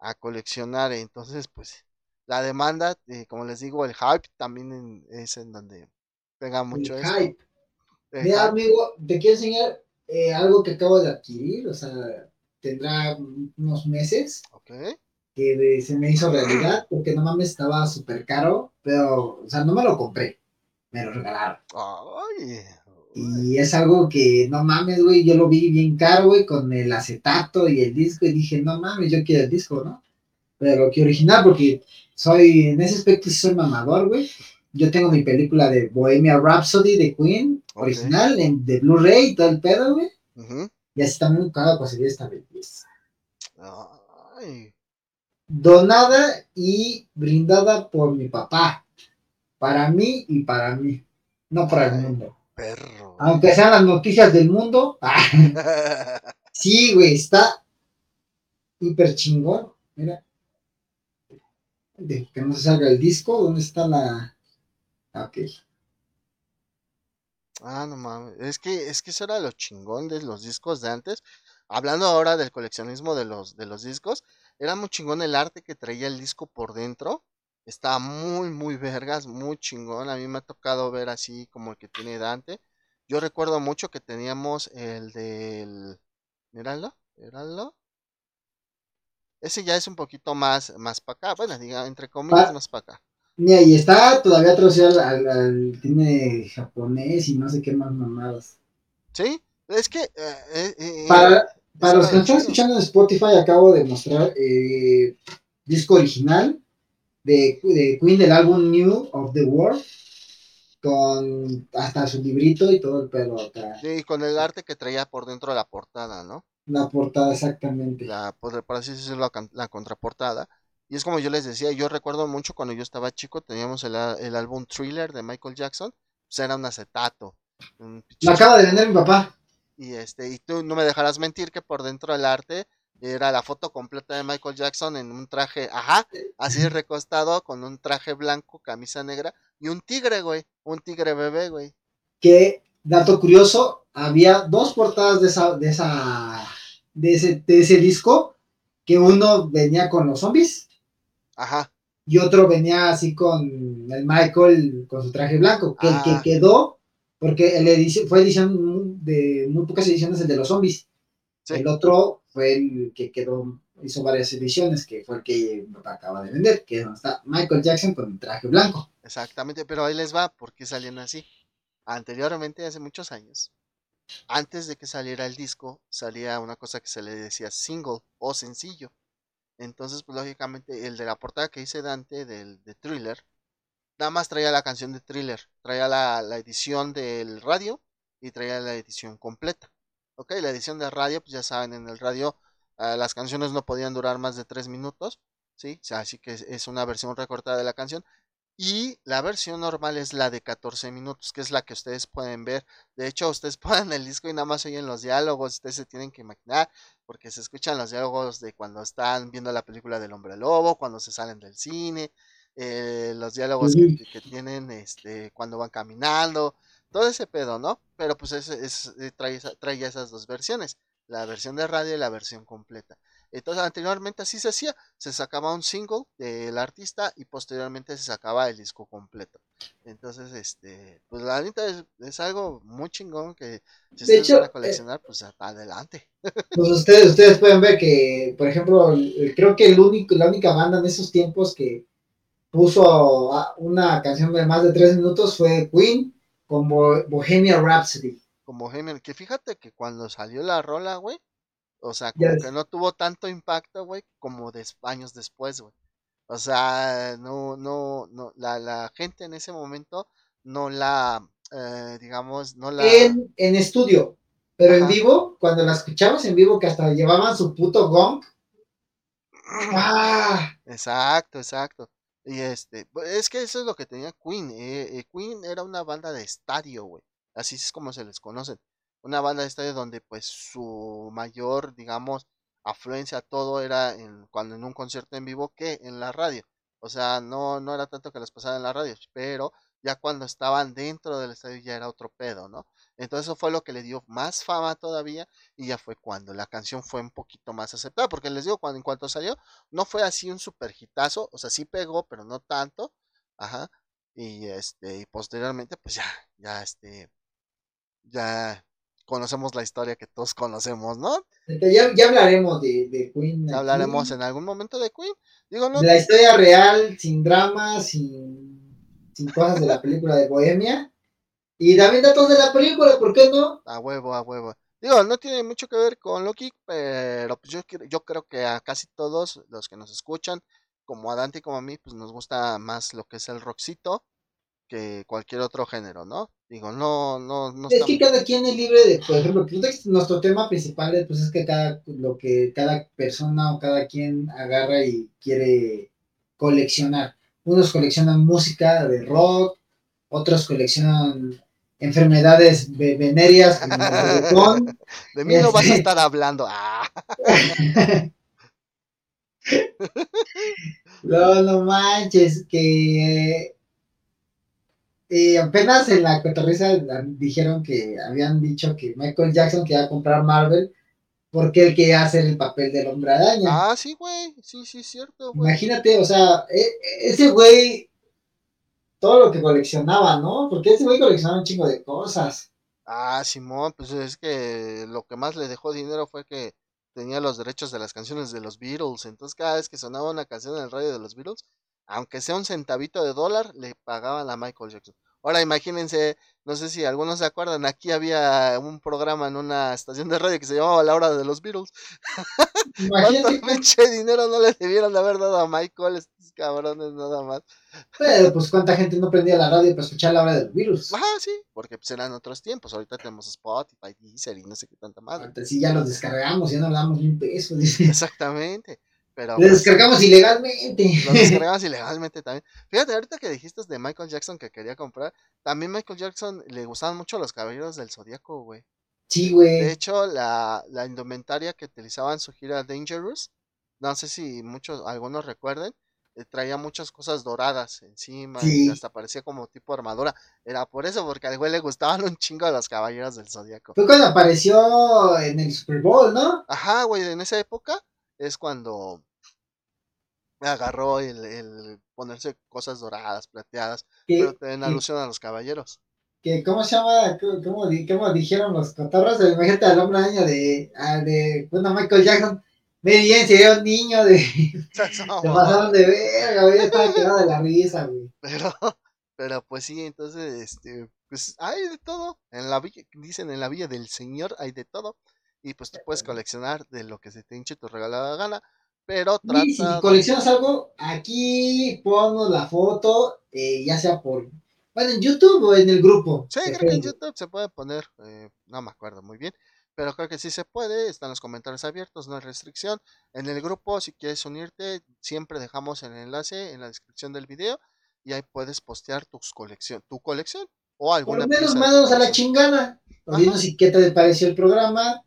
a coleccionar. Entonces pues la demanda, eh, como les digo, el hype también es en donde pega mucho el Hype. Mira, amigo, te quiero enseñar eh, algo que acabo de adquirir, o sea, tendrá unos meses. Que se me hizo realidad, porque no mames, estaba súper caro, pero, o sea, no me lo compré, me lo regalaron. Y es algo que, no mames, güey, yo lo vi bien caro, güey, con el acetato y el disco, y dije, no mames, yo quiero el disco, ¿no? Pero que original, porque soy, en ese aspecto soy mamador, güey. Yo tengo mi película de Bohemia Rhapsody de Queen, original, en, de Blu-ray y todo el pedo, güey. Y así también cada conseguir esta belleza. Donada y brindada por mi papá. Para mí y para mí. No para el mundo. Perro. Aunque sean las noticias del mundo. sí, güey, está hiper chingón. Mira. De que no se salga el disco. ¿Dónde está la.? Ok. Ah, no mames. Es que, es que eso era lo chingón de los discos de antes. Hablando ahora del coleccionismo de los, de los discos, era muy chingón el arte que traía el disco por dentro. Estaba muy, muy vergas, muy chingón. A mí me ha tocado ver así como el que tiene Dante. Yo recuerdo mucho que teníamos el del... Míralo, míralo. Ese ya es un poquito más, más para acá. Bueno, diga, entre comillas, más para acá. Mira, y está todavía traducido al, al, tiene japonés y no sé qué más mamadas. Sí, es que... Eh, eh, eh, para, para los que están escuchando en Spotify, acabo de mostrar disco original de, de, Queen del álbum New of the World, con hasta su librito y todo el pelo acá. Sí, con el arte que traía por dentro de la portada, ¿no? La portada, exactamente. La, por, así decirlo, la contraportada. Y es como yo les decía, yo recuerdo mucho cuando yo estaba chico, teníamos el, álbum Thriller de Michael Jackson, pues era un acetato. Lo acaba de vender mi papá. Y este, y tú no me dejarás mentir que por dentro del arte era la foto completa de Michael Jackson en un traje, ajá, así recostado, con un traje blanco, camisa negra, y un tigre, güey, un tigre bebé, güey. Que, dato curioso, había dos portadas de esa, de esa, de ese, de ese disco, que uno venía con los zombies Ajá. Y otro venía así con el Michael con su traje blanco, que el que ah. quedó, porque el edición, fue edición de muy pocas ediciones el de los zombies. El otro fue el que quedó, hizo varias ediciones, que fue el que acaba de vender, que es donde está Michael Jackson con el traje blanco. Exactamente, pero ahí les va, ¿por qué salían así? Anteriormente, hace muchos años, antes de que saliera el disco, salía una cosa que se le decía single o sencillo. Entonces, pues lógicamente, el de la portada que hice Dante, del de Thriller, nada más traía la canción de Thriller, traía la, edición del radio y traía la edición completa. Ok, la edición de radio, pues ya saben, en el radio ah, las canciones no podían durar más de 3 minutos, ¿sí? así que es una versión recortada de la canción. Y la versión normal es la de 14 minutos, que es la que ustedes pueden ver. De hecho, ustedes ponen el disco y nada más oyen los diálogos, ustedes se tienen que imaginar, porque se escuchan los diálogos de cuando están viendo la película del hombre lobo, cuando se salen del cine, eh, los diálogos que, tienen este, cuando van caminando, todo ese pedo, ¿no? Pero pues es, es, eh, trae, trae esas dos versiones, la versión de radio y la versión completa. Entonces anteriormente así se hacía, se sacaba un single del artista y posteriormente se sacaba el disco completo. Entonces, este, pues la neta es, algo muy chingón que si ustedes van a eh, coleccionar, pues adelante. Pues ustedes, ustedes pueden ver que, por ejemplo, creo que el único, la única banda en esos tiempos que puso una canción de más de tres minutos fue Queen con Bohemia Rhapsody. Con Bohemia, que fíjate que cuando salió la rola, güey, o sea, como que no tuvo tanto impacto, güey, como de años después, güey. O sea, no, no, no, la, la gente en ese momento no la, eh, digamos, no la... En, en estudio, pero en vivo, cuando la escuchamos en vivo, que hasta llevaban su puto gong. ¡Ah! Exacto, exacto. Y este, es que eso es lo que tenía Queen. Eh, eh, Queen era una banda de estadio, güey. Así es como se les conocen una banda de estadio donde pues su mayor, digamos, afluencia todo era en, cuando en un concierto en vivo que en la radio. O sea, no, no era tanto que les pasara en la radio, pero ya cuando estaban dentro del estadio ya era otro pedo, ¿no? Entonces eso fue lo que le dio más fama todavía y ya fue cuando la canción fue un poquito más aceptada, porque les digo, cuando en cuanto salió, no fue así un super hitazo, o sea, sí pegó, pero no tanto, ajá, y este, y posteriormente, pues ya, ya este, ya conocemos la historia que todos conocemos, ¿no? Ya, ya hablaremos de, de Queen. hablaremos en algún momento de Queen. Digo, no, la historia real, sin drama, sin... sin cosas de la película de Bohemia. Y también datos de la película, ¿por qué no? A huevo, a huevo. Digo, no tiene mucho que ver con Loki, pero pues yo, yo creo que a casi todos los que nos escuchan, como a Dante y como a mí, pues nos gusta más lo que es el rockcito que cualquier otro género, ¿no? Digo, no, no, no. Es que cada quien es libre de, por ejemplo, nuestro tema principal pues es que cada, lo que cada persona o cada quien agarra y quiere coleccionar. Unos coleccionan música de rock, otros coleccionan enfermedades venéreas De mí no vas a este estar hablando. Ah. no, no manches, que eh, apenas en la cotorriza dijeron que habían dicho que Michael Jackson quería comprar Marvel porque él quería hacer el papel del hombre araña. Ah, sí, güey, sí, sí, es cierto. Imagínate, o sea, e, ese güey todo lo que coleccionaba, ¿no? Porque ese güey coleccionaba un chingo de cosas. Ah, Simón, pues es que lo que más le dejó dinero fue que tenía los derechos de las canciones de los Beatles. Entonces, cada vez que sonaba una canción en el radio de los Beatles, aunque sea un centavito de dólar, le pagaban a Michael Jackson. Ahora imagínense, no sé si algunos se acuerdan, aquí había un programa en una estación de radio que se llamaba La Hora de los Beatles. ¿Cuánto pinche dinero no le debieron de haber dado a Michael estos cabrones nada más? Pero pues cuánta gente no prendía la radio para escuchar La Hora de los Beatles. Ajá, sí, porque pues eran otros tiempos, ahorita tenemos Spotify, Deezer y no sé qué tanta madre. Antes sí ya los descargamos, ya no le damos ni un peso. Exactamente. Pero, lo pues, descargamos ilegalmente. Lo descargamos ilegalmente también. Fíjate, ahorita que dijiste de Michael Jackson que quería comprar, también Michael Jackson le gustaban mucho los caballeros del zodiaco, güey. Sí, güey. De hecho, la, la indumentaria que utilizaban en su gira Dangerous, no sé si muchos, algunos recuerden, eh, traía muchas cosas doradas encima y hasta parecía como tipo armadura. Era por eso, porque al güey le gustaban un chingo a los caballeros del zodiaco. Fue cuando apareció en el Super Bowl, ¿no? Ajá, güey, en esa época es cuando agarró el, ponerse cosas doradas, plateadas, pero en alusión a los caballeros. Que, ¿Cómo se llama? ¿Cómo, dijeron los cotorros? Imagínate al hombre año de, ah, de bueno, Michael Jackson. Me bien, sería un niño de. Se pasaron de verga, güey. Estaba quedado de la risa, güey. Pero, pero pues sí, entonces, este, pues hay de todo. En la villa, dicen en la villa del Señor hay de todo. Y pues tú puedes coleccionar de lo que se te hinche tu regalada gana. Pero trata. Y si coleccionas algo, aquí pongo la foto, eh, ya sea por. Bueno, en YouTube o en el grupo. Sí, creo que en YouTube se puede poner. Eh, no me acuerdo muy bien. Pero creo que sí se puede. Están los comentarios abiertos, no hay restricción. En el grupo, si quieres unirte, siempre dejamos el enlace en la descripción del video. Y ahí puedes postear tus colección, tu colección. O alguna. Por lo menos mandos a la chingada. Dinos si qué te pareció el programa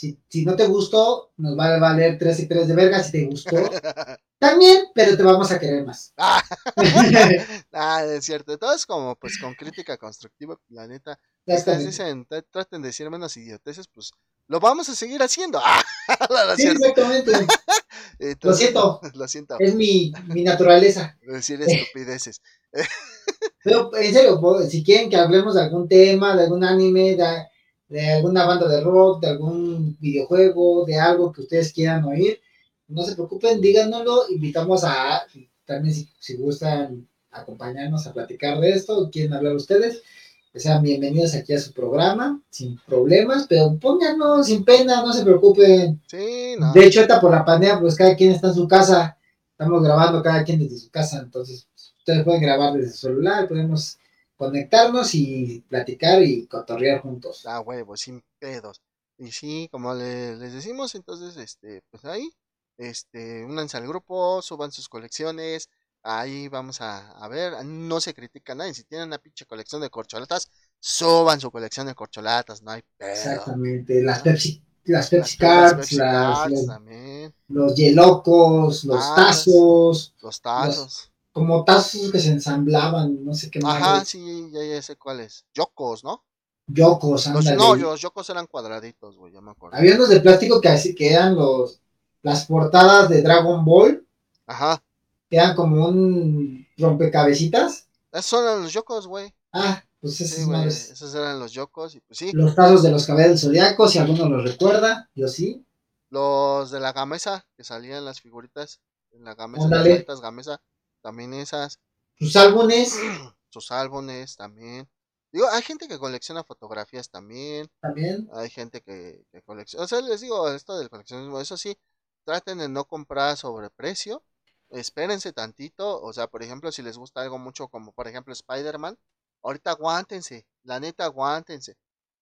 si, si no te gustó, nos va a valer 3 y 3 de verga. Si te gustó, también, pero te vamos a querer más. ah, es cierto. Todo es como, pues, con crítica constructiva, la neta. Ustedes dicen, traten de decir menos idioteces, pues, lo vamos a seguir haciendo. sí, exactamente. lo siento. Lo siento. Es mi, mi naturaleza. Decir estupideces. Pero, en serio, si quieren que hablemos de algún tema, de algún anime, de de alguna banda de rock, de algún videojuego, de algo que ustedes quieran oír, no se preocupen, díganoslo, invitamos a, también si, gustan acompañarnos a platicar de esto, quieren hablar ustedes, sean bienvenidos aquí a su programa, sin problemas, pero pónganos sin pena, no se preocupen. Sí, no. De hecho, ahorita por la pandemia, pues cada quien está en su casa, estamos grabando cada quien desde su casa, entonces ustedes pueden grabar desde su celular, podemos conectarnos y platicar y cotorrear juntos. Ah, huevo, sin pedos. Y sí, como les decimos, entonces, este, pues ahí, este, únanse al grupo, suban sus colecciones, ahí vamos a, ver, no se critica a nadie, si tienen una pinche colección de corcholatas, suban su colección de corcholatas, no hay pedo. Exactamente, las Pepsi, las Pepsi Cards, los Yelocos, los ah, tazos. Los tazos como tazos que se ensamblaban, no sé qué más. Ajá, sí, ya, ya sé cuáles. Yocos, ¿no? Yocos, ándale. no, los yocos eran cuadraditos, güey, ya me acuerdo. Había unos de plástico que así que eran los las portadas de Dragon Ball. Ajá. Que eran como un rompecabecitas. Esos eran los yocos, güey. Ah, pues esos, sí, esos eran los yocos y pues sí. Los tazos de los cabellos del zodiaco, si alguno los recuerda, yo sí. Los de la gamesa, que salían las figuritas en la gamesa, las gamesa también esas. Sus álbumes, sus álbumes también. Digo, hay gente que colecciona fotografías también. También. Hay gente que, que colecciona. O sea, les digo, esto del coleccionismo, eso sí, traten de no comprar sobre precio. Espérense tantito. O sea, por ejemplo, si les gusta algo mucho como, por ejemplo, Spider-Man, ahorita aguántense. La neta, aguántense.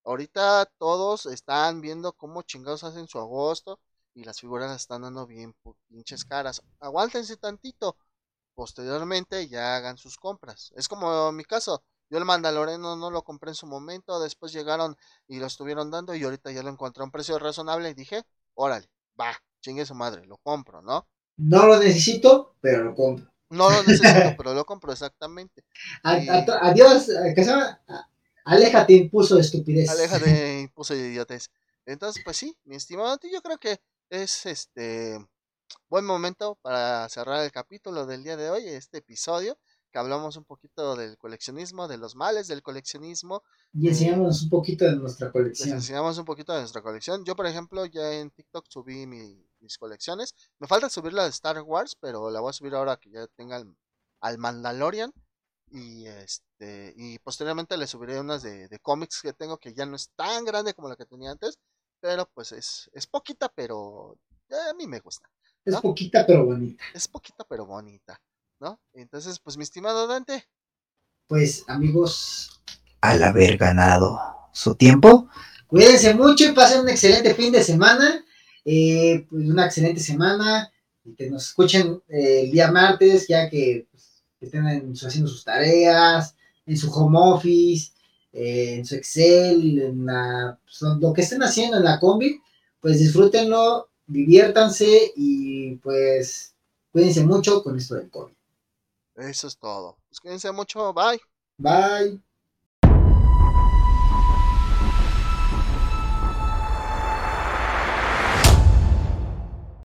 Ahorita todos están viendo cómo chingados hacen su agosto y las figuras están dando bien pinches caras. Aguántense tantito. Posteriormente ya hagan sus compras. Es como mi caso. Yo el Mandaloriano no lo compré en su momento, después llegaron y lo estuvieron dando y ahorita ya lo encontré a un precio razonable y dije, órale, va, chingue su madre, lo compro, ¿no? No lo necesito, pero lo compro. No lo necesito, pero lo compro exactamente. adiós, eh, que se llama? Aléjate, impuso de estupidez. Aléjate, impuso de idiotez. Entonces, pues sí, mi estimado, yo creo que es este buen momento para cerrar el capítulo del día de hoy, este episodio que hablamos un poquito del coleccionismo, de los males del coleccionismo. Y enseñamos un poquito de nuestra colección. enseñamos un poquito de nuestra colección. Yo, por ejemplo, ya en TikTok subí mis colecciones. Me falta subir la de Star Wars, pero la voy a subir ahora que ya tenga al Mandalorian. Y este y posteriormente le subiré unas de, cómics que tengo que ya no es tan grande como la que tenía antes. Pero pues es, es poquita, pero a mí me gusta. Es poquita pero bonita. Es poquita pero bonita. ¿no? Entonces, pues mi estimado Dante. Pues amigos, al haber ganado su tiempo, cuídense mucho y pasen un excelente fin de semana. Eh, pues una excelente semana. Y que nos escuchen eh, el día martes, ya que, pues, estén haciendo sus tareas, en su home office, eh, en su Excel, en la, pues, lo que estén haciendo en la combi, pues disfrútenlo, diviértanse y pues cuídense mucho con esto del COVID. Eso es todo. Pues cuídense mucho. Bye. Bye.